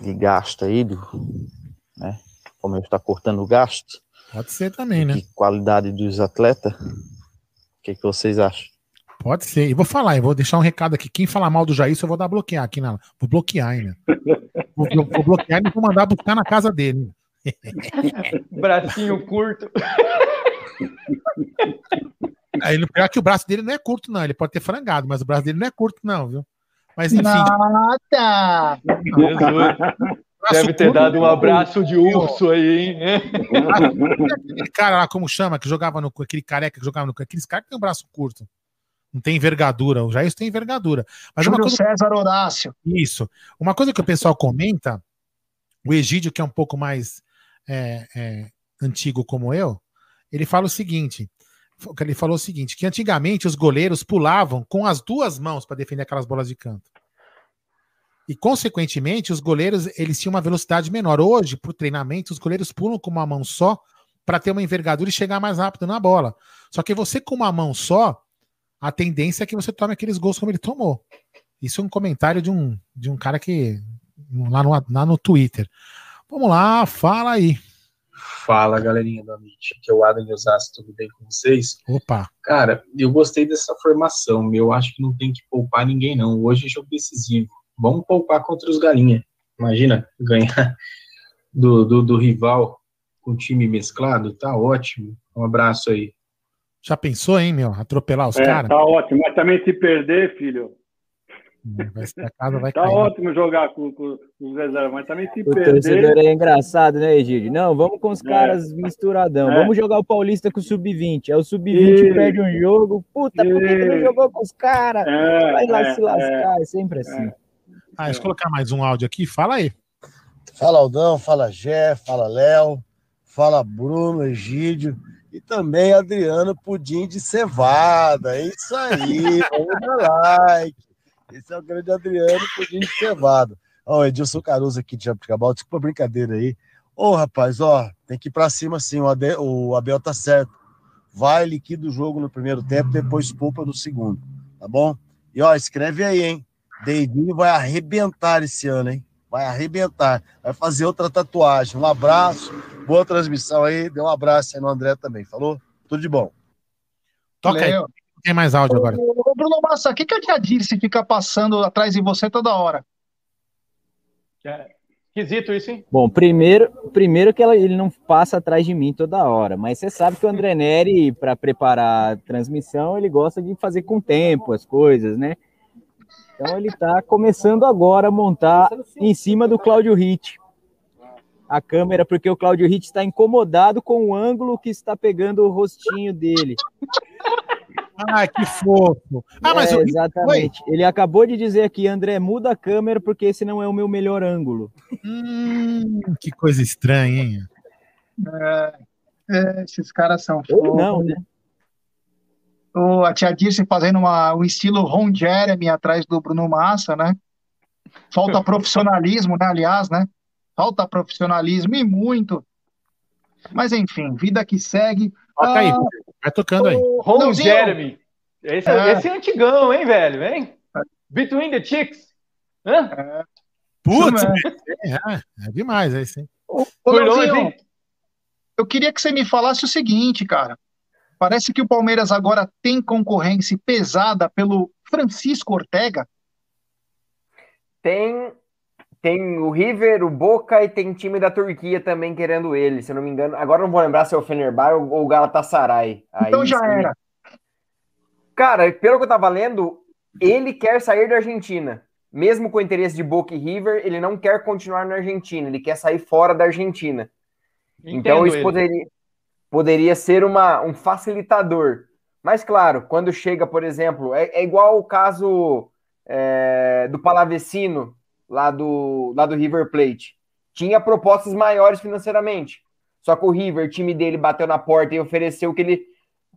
K: de gasto aí, do, né? O Palmeiras está cortando o gasto?
F: Pode ser também, né?
K: De qualidade dos atletas? O que, que vocês acham?
F: Pode ser. E vou falar, eu vou deixar um recado aqui. Quem falar mal do Jair, eu vou dar bloquear aqui na. Vou bloquear ainda. Vou, vou bloquear e vou mandar buscar na casa dele. *laughs*
B: Bracinho curto.
F: Aí, no pior que o braço dele não é curto, não. Ele pode ter frangado, mas o braço dele não é curto, não, viu? Mas enfim.
A: Nada!
B: Deve ter dado um abraço de urso aí, hein?
F: Aquele cara lá, como chama, que jogava no. Aquele careca que jogava no. Aqueles caras que tem um braço curto. Não tem envergadura. O Jair tem envergadura. Mas uma
A: Júlio
F: coisa.
A: César Horácio.
F: Isso. Uma coisa que o pessoal comenta, o Egídio, que é um pouco mais é, é, antigo como eu, ele fala o seguinte: ele falou o seguinte: que antigamente os goleiros pulavam com as duas mãos para defender aquelas bolas de canto. E, consequentemente, os goleiros eles tinham uma velocidade menor. Hoje, por treinamento, os goleiros pulam com uma mão só para ter uma envergadura e chegar mais rápido na bola. Só que você com uma mão só, a tendência é que você tome aqueles gols como ele tomou. Isso é um comentário de um, de um cara que. lá no, lá no Twitter. Vamos lá, fala aí.
L: Fala, galerinha do Amit. Aqui é o Adam de Osasco, tudo bem com vocês?
F: Opa.
L: Cara, eu gostei dessa formação. Eu acho que não tem que poupar ninguém, não. Hoje é jogo decisivo. Vamos poupar contra os galinha. Imagina ganhar *laughs* do, do, do rival com time mesclado, tá ótimo. Um abraço aí.
F: Já pensou, hein, meu? Atropelar os
E: É,
F: caras?
E: tá ótimo, mas também se perder, filho.
F: Vai, casa vai *laughs*
E: Tá
F: cair.
E: ótimo jogar com, com, com os reservas, mas também se
H: O torcedor
E: perder.
H: é engraçado, né, Egídio? Não, vamos com os caras misturadão.
E: É.
H: Vamos jogar o Paulista com o Sub-20. Aí o Sub-20
E: Isso.
H: perde um jogo. Puta, por que não jogou com os caras?
E: É,
H: Vai lá
E: é,
H: se lascar. É, sempre assim.
F: Ah, deixa eu colocar mais um áudio aqui. Fala aí.
M: Fala Aldão, fala Jé, fala Léo, fala Bruno, Egídio e também Adriano Pudim de Cevada. É isso aí, vamos dar like. Esse é o grande Adriano, pudim de cevado. Ó, o Edilson Caruso aqui de Jabuticabal, desculpa a brincadeira aí. Ô, rapaz, ó, tem que ir pra cima sim, o, Ade, o Abel tá certo. Vai, liquida o jogo no primeiro tempo, depois poupa no segundo, tá bom? E ó, escreve aí, hein? Deivinho vai arrebentar esse ano, hein? Vai arrebentar. Vai fazer outra tatuagem. Um abraço, boa transmissão aí. Dê um abraço aí no André também, falou? Tudo de bom.
F: Toca aí. Tem mais áudio agora.
A: Ô, Bruno Massa, o que, que a Tia Dirce fica passando atrás de você toda hora?
B: É, esquisito isso, hein?
H: Bom, primeiro, primeiro que ela, ele não passa atrás de mim toda hora, mas você sabe que o André Neri, para preparar a transmissão, ele gosta de fazer com tempo as coisas, né? Então ele está começando agora a montar em cima do Cláudio Hit a câmera, porque o Cláudio Hit está incomodado com o ângulo que está pegando o rostinho dele.
F: Ah, que fofo. Ah, mas
H: É, exatamente. Ele acabou de dizer aqui, André, muda a câmera porque esse não é o meu melhor ângulo.
F: Hum, que coisa estranha, hein?
A: É, é, esses caras são
H: Ou não,
A: fofos.
H: né?
A: O, a Tia Dirce fazendo uma, um estilo Ron Jeremy atrás do Bruno Massa, né? Falta profissionalismo, né? Aliás, né? Falta profissionalismo e muito. Mas enfim, vida que segue.
F: Toca aí,
A: Ah,
F: vai tocando aí.
B: Ron. Jeremy. Esse é,
A: É.
B: esse é antigão, hein, velho? Hein? Between the Chicks. Hã?
F: Putz,
A: Isso
F: é, é demais, é isso?
A: Ô,
B: hein?
A: eu queria que você me falasse o seguinte, cara. Parece que o Palmeiras agora tem concorrência pesada pelo Francisco Ortega.
C: Tem, tem o River, o Boca e tem time da Turquia também querendo ele, se eu não me engano. Agora eu não vou lembrar se é o Fenerbahçe ou o Galatasaray.
A: Então
C: Aí
A: já
C: sim.
A: era.
C: Cara, pelo que eu tava lendo, ele quer sair da Argentina. Mesmo com o interesse de Boca e River, ele não quer continuar na Argentina, ele quer sair fora da Argentina. então
B: Entendo
C: isso
B: ele.
C: poderia, poderia ser uma, um facilitador. Mas claro, quando chega, por exemplo, é, é igual o caso é, do Palavecino, lá do, lá do River Plate. Tinha propostas maiores financeiramente. Só que o River, o time dele, bateu na porta e ofereceu o que ele.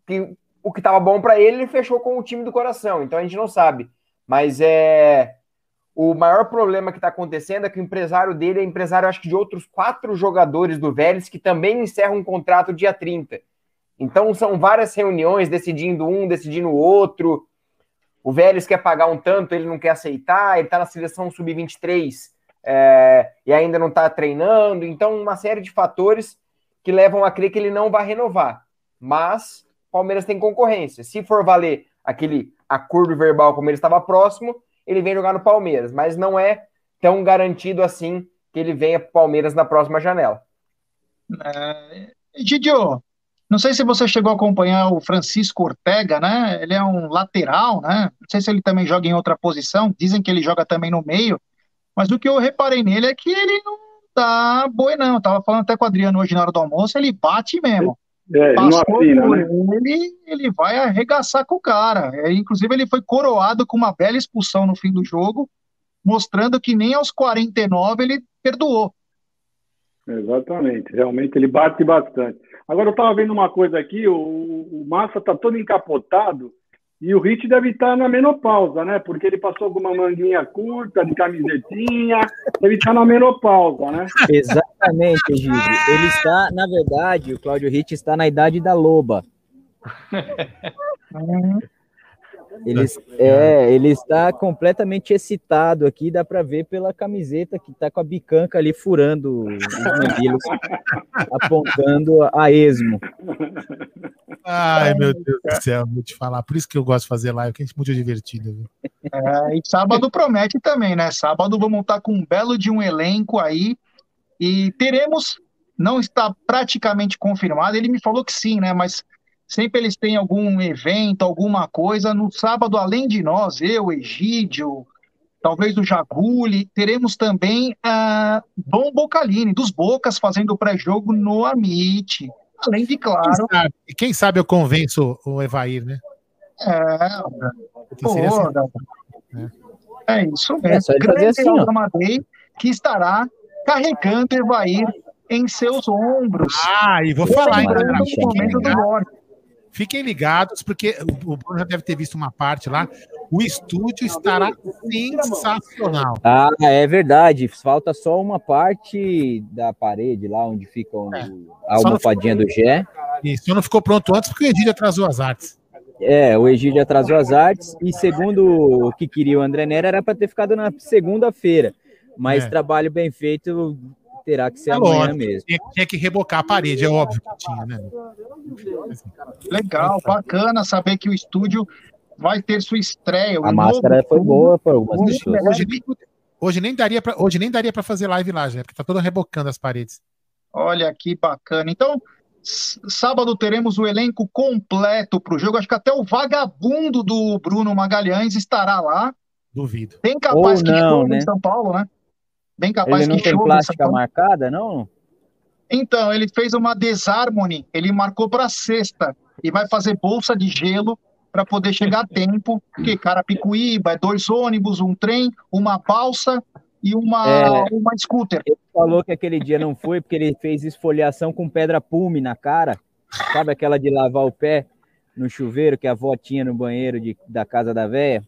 C: Que, o que estava bom para ele, ele fechou com o time do coração. Então a gente não sabe. Mas é. O maior problema que está acontecendo é que o empresário dele é empresário, acho que de outros quatro jogadores do Vélez que também encerram um contrato dia 30. Então são várias reuniões decidindo um, decidindo o outro. O Vélez quer pagar um tanto, ele não quer aceitar, ele está na seleção sub-23 é, e ainda não está treinando. Então, uma série de fatores que levam a crer que ele não vai renovar. Mas o Palmeiras tem concorrência. Se for valer aquele acordo verbal como ele estava próximo, ele vem jogar no Palmeiras, mas não é tão garantido assim que ele venha para o Palmeiras na próxima janela.
A: É, Gidio, não sei se você chegou a acompanhar o Francisco Ortega, né? Ele é um lateral, né? Não sei se ele também joga em outra posição. Dizem que ele joga também no meio. Mas o que eu reparei nele é que ele não dá boi, não. Eu tava falando até com o Adriano hoje na hora do almoço, ele bate mesmo.
E: É,
A: Passou
E: afina,
A: por
E: né?
A: ele, ele vai arregaçar com o cara. É, inclusive, ele foi coroado com uma bela expulsão no fim do jogo, mostrando que nem aos 49 ele perdoou.
E: Exatamente, realmente ele bate bastante. Agora eu estava vendo uma coisa aqui, o, o Massa está todo encapotado e o Hit deve estar na menopausa, né? Porque ele passou com uma manguinha curta, de camisetinha, deve estar na menopausa, né? *laughs*
H: Exatamente, Egídio. Ele está, na verdade, o Cláudio Ritt está na idade da loba. *laughs* Ele, é, ele está completamente excitado aqui, dá para ver pela camiseta que está com a bicanca ali furando os mamilos, *laughs* apontando a esmo.
F: Ai, meu Deus do céu, vou te falar. Por isso que eu gosto de fazer live, que é muito divertido. Viu?
A: É, e sábado promete também, né? Sábado vamos estar com um belo de um elenco aí e teremos, não está praticamente confirmado, ele me falou que sim, né? Mas sempre eles têm algum evento, alguma coisa. No sábado, além de nós, eu, Egídio, talvez o Jaguli, teremos também a Dom Bocalini, dos Bocas, fazendo o pré-jogo no Amit. Além de, claro.
F: Quem sabe, e quem sabe eu convenço o Evair, né?
A: É, pô,
F: assim,
A: é isso
H: É,
A: mesmo.
H: só ele fazer
A: Grande
H: assim.
A: Amadei, que estará carregando Evair em seus ombros.
F: Ah, e vou falar, hein,
A: Lembrando
F: galera?
A: momento do norte.
F: Fiquem ligados, porque o Bruno já deve ter visto uma parte lá. o estúdio estará sensacional.
H: Ah, é verdade. Falta só uma parte da parede lá onde fica
F: É.
H: a almofadinha do Gé.
F: Isso, não ficou pronto antes porque o Edílio atrasou as artes.
H: É, o Egídio atrasou as artes e segundo o que queria o André Nera era para ter ficado na segunda-feira. Mas
F: É.
H: trabalho bem feito terá que ser
F: É
H: amanhã
F: lógico,
H: mesmo.
F: Tinha, tinha que rebocar a parede, é óbvio que tinha, né?
A: Legal, bacana saber que o estúdio vai ter sua estreia.
H: A
A: novo
H: máscara foi
A: estúdio.
H: boa para algumas
A: Hoje-
H: pessoas.
F: Hoje nem, hoje nem daria para hoje nem daria para fazer live lá, já, porque tá todo rebocando as paredes.
A: Olha que bacana. Então, sábado teremos o elenco completo para o jogo. Acho que até o vagabundo do Bruno Magalhães estará lá.
F: Duvido.
A: Bem capaz
H: Ou
A: que
H: não, né?
A: em São Paulo, né? Bem capaz
H: Ele não
A: que
H: tem plástica marcada, não?
A: Então, ele fez uma desarmony, ele marcou para sexta e vai fazer bolsa de gelo para poder chegar a tempo, porque Carapicuíba é dois ônibus, um trem, uma balsa e uma,
H: É.
A: uma scooter.
H: Ele falou que aquele dia não foi porque ele fez esfoliação com pedra pume na cara. Sabe aquela de lavar o pé no chuveiro que a avó tinha no banheiro de, da casa da véia?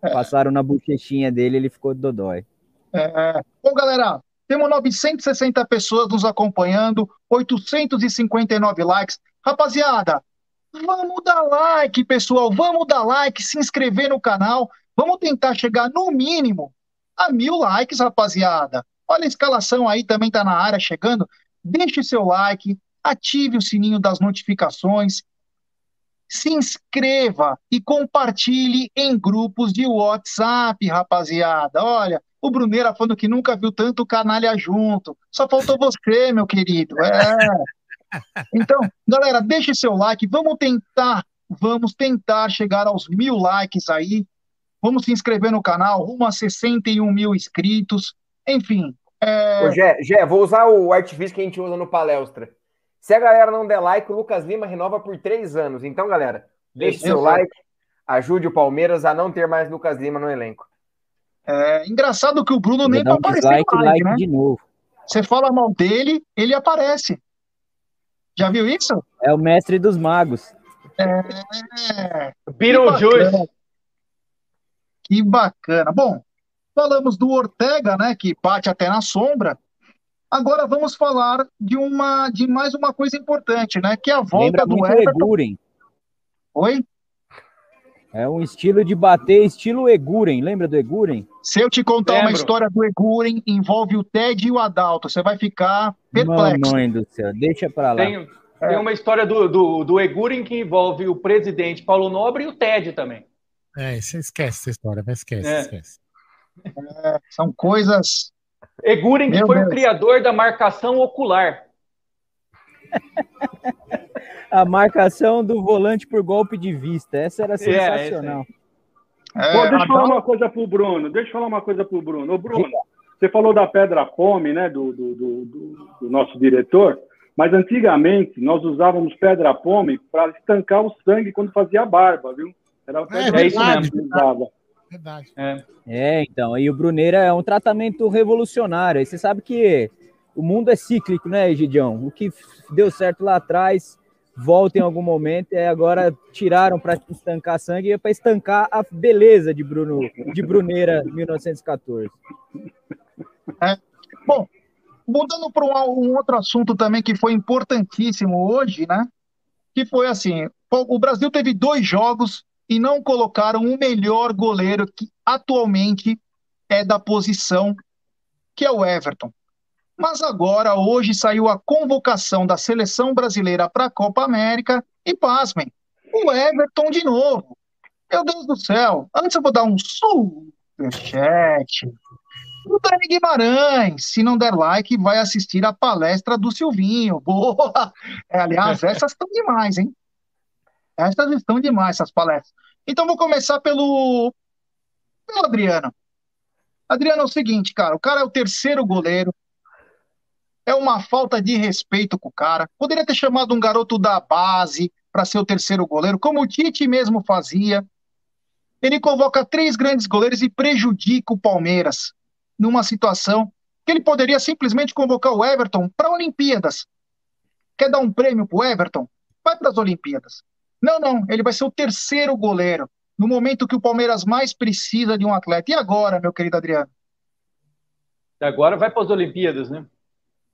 H: Passaram na bochechinha dele, ele ficou dodói.
A: É. Bom, galera, temos 960 pessoas nos acompanhando, 859 likes. Rapaziada, vamos dar like, pessoal. Vamos dar like, se inscrever no canal. Vamos tentar chegar no mínimo a mil likes, rapaziada. Olha a escalação aí, também tá na área chegando. Deixe seu like, ative o sininho das notificações, se inscreva e compartilhe em grupos de WhatsApp, rapaziada. Olha, o Bruneira falando que nunca viu tanto canalha junto. Só faltou você, meu querido. É. *laughs* Então, galera, deixe seu like. Vamos tentar, vamos tentar chegar aos mil likes aí. Vamos se inscrever no canal, rumo a 61 mil inscritos. Enfim, é,
C: Ô, Gé, Gé, vou usar o artifício que a gente usa no palestra. Se a galera não der like, o Lucas Lima renova por três anos. Então, galera, deixe seu like, ajude o Palmeiras a não ter mais Lucas Lima no elenco.
A: É engraçado que o Bruno
H: Vou
A: nem
H: um
A: live,
H: like
A: né?
H: de novo.
A: Você fala mal dele, ele aparece. Já viu isso?
H: É o mestre dos magos.
A: É.
B: Beetlejuice.
A: Que bacana. Que bacana. Bom, falamos do Ortega, né, que bate até na sombra. Agora vamos falar de uma de mais uma coisa importante, né, que é a volta
H: Lembra
A: do
H: muito
A: Everton.
H: Eguren.
A: Oi?
H: É um estilo de bater, estilo Eguren. Lembra do Eguren?
A: Se eu te contar uma
B: Lembro.
A: história do Eguren, envolve o Ted e o Adalto, você vai ficar perplexo.
H: Mamãe do céu, deixa pra lá.
B: Tem, tem uma história do, do, do Eguren que envolve o presidente Paulo Nobre e o Ted também.
F: É, você esquece essa história, mas esquece,
B: É.
F: esquece.
A: É, são coisas.
B: Eguren, que
A: Meu
B: foi
A: Deus.
B: o criador da marcação ocular. *laughs*
H: A marcação do volante por golpe de vista. Essa era
B: É,
H: sensacional.
A: É,
E: Bom, deixa eu falar uma coisa pro Bruno. Deixa eu falar uma coisa pro Bruno. Ô, Bruno, você falou da pedra pome, né, do, do, do, do- do nosso diretor, mas antigamente nós usávamos pedra pome para estancar o sangue quando fazia barba, viu? Era a pedra
B: é isso
E: pome
B: mesmo.
E: que usava.
F: Verdade.
B: É.
H: É, então, aí o Bruneira é um tratamento revolucionário. Aí você sabe que o mundo é cíclico, né, Egidião? O que deu certo lá atrás volta em algum momento e agora tiraram para estancar sangue e para estancar a beleza de Bruno de Bruneira 1914.
A: Bom, mudando para um, um outro assunto também que foi importantíssimo hoje, né? Que foi assim: o Brasil teve dois jogos e não colocaram o melhor goleiro que atualmente é da posição, que é o Everton. Mas agora, hoje, saiu a convocação da seleção brasileira para a Copa América e, pasmem, o Everton de novo. Meu Deus do céu. Antes eu vou dar um superchat. O Dani Guimarães, se não der like, vai assistir a palestra do Silvinho. *laughs* Boa! É, aliás, essas estão demais, hein? Essas estão demais, essas palestras. Então, vou começar pelo, pelo Adriano. Adriano, é o seguinte, cara, o cara é o terceiro goleiro. É uma falta de respeito com o cara. Poderia ter chamado um garoto da base para ser o terceiro goleiro, como o Tite mesmo fazia. Ele convoca três grandes goleiros e prejudica o Palmeiras numa situação que ele poderia simplesmente convocar o Everton para Olimpíadas. Quer dar um prêmio para o Everton? Vai para as Olimpíadas. Não, não, ele vai ser o terceiro goleiro. no momento que o Palmeiras mais precisa de um atleta. E agora, meu querido Adriano?
B: Agora vai para as Olimpíadas, né?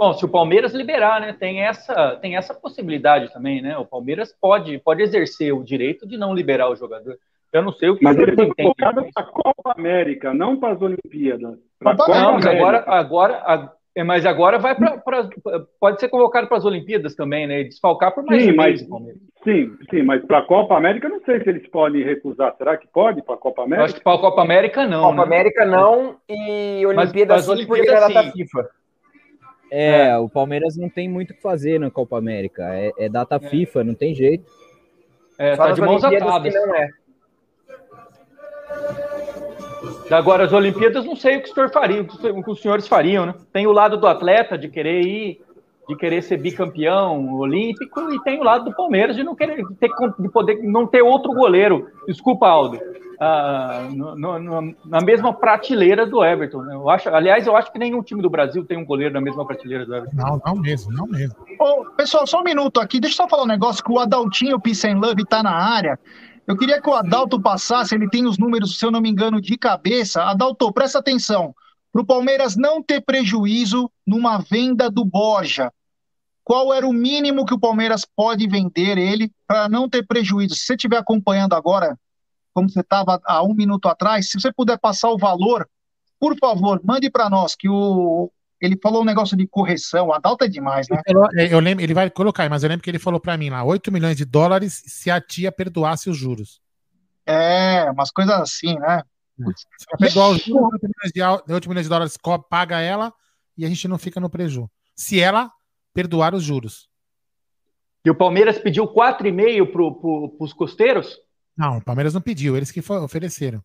B: Bom, se o Palmeiras liberar, né? Tem essa, tem essa possibilidade também, né? O Palmeiras pode, pode exercer o direito de não liberar o jogador. Eu não sei o que
E: Mas ele foi convocado para a Copa América, não para as Olimpíadas. Pra
B: Copa não, mas agora, agora, é, mas agora vai para. Pode ser convocado para as Olimpíadas também, né? Desfalcar por mais
E: sim,
B: um
E: mas, Sim, sim, mas para a Copa América não sei se eles podem recusar. Será que pode para a Copa América?
B: Acho que para a Copa América não.
C: Copa
B: né?
C: América não e Olimpíadas
B: mas,
C: sim, porque era data FIFA.
H: É, é, o Palmeiras não tem muito o que fazer na Copa América. É, é data é. FIFA, não tem jeito.
B: É, Só tá de mãos atadas. Não é. Agora, as Olimpíadas, não sei o que os, faria, o que os senhores fariam, né? Tem o lado do atleta de querer ir, de querer ser bicampeão olímpico, e tem o lado do Palmeiras de não querer de ter, de poder não ter outro goleiro. Desculpa, Aldo. Ah, no, no, na mesma prateleira do Everton. Né? Eu acho, aliás, eu acho que nenhum time do Brasil tem um goleiro na mesma prateleira do Everton.
F: Não, não mesmo, não mesmo.
A: Ô, pessoal, só um minuto aqui. Deixa eu só falar um negócio que o Adaltinho Peace and Love tá na área. Eu queria que o Adalto passasse, ele tem os números, se eu não me engano, de cabeça. Adalto, presta atenção. Para o Palmeiras não ter prejuízo numa venda do Borja, qual era o mínimo que o Palmeiras pode vender ele para não ter prejuízo? Se você estiver acompanhando agora, como você estava há um minuto atrás, se você puder passar o valor, por favor, mande para nós, que o, ele falou um negócio de correção, a Adalto é demais, né?
F: É, eu lembro, ele vai colocar, mas eu lembro que ele falou para mim lá, 8 milhões de dólares se a tia perdoasse os juros.
A: É, umas coisas assim, né?
F: É. Se ela perdoar os juros, 8 milhões, de, 8 milhões de dólares paga ela e a gente não fica no prejuízo. Se ela perdoar os juros.
B: E o Palmeiras pediu 4,5 para pro, os costeiros?
F: Não, o Palmeiras não pediu, eles que ofereceram.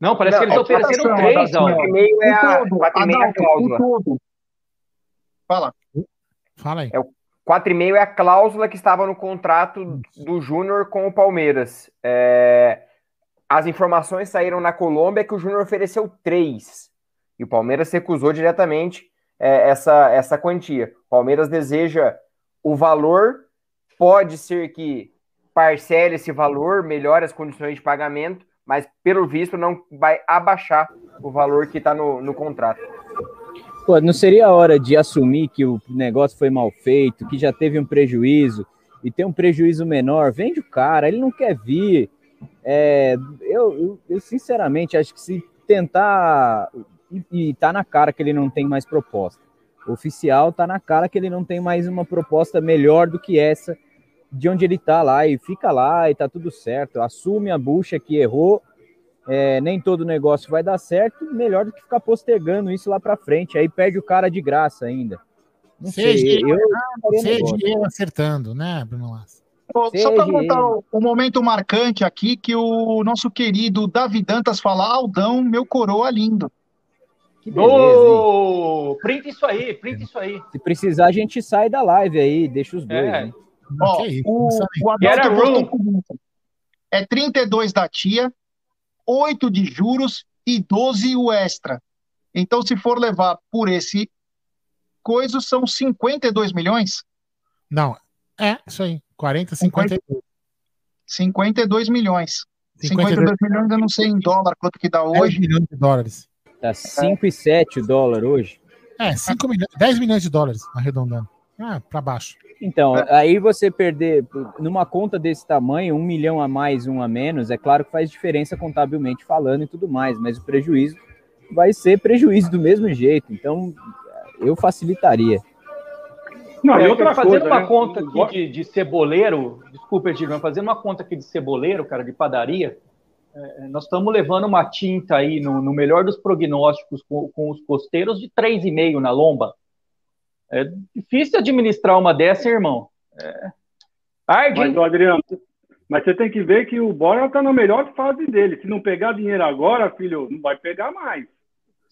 B: Não, parece não, que eles é ofereceram três, ó.
C: 4,5 é a, 4,5 é a cláusula.
A: Fala.
F: Fala aí.
C: É, 4,5 é a cláusula que estava no contrato do Júnior com o Palmeiras. É, as informações saíram na Colômbia que o Júnior ofereceu 3. E o Palmeiras recusou diretamente é, essa, essa quantia. O Palmeiras deseja o valor, pode ser que parcele esse valor, melhore as condições de pagamento, mas pelo visto não vai abaixar o valor que está no, no contrato.
H: Pô, não seria a hora de assumir que o negócio foi mal feito, que já teve um prejuízo e tem um prejuízo menor? Vende o cara, ele não quer vir. É, eu, eu, eu, sinceramente acho que se tentar e, e tá na cara que ele não tem mais proposta. oficial tá na cara que ele não tem mais uma proposta melhor do que essa de onde ele tá lá e fica lá e tá tudo certo. Assume a bucha que errou. É, nem todo negócio vai dar certo, melhor do que ficar postergando isso lá para frente. Aí perde o cara de graça ainda.
F: Não seja sei, eu, seja eu acertando, né, Bruno Lassa?
A: Só para contar o, o, momento marcante aqui, que o nosso querido Davi Dantas fala, Aldão, meu coroa lindo.
B: Que beleza, oh, print isso aí, print isso aí.
H: Se precisar, a gente sai da live aí, deixa os dois. É.
A: Ó, o, o Adalto é 32 da tia, 8 de juros e 12 o extra. Então, se for levar por esse coisa, são 52 milhões?
F: Não, é, isso aí. 40, 52.
A: 52 milhões. 52, 52 milhões, eu não sei em dólar quanto que dá hoje. 10
F: milhões de dólares.
H: Tá 5,7 o dólar hoje.
F: É, 5 milhões, 10 milhões de dólares, arredondando. Ah, para baixo.
H: Então, é. aí você perder numa conta desse tamanho, um milhão a mais, um a menos, é claro que faz diferença contabilmente falando e tudo mais, mas o prejuízo vai ser prejuízo do mesmo jeito. Então, eu facilitaria.
B: Não, é, outra fazendo coisa, uma né? conta aqui de, de ceboleiro, desculpa, Edgar, fazendo uma conta aqui de ceboleiro, cara, de padaria, é, nós estamos levando uma tinta aí, no, no melhor dos prognósticos, com, com os costeiros, de 3,5 na lomba. É difícil administrar uma dessa, irmão. É...
E: Arde, mas, Adriano, mas você tem que ver que o Bora está na melhor fase dele. Se não pegar dinheiro agora, filho, não vai pegar mais.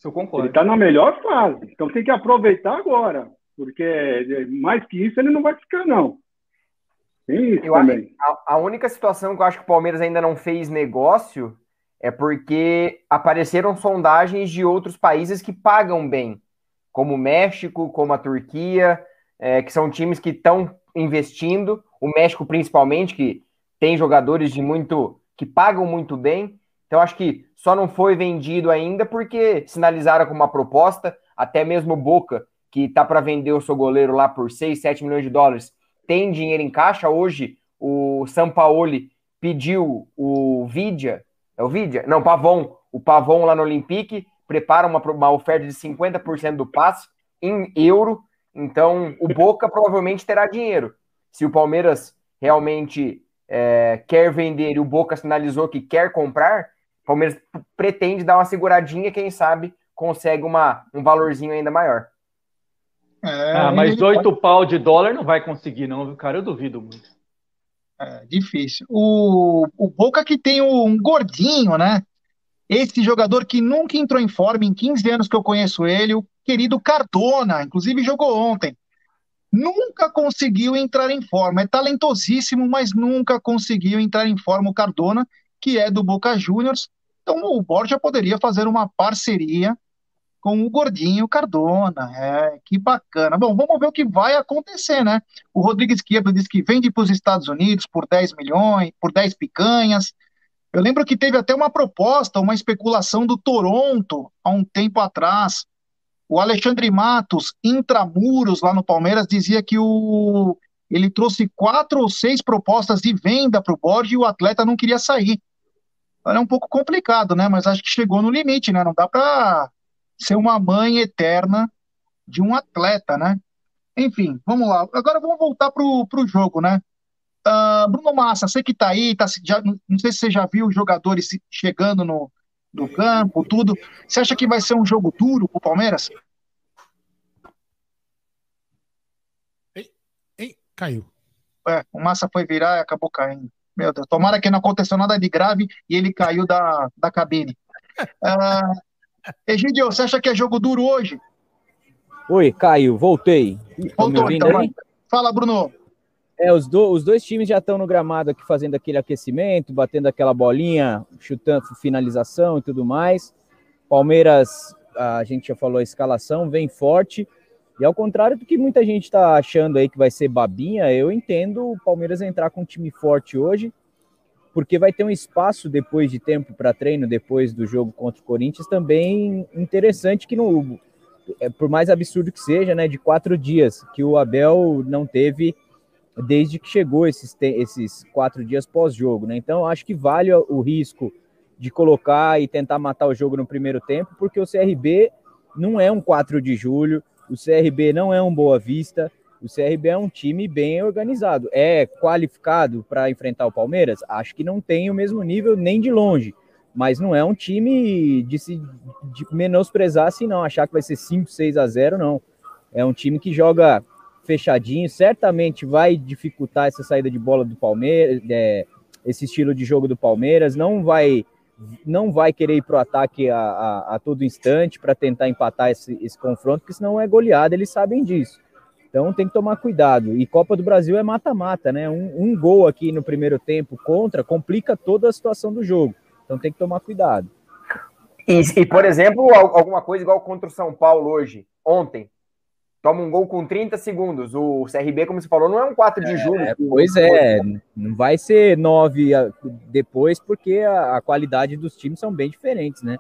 B: Eu concordo.
E: Ele está na melhor fase. Então tem que aproveitar agora. Porque mais que isso ele não vai ficar, não.
C: Tem isso eu também. Acho, a, a única situação que eu acho que o Palmeiras ainda não fez negócio é porque apareceram sondagens de outros países que pagam bem como o México, como a Turquia, é, que são times que estão investindo, o México principalmente, que tem jogadores de muito que pagam muito bem. Então, acho que só não foi vendido ainda porque sinalizaram com uma proposta, até mesmo Boca, que está para vender o seu goleiro lá por 6, 7 milhões de dólares, tem dinheiro em caixa. Hoje, o Sampaoli pediu o Vidia, é o Vidia? Não, Pavon, o Pavon lá no Olympique, prepara uma, uma oferta de 50% do passe em euro. Então, o Boca provavelmente terá dinheiro. Se o Palmeiras realmente é, quer vender e o Boca sinalizou que quer comprar, o Palmeiras pretende dar uma seguradinha, quem sabe consegue uma, um valorzinho ainda maior.
B: É, ah, mas oito pau de dólar não vai conseguir, não, cara. Eu duvido muito.
A: É difícil. O, o Boca que tem um gordinho, né? Esse jogador que nunca entrou em forma em 15 anos que eu conheço ele, o querido Cardona, inclusive jogou ontem. Nunca conseguiu entrar em forma. É talentosíssimo, mas nunca conseguiu entrar em forma o Cardona, que é do Boca Juniors. Então o Borja poderia fazer uma parceria com o gordinho Cardona. É, que bacana. Bom, vamos ver o que vai acontecer, né? O Rodrigo Esquerdo diz que vende para os Estados Unidos por 10 milhões, por 10 picanhas. Eu lembro que teve até uma proposta, uma especulação do Toronto há um tempo atrás. O Alexandre Matos, intramuros lá no Palmeiras, dizia que o ele trouxe quatro ou seis propostas de venda para o Borges e o atleta não queria sair. É um pouco complicado, né? Mas acho que chegou no limite, né? Não dá para ser uma mãe eterna de um atleta, né? Enfim, vamos lá. Agora vamos voltar para o jogo, né? Uh, Bruno Massa, você que está aí, tá, já, não sei se você já viu os jogadores chegando no, no campo, tudo. Você acha que vai ser um jogo duro para o Palmeiras?
F: Ei, ei, caiu.
A: É, o Massa foi virar e acabou caindo. Meu Deus, tomara que não aconteceu nada de grave e ele caiu da, da cabine. Uh, *laughs* Egidio, você acha que é jogo duro hoje?
H: Oi, Caio, voltei.
A: Voltou, então. Fala, Bruno.
H: É, os, do, os dois times já estão no gramado aqui fazendo aquele aquecimento, batendo aquela bolinha, chutando finalização e tudo mais. Palmeiras, a gente já falou a escalação, vem forte. E ao contrário do que muita gente está achando aí que vai ser babinha, eu entendo o Palmeiras entrar com um time forte hoje, porque vai ter um espaço depois de tempo para treino, depois do jogo contra o Corinthians, também interessante que no, é, por mais absurdo que seja, né, de quatro dias, que o Abel não teve desde que chegou esses, esses quatro dias pós-jogo, né? Então, acho que vale o risco de colocar e tentar matar o jogo no primeiro tempo, porque o CRB não é um 4 de julho, o CRB não é um Boa Vista, o CRB é um time bem organizado. É qualificado para enfrentar o Palmeiras? Acho que não tem o mesmo nível nem de longe, mas não é um time de se de menosprezar assim, não, achar que vai ser 5, 6 a 0, não. É um time que joga fechadinho, certamente vai dificultar essa saída de bola do Palmeiras, é, esse estilo de jogo do Palmeiras, não vai não vai querer ir para o ataque a, a, a, todo instante para tentar empatar esse, esse confronto, porque senão é goleada, eles sabem disso. Então tem que tomar cuidado. E Copa do Brasil é mata-mata, né? Um, um, gol aqui no primeiro tempo contra complica toda a situação do jogo. Então tem que tomar cuidado.
C: E, e por exemplo, alguma coisa igual contra o São Paulo hoje, ontem, toma um gol com 30 segundos. O CRB, como você falou, não é um 4 de julho. É,
H: pois é, não vai ser 9 depois, porque a, a, qualidade dos times são bem diferentes, né?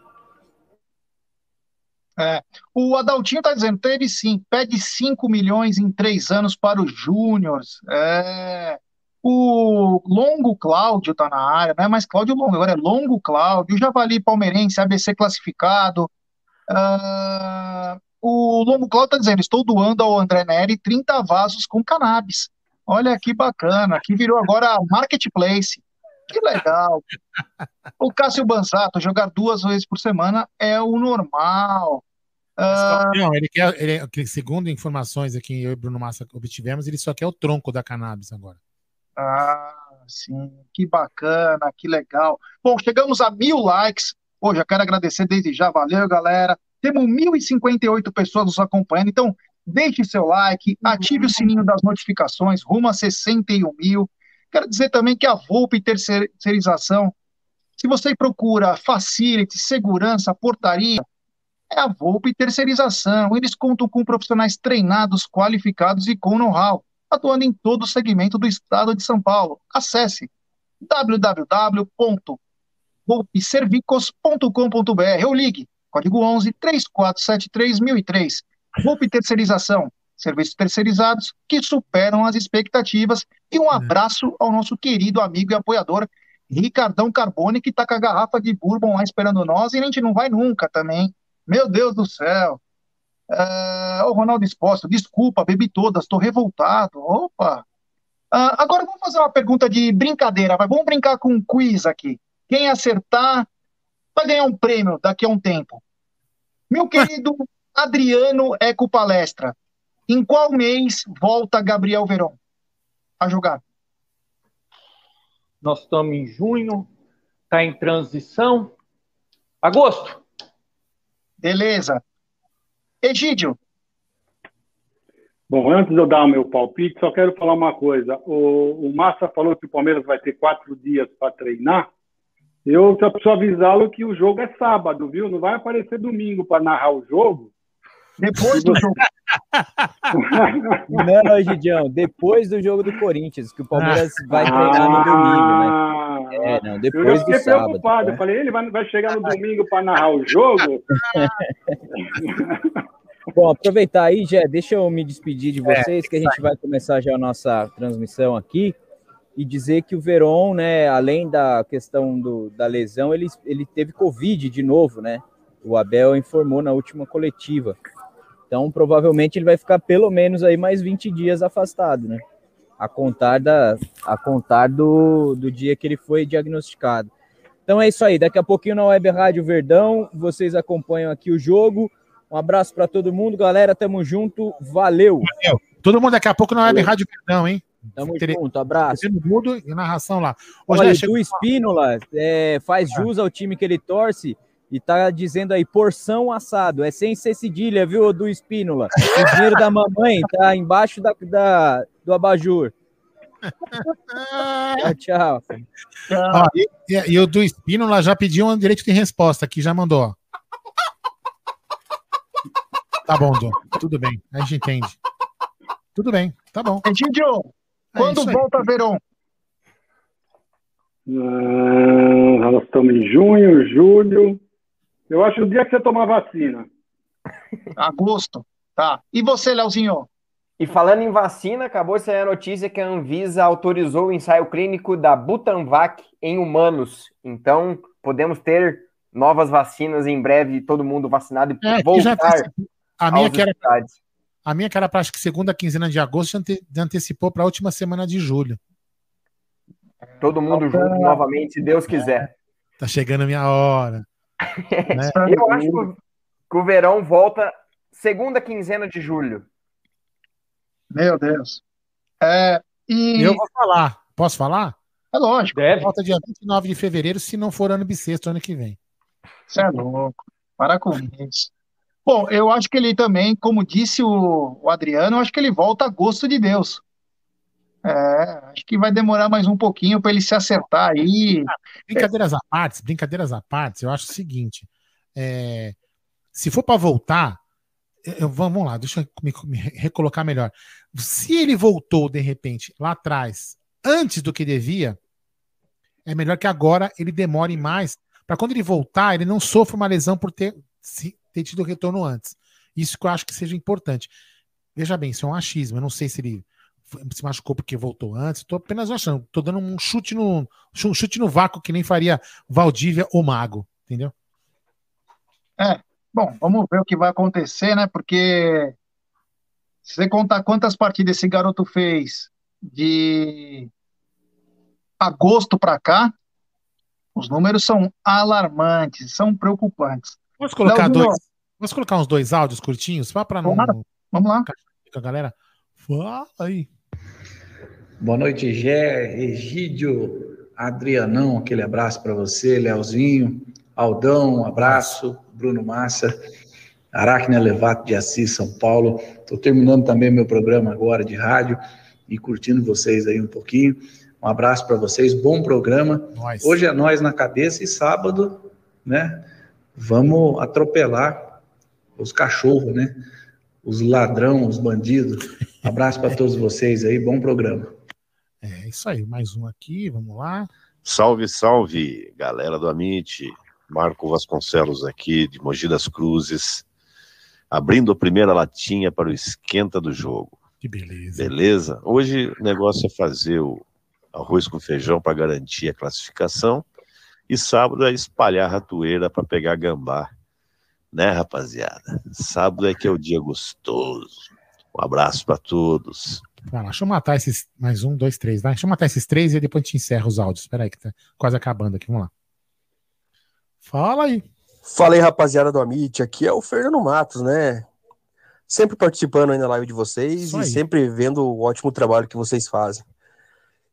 A: É, o Adaltinho tá dizendo, teve sim, pede 5 milhões em 3 anos para os Júniors. É, o Longo Cláudio tá na área, não é mais Cláudio Longo, agora é Longo Cláudio, Javali Palmeirense, ABC classificado. Uh, o Lomo Cláudio está dizendo: estou doando ao André Neri 30 vasos com cannabis. Olha que bacana, aqui virou agora marketplace. Que legal. O Cássio Banzato, jogar duas vezes por semana é o normal.
F: Uh... Não, ele quer, ele, segundo informações aqui eu e Bruno Massa obtivemos, ele só quer o tronco da cannabis agora.
A: Ah, sim, que bacana, que legal. Bom, chegamos a mil likes. Pô, já quero agradecer desde já, valeu, galera. Temos 1.058 pessoas nos acompanhando, então deixe seu like, ative o sininho das notificações, rumo a 61 mil. Quero dizer também que a Volpe Terceirização, se você procura facility, segurança, portaria, é a Volpe Terceirização. Eles contam com profissionais treinados, qualificados e com know-how, atuando em todo o segmento do estado de São Paulo. Acesse www.golpeservicos.com.br ou ligue, código 11 3473 1003. Golpe Terceirização, serviços terceirizados que superam as expectativas. E um abraço ao nosso querido amigo e apoiador Ricardão Carbone, que está com a garrafa de bourbon lá esperando nós e a gente não vai nunca também. Meu Deus do céu. É... Ô, Ronaldo Exposto, desculpa, bebi todas, estou revoltado. Opa! Uh, agora vamos fazer uma pergunta de brincadeira. Vai, vamos brincar com um quiz aqui. Quem acertar vai ganhar um prêmio daqui a um tempo. Meu querido Adriano Eco Palestra, em qual mês volta Gabriel Verón a jogar?
B: Nós estamos em junho, está em transição. Agosto.
A: Beleza. Egídio.
E: Bom, antes de eu dar o meu palpite, só quero falar uma coisa. O, o Massa falou que o Palmeiras vai ter quatro dias para treinar. Eu só preciso avisá-lo que o jogo é sábado, viu? Não vai aparecer domingo para narrar o jogo.
A: Depois do jogo. *laughs*
H: Não, Gidião, depois do jogo do Corinthians, que o Palmeiras vai treinar no domingo, né? É, não, depois
E: eu
H: do sábado.
E: preocupado.
H: né?
E: Eu falei, ele vai, vai chegar no domingo para narrar o jogo? *laughs*
H: Bom, aproveitar aí, Jé, deixa eu me despedir de vocês, que a gente vai começar já a nossa transmissão aqui e dizer que o Veron, né, além da questão do, da lesão, ele, ele teve Covid de novo, né? O Abel informou na última coletiva. Então, provavelmente ele vai ficar pelo menos aí mais 20 dias afastado, né? A contar, da, a contar do, do dia que ele foi diagnosticado. Então é isso aí. Daqui a pouquinho na Web Rádio Verdão, vocês acompanham aqui o jogo. Um abraço para todo mundo, galera. Tamo junto. Valeu.
F: Valeu. Todo mundo daqui a pouco na Web Rádio Verdão, hein?
H: Tamo
F: Tere-
H: junto. Abraço.
F: Mudo e narração lá. Ô,
H: Olha, o Espínola é, faz jus ao time que ele torce e tá dizendo aí porção assado. É sem ser cedilha, viu, do Espínola? O dinheiro da mamãe tá embaixo da, da- do abajur. *laughs* Tchau, tchau.
F: Ó, e, e- e o do Espínola já pediu um direito de resposta aqui, já mandou. Tá bom, Dom. Tudo bem. A gente entende. Tudo bem, tá bom.
A: Egídio, quando
F: isso aí.
A: volta Verón?
E: Ah, nós estamos em junho, julho. Eu acho o dia que você tomar vacina.
A: Agosto. Tá. E você, Leozinho?
C: E falando em vacina, acabou de sair a notícia que a Anvisa autorizou o ensaio clínico da Butanvac em humanos. Então, podemos ter novas vacinas em breve, todo mundo vacinado e
F: É, que já
C: voltar
F: tá- a minha
C: aos
F: que era
C: estádios.
F: a minha que era para acho que segunda quinzena de agosto ante- antecipou para a última semana de julho.
C: Todo mundo junto novamente, se Deus quiser.
F: Tá chegando a minha hora. Né?
C: Eu acho que o- verão volta segunda quinzena de julho.
A: Meu Deus. É, e...
F: Eu vou falar. Posso falar?
A: É lógico.
F: Volta dia 29 de fevereiro, se não for ano bissexto, ano que vem.
A: Você é louco. Para com isso. Bom, eu acho que ele também, como disse o, o Adriano, eu acho que ele volta a gosto de Deus. É, acho que vai demorar mais um pouquinho para ele se acertar aí.
F: Brincadeiras à parte, brincadeiras à parte, eu acho o seguinte: é, se for para voltar, eu- vamos lá, deixa eu me, me recolocar melhor. Se ele voltou de repente lá atrás, antes do que devia, é melhor que agora ele demore mais, para quando ele voltar, ele não sofra uma lesão por ter, ter tido retorno antes. Isso que eu acho que seja importante. Veja bem, isso é um achismo. Eu não sei se ele se machucou porque voltou antes. Estou apenas achando. Estou dando um chute no um chute no vácuo que nem faria Valdívia ou Mago, entendeu?
A: É, bom, vamos ver o que vai acontecer, né? Porque se você contar quantas partidas esse garoto fez de agosto para cá, os números são alarmantes, são preocupantes.
F: Vamos colocar
A: Leozinho,
F: dois. Vamos colocar uns dois áudios curtinhos, só para não.
A: Vamos lá.
F: Com a galera. Fala aí.
N: Boa noite, Gé, Egídio, Adrianão, aquele abraço para você, Leozinho, Aldão, um abraço, Bruno Massa, Aracne Levato de Assis, São Paulo. Estou terminando também meu programa agora de rádio e curtindo vocês aí um pouquinho. Um abraço para vocês, bom programa.
F: Nós.
N: Hoje é nós na cabeça e sábado, né? Vamos atropelar os cachorros, né? Os ladrão, os bandidos. Abraço para todos vocês aí, bom programa.
F: É isso aí, mais um aqui, vamos lá.
O: Salve, salve, galera do Amit. Marco Vasconcelos aqui, de Mogi das Cruzes, abrindo a primeira latinha para o esquenta do jogo.
F: Que beleza.
O: Beleza? Hoje o negócio é fazer o arroz com feijão para garantir a classificação e sábado é espalhar a ratoeira para pegar gambá. Né, rapaziada? Sábado é que é o dia gostoso. Um abraço para todos.
F: Vai lá, deixa eu matar esses. Mais um, dois, três. Vai. Deixa eu matar esses três e depois a gente encerra os áudios. Espera aí, que tá quase acabando aqui. Vamos lá. Fala aí.
P: Fala aí, rapaziada do Amit. Aqui é o Fernando Matos, né? Sempre participando aí na live de vocês e sempre vendo o ótimo trabalho que vocês fazem.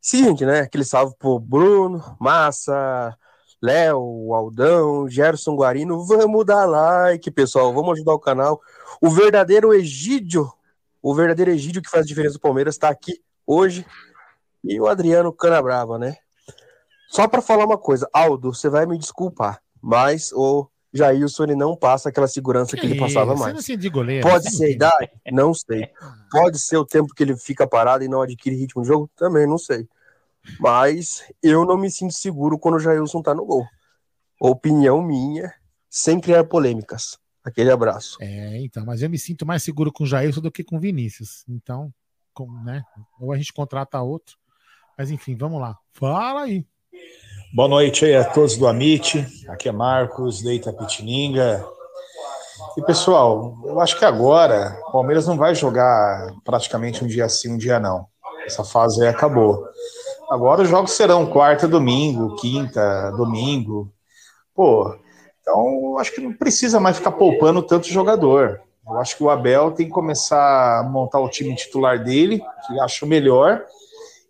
P: Seguinte, né? Aquele salve pro Bruno, Massa, Léo, Aldão, Gerson Guarino. Vamos dar like, pessoal. Vamos ajudar o canal. O verdadeiro Egídio, o verdadeiro Egídio que faz diferença do Palmeiras, está aqui hoje. E o Adriano Canabrava, né? Só para falar uma coisa, Aldo, você vai me desculpar, mas o Jailson ele não passa aquela segurança que, que ele passava
F: isso?
P: mais.
F: De goleiro,
P: Pode ser a idade? *laughs* Não sei. Pode ser o tempo que ele fica parado e não adquire ritmo de jogo? Também não sei. Mas eu não me sinto seguro quando o Jailson tá no gol. Opinião minha, sem criar polêmicas. Aquele abraço.
F: É, então, mas eu me sinto mais seguro com o Jailson do que com o Vinícius. Então, com, né? Ou a gente contrata outro. Mas enfim, vamos lá. Fala aí.
Q: Boa noite aí a todos do Amit. Aqui é Marcos, de Itapetininga. E pessoal, eu acho que agora o Palmeiras não vai jogar praticamente um dia sim, um dia não. Essa fase aí acabou. Agora os jogos serão quarta, domingo, quinta, domingo. Pô, então acho que não precisa mais ficar poupando tanto jogador. Eu acho que o Abel tem que começar a montar o time titular dele, que acho melhor,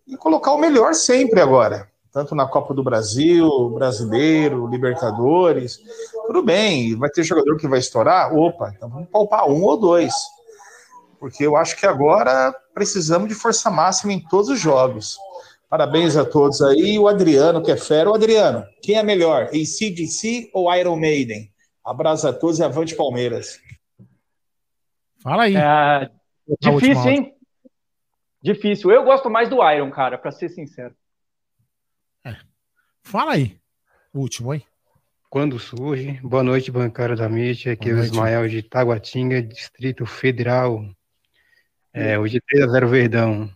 Q: e colocar o melhor sempre agora. Tanto na Copa do Brasil, Brasileiro, Libertadores. Tudo bem, vai ter jogador que vai estourar? Opa, então vamos poupar um ou dois. Porque eu acho que agora precisamos de força máxima em todos os jogos. Parabéns a todos aí. O Adriano, que é fera. O Adriano, quem é melhor, ACDC ou Iron Maiden? Abraço a todos e avante Palmeiras.
F: Fala aí.
B: É, difícil, hein? Difícil. Eu gosto mais do Iron, cara, para ser sincero.
F: Fala aí. O último, hein?
R: Quando surge. Boa noite, bancário da MIT. Aqui é o Ismael de Taguatinga, Distrito Federal. É, hoje 3 a 0 Verdão.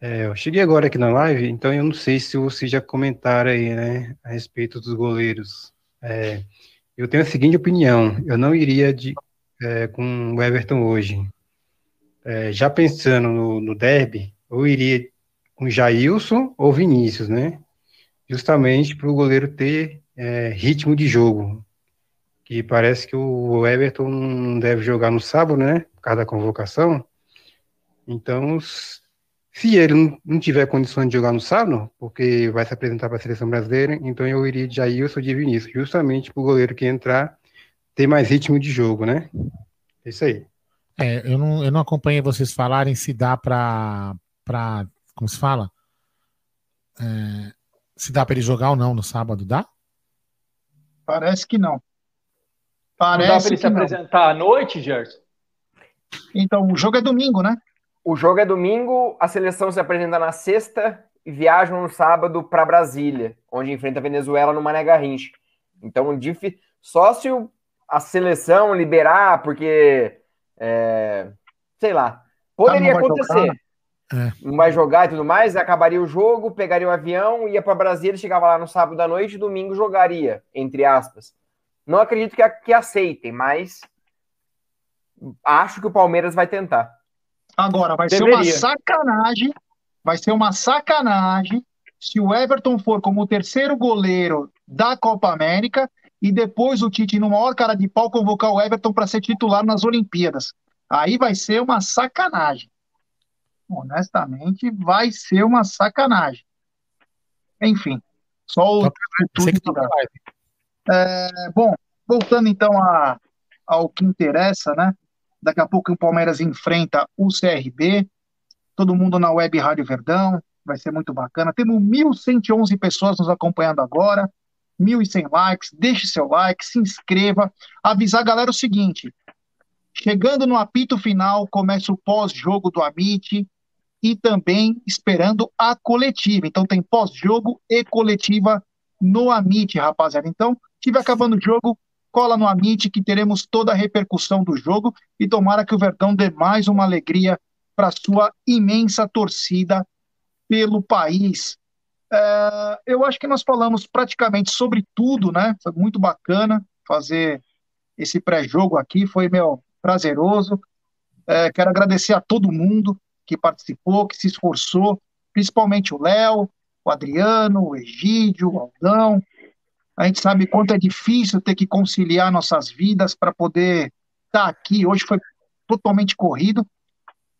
R: É, eu cheguei agora aqui na live, então eu não sei se vocês já comentaram aí, né, a respeito dos goleiros. É, eu tenho a seguinte opinião: eu não iria de, é, com o Everton hoje. É, já pensando no, no derby, eu iria com Jailson ou Vinícius, né? Justamente para o goleiro ter é, ritmo de jogo. Que parece que o Everton não deve jogar no sábado, né? Por causa da convocação. Então, se ele não tiver condições de jogar no sábado, porque vai se apresentar para a seleção brasileira, então eu iria de Jailson de Vinícius, justamente para o goleiro que entrar ter mais ritmo de jogo, né? É isso aí.
F: É, eu não, eu não acompanhei vocês falarem se dá para. Como se fala? É, se dá para ele jogar ou não no sábado, dá?
A: Parece que não.
B: Não
A: Parece
B: dá para ele
A: que
B: se
A: não.
B: apresentar à noite, Gerson?
A: Então, o jogo é domingo, né?
C: O jogo é domingo, a seleção se apresenta na sexta e viajam no sábado para Brasília, onde enfrenta a Venezuela no Mané Garrincha. Então, só se a seleção liberar, porque, é, sei lá, poderia
A: não
C: acontecer.
F: É.
C: Não vai jogar e tudo mais, acabaria o jogo, pegaria o avião, ia para Brasília, chegava lá no sábado à noite, domingo jogaria, entre aspas. Não acredito que, que aceitem, mas acho que o Palmeiras vai tentar.
A: Agora, vai ser uma
C: Deveria.
A: sacanagem. Vai ser uma sacanagem se o Everton for como o terceiro goleiro da Copa América e depois o Tite, no maior cara de pau, convocar o Everton para ser titular nas Olimpíadas. Aí vai ser uma sacanagem. Honestamente, vai ser uma sacanagem. Enfim, só o, dá. É, bom, voltando então a- ao que interessa, né? Daqui a pouco o Palmeiras enfrenta o CRB. Todo mundo na web Rádio Verdão. Vai ser muito bacana. Temos 1.111 pessoas nos acompanhando agora. 1.100 likes. Deixe seu like, se inscreva. Avisar a galera o seguinte: chegando no apito final, começa o pós-jogo do Amit. e também esperando a coletiva. Então tem pós-jogo e coletiva no Amit, rapaziada. Então, estiver acabando o jogo, cola no Amit que teremos toda a repercussão do jogo e tomara que o Verdão dê mais uma alegria para sua imensa torcida pelo país. É, eu acho que nós falamos praticamente sobre tudo, né? Foi muito bacana fazer esse pré-jogo aqui, foi meu prazeroso. É, quero agradecer a todo mundo que participou, que se esforçou, principalmente o Léo, o Adriano, o Egídio, o Aldão. A gente sabe quanto é difícil ter que conciliar nossas vidas para poder estar tá aqui. Hoje foi totalmente corrido.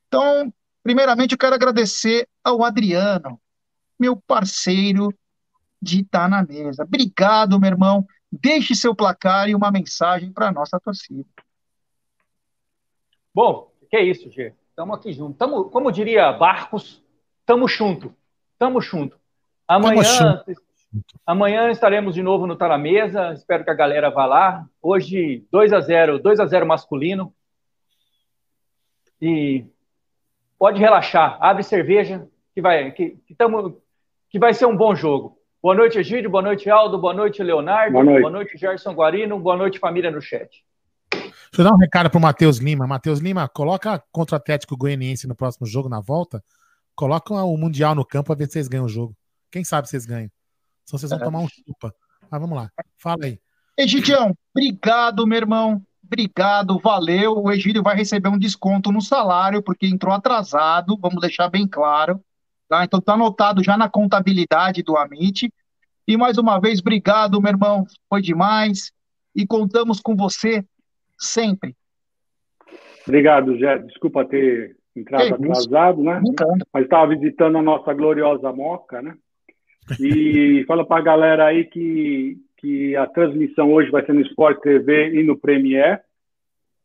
A: Então, primeiramente, eu quero agradecer ao Adriano, meu parceiro de estar tá na mesa. Obrigado, meu irmão. Deixe seu placar e uma mensagem para a nossa torcida.
B: Bom, que é isso, Gê. Estamos aqui juntos. Tamo, como diria Barcos, estamos junto. Estamos junto. Amanhã, amanhã estaremos de novo no Tá na Mesa. Espero que a galera vá lá. Hoje, 2 a 0 2 a 0 masculino. E pode relaxar. Abre cerveja, que vai, que, que, tamo, que vai ser um bom jogo. Boa noite, Egídio. Boa noite, Aldo. Boa noite, Leonardo. Boa noite, boa noite Gerson Guarino. Boa noite, família no chat.
F: Deixa eu dar um recado pro Matheus Lima. Matheus Lima, coloca contra o Atlético Goianiense no próximo jogo, na volta. Coloca o Mundial no campo para ver se vocês ganham o jogo. Quem sabe vocês ganham. Senão vocês vão é. tomar um chupa. Mas vamos lá. Fala aí.
A: Egidião, obrigado, meu irmão. Obrigado, valeu. O Egídio vai receber um desconto no salário, porque entrou atrasado, vamos deixar bem claro. Tá? Então tá anotado já na contabilidade do Amit. E mais uma vez, obrigado, meu irmão. Foi demais. E contamos com você sempre.
E: Obrigado, Zé. Desculpa ter entrado atrasado, né? Mas estava visitando a nossa gloriosa Moca, né? E fala para a galera aí que, que a transmissão hoje vai ser no Sport TV e no Premiere.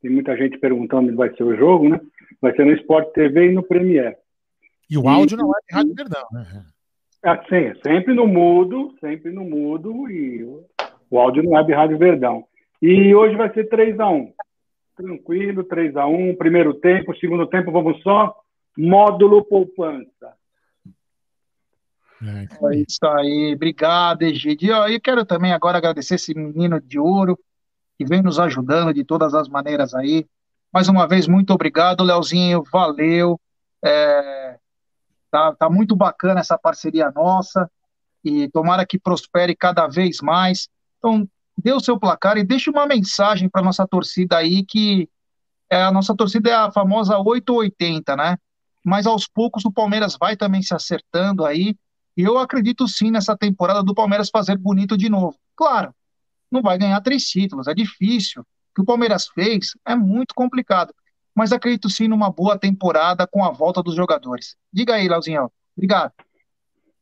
E: Tem muita gente perguntando onde vai ser o jogo, né? Vai ser no Sport TV e no Premiere.
F: E o áudio e, não é de Rádio Verdão, né?
E: É, sim, sempre no mudo, sempre no mudo, e o áudio não é de Rádio Verdão. E hoje vai ser 3 a 1 Tranquilo, 3 a 1 Primeiro tempo, segundo tempo, vamos só módulo poupança.
A: É isso aí, obrigado, Egidio. E eu quero também agora agradecer esse menino de ouro que vem nos ajudando de todas as maneiras aí. Mais uma vez, muito obrigado, Leozinho, valeu. É, tá, tá muito bacana essa parceria nossa e tomara que prospere cada vez mais. Então, dê o seu placar e deixe uma mensagem para nossa torcida aí que é, a nossa torcida é a famosa 880, né? Mas aos poucos o Palmeiras vai também se acertando aí eu acredito sim nessa temporada do Palmeiras fazer bonito de novo. Claro, não vai ganhar três títulos, é difícil. O que o Palmeiras fez é muito complicado. Mas acredito sim numa boa temporada com a volta dos jogadores. Diga aí, Lauzinho. Obrigado.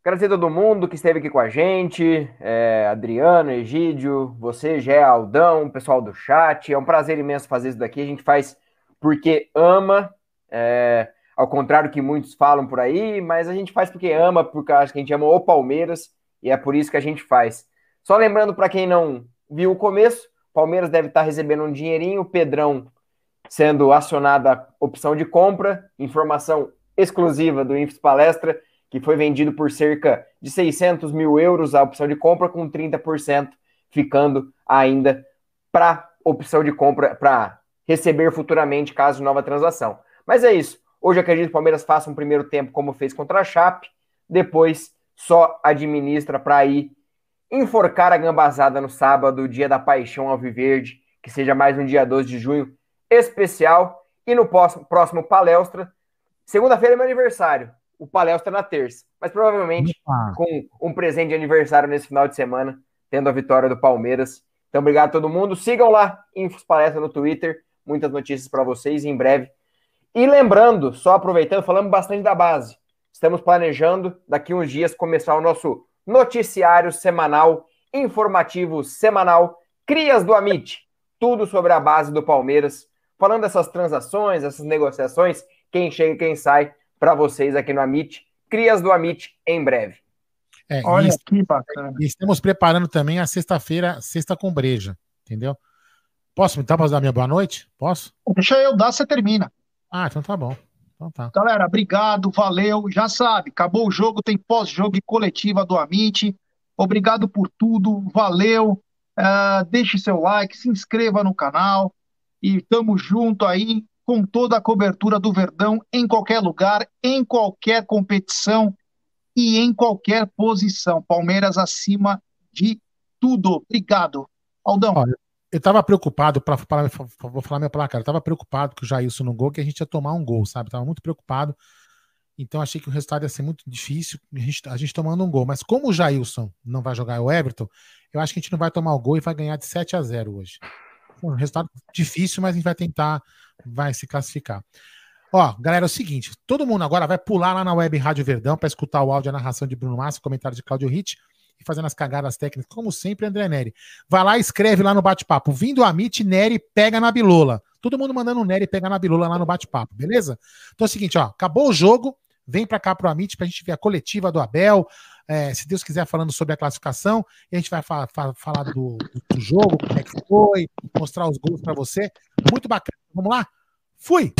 C: Agradecer a todo mundo que esteve aqui com a gente, é, Adriano, Egídio, você, Gé, Aldão, pessoal do chat. É um prazer imenso fazer isso daqui. A gente faz porque ama. É, ao contrário que muitos falam por aí, mas a gente faz porque ama, porque acho que a gente ama o Palmeiras e é por isso que a gente faz. Só lembrando para quem não viu o começo, Palmeiras deve estar recebendo um dinheirinho, Pedrão sendo acionada a opção de compra, informação exclusiva do Infos Palestra, que foi vendido por cerca de 600 mil euros a opção de compra, com 30% ficando ainda para opção de compra, para receber futuramente caso nova transação. Mas é isso. Hoje acredito que o Palmeiras faça um primeiro tempo como fez contra a Chape, depois só administra para ir enforcar a gambazada no sábado, dia da paixão alviverde, que seja mais um dia 12 de junho especial. E no próximo, palestra, segunda-feira é meu aniversário, o palestra na terça, mas provavelmente Opa. com um presente de aniversário nesse final de semana, tendo a vitória do Palmeiras. Então, obrigado a todo mundo. Sigam lá, Infos Palestra no Twitter, muitas notícias para vocês em breve e lembrando, só aproveitando, falamos bastante da base. Estamos planejando daqui uns dias começar o nosso noticiário semanal, informativo semanal, Crias do Amit. Tudo sobre a base do Palmeiras, falando dessas transações, essas negociações, quem chega e quem sai para vocês aqui no Amit. Crias do Amit em breve.
F: É, Olha que bacana. E estamos preparando também a sexta-feira, sexta com breja, entendeu? Posso, posso dar minha boa noite? Posso?
A: Deixa eu dar, você termina.
F: Ah, então tá bom. Então tá.
A: Galera, obrigado, valeu. Já sabe, acabou o jogo, tem pós-jogo e coletiva do Amit. Obrigado por tudo, valeu. Uh, deixe seu like, se inscreva no canal e tamo junto aí com toda a cobertura do Verdão em qualquer lugar, em qualquer competição e em qualquer posição. Palmeiras acima de tudo. Obrigado. Aldão.
F: Olha, eu estava preocupado, para vou falar minha placa, eu estava preocupado que o Jailson no gol, que a gente ia tomar um gol, sabe? Tava muito preocupado. Então achei que o resultado ia ser muito difícil, a gente, a gente tomando um gol. Mas como o Jailson não vai jogar o Everton, eu acho que a gente não vai tomar o gol e vai ganhar de 7 a 0 hoje. Um resultado difícil, mas a gente vai tentar, vai se classificar. Ó, galera, é o seguinte: todo mundo agora vai pular lá na web Rádio Verdão para escutar o áudio a narração de Bruno Massa, comentário de Claudio Ritt e fazendo as cagadas técnicas, como sempre, André Neri. Vai lá escreve lá no bate-papo. Vindo a Amit, Neri pega na bilola. Todo mundo mandando o Neri pegar na bilola lá no bate-papo, beleza? Então é o seguinte, ó, acabou o jogo, vem para cá pro Amit pra gente ver a coletiva do Abel, é, se Deus quiser, falando sobre a classificação, e a gente vai fa fa falar do, do, jogo, como é que foi, mostrar os gols para você. Muito bacana. Vamos lá? Fui!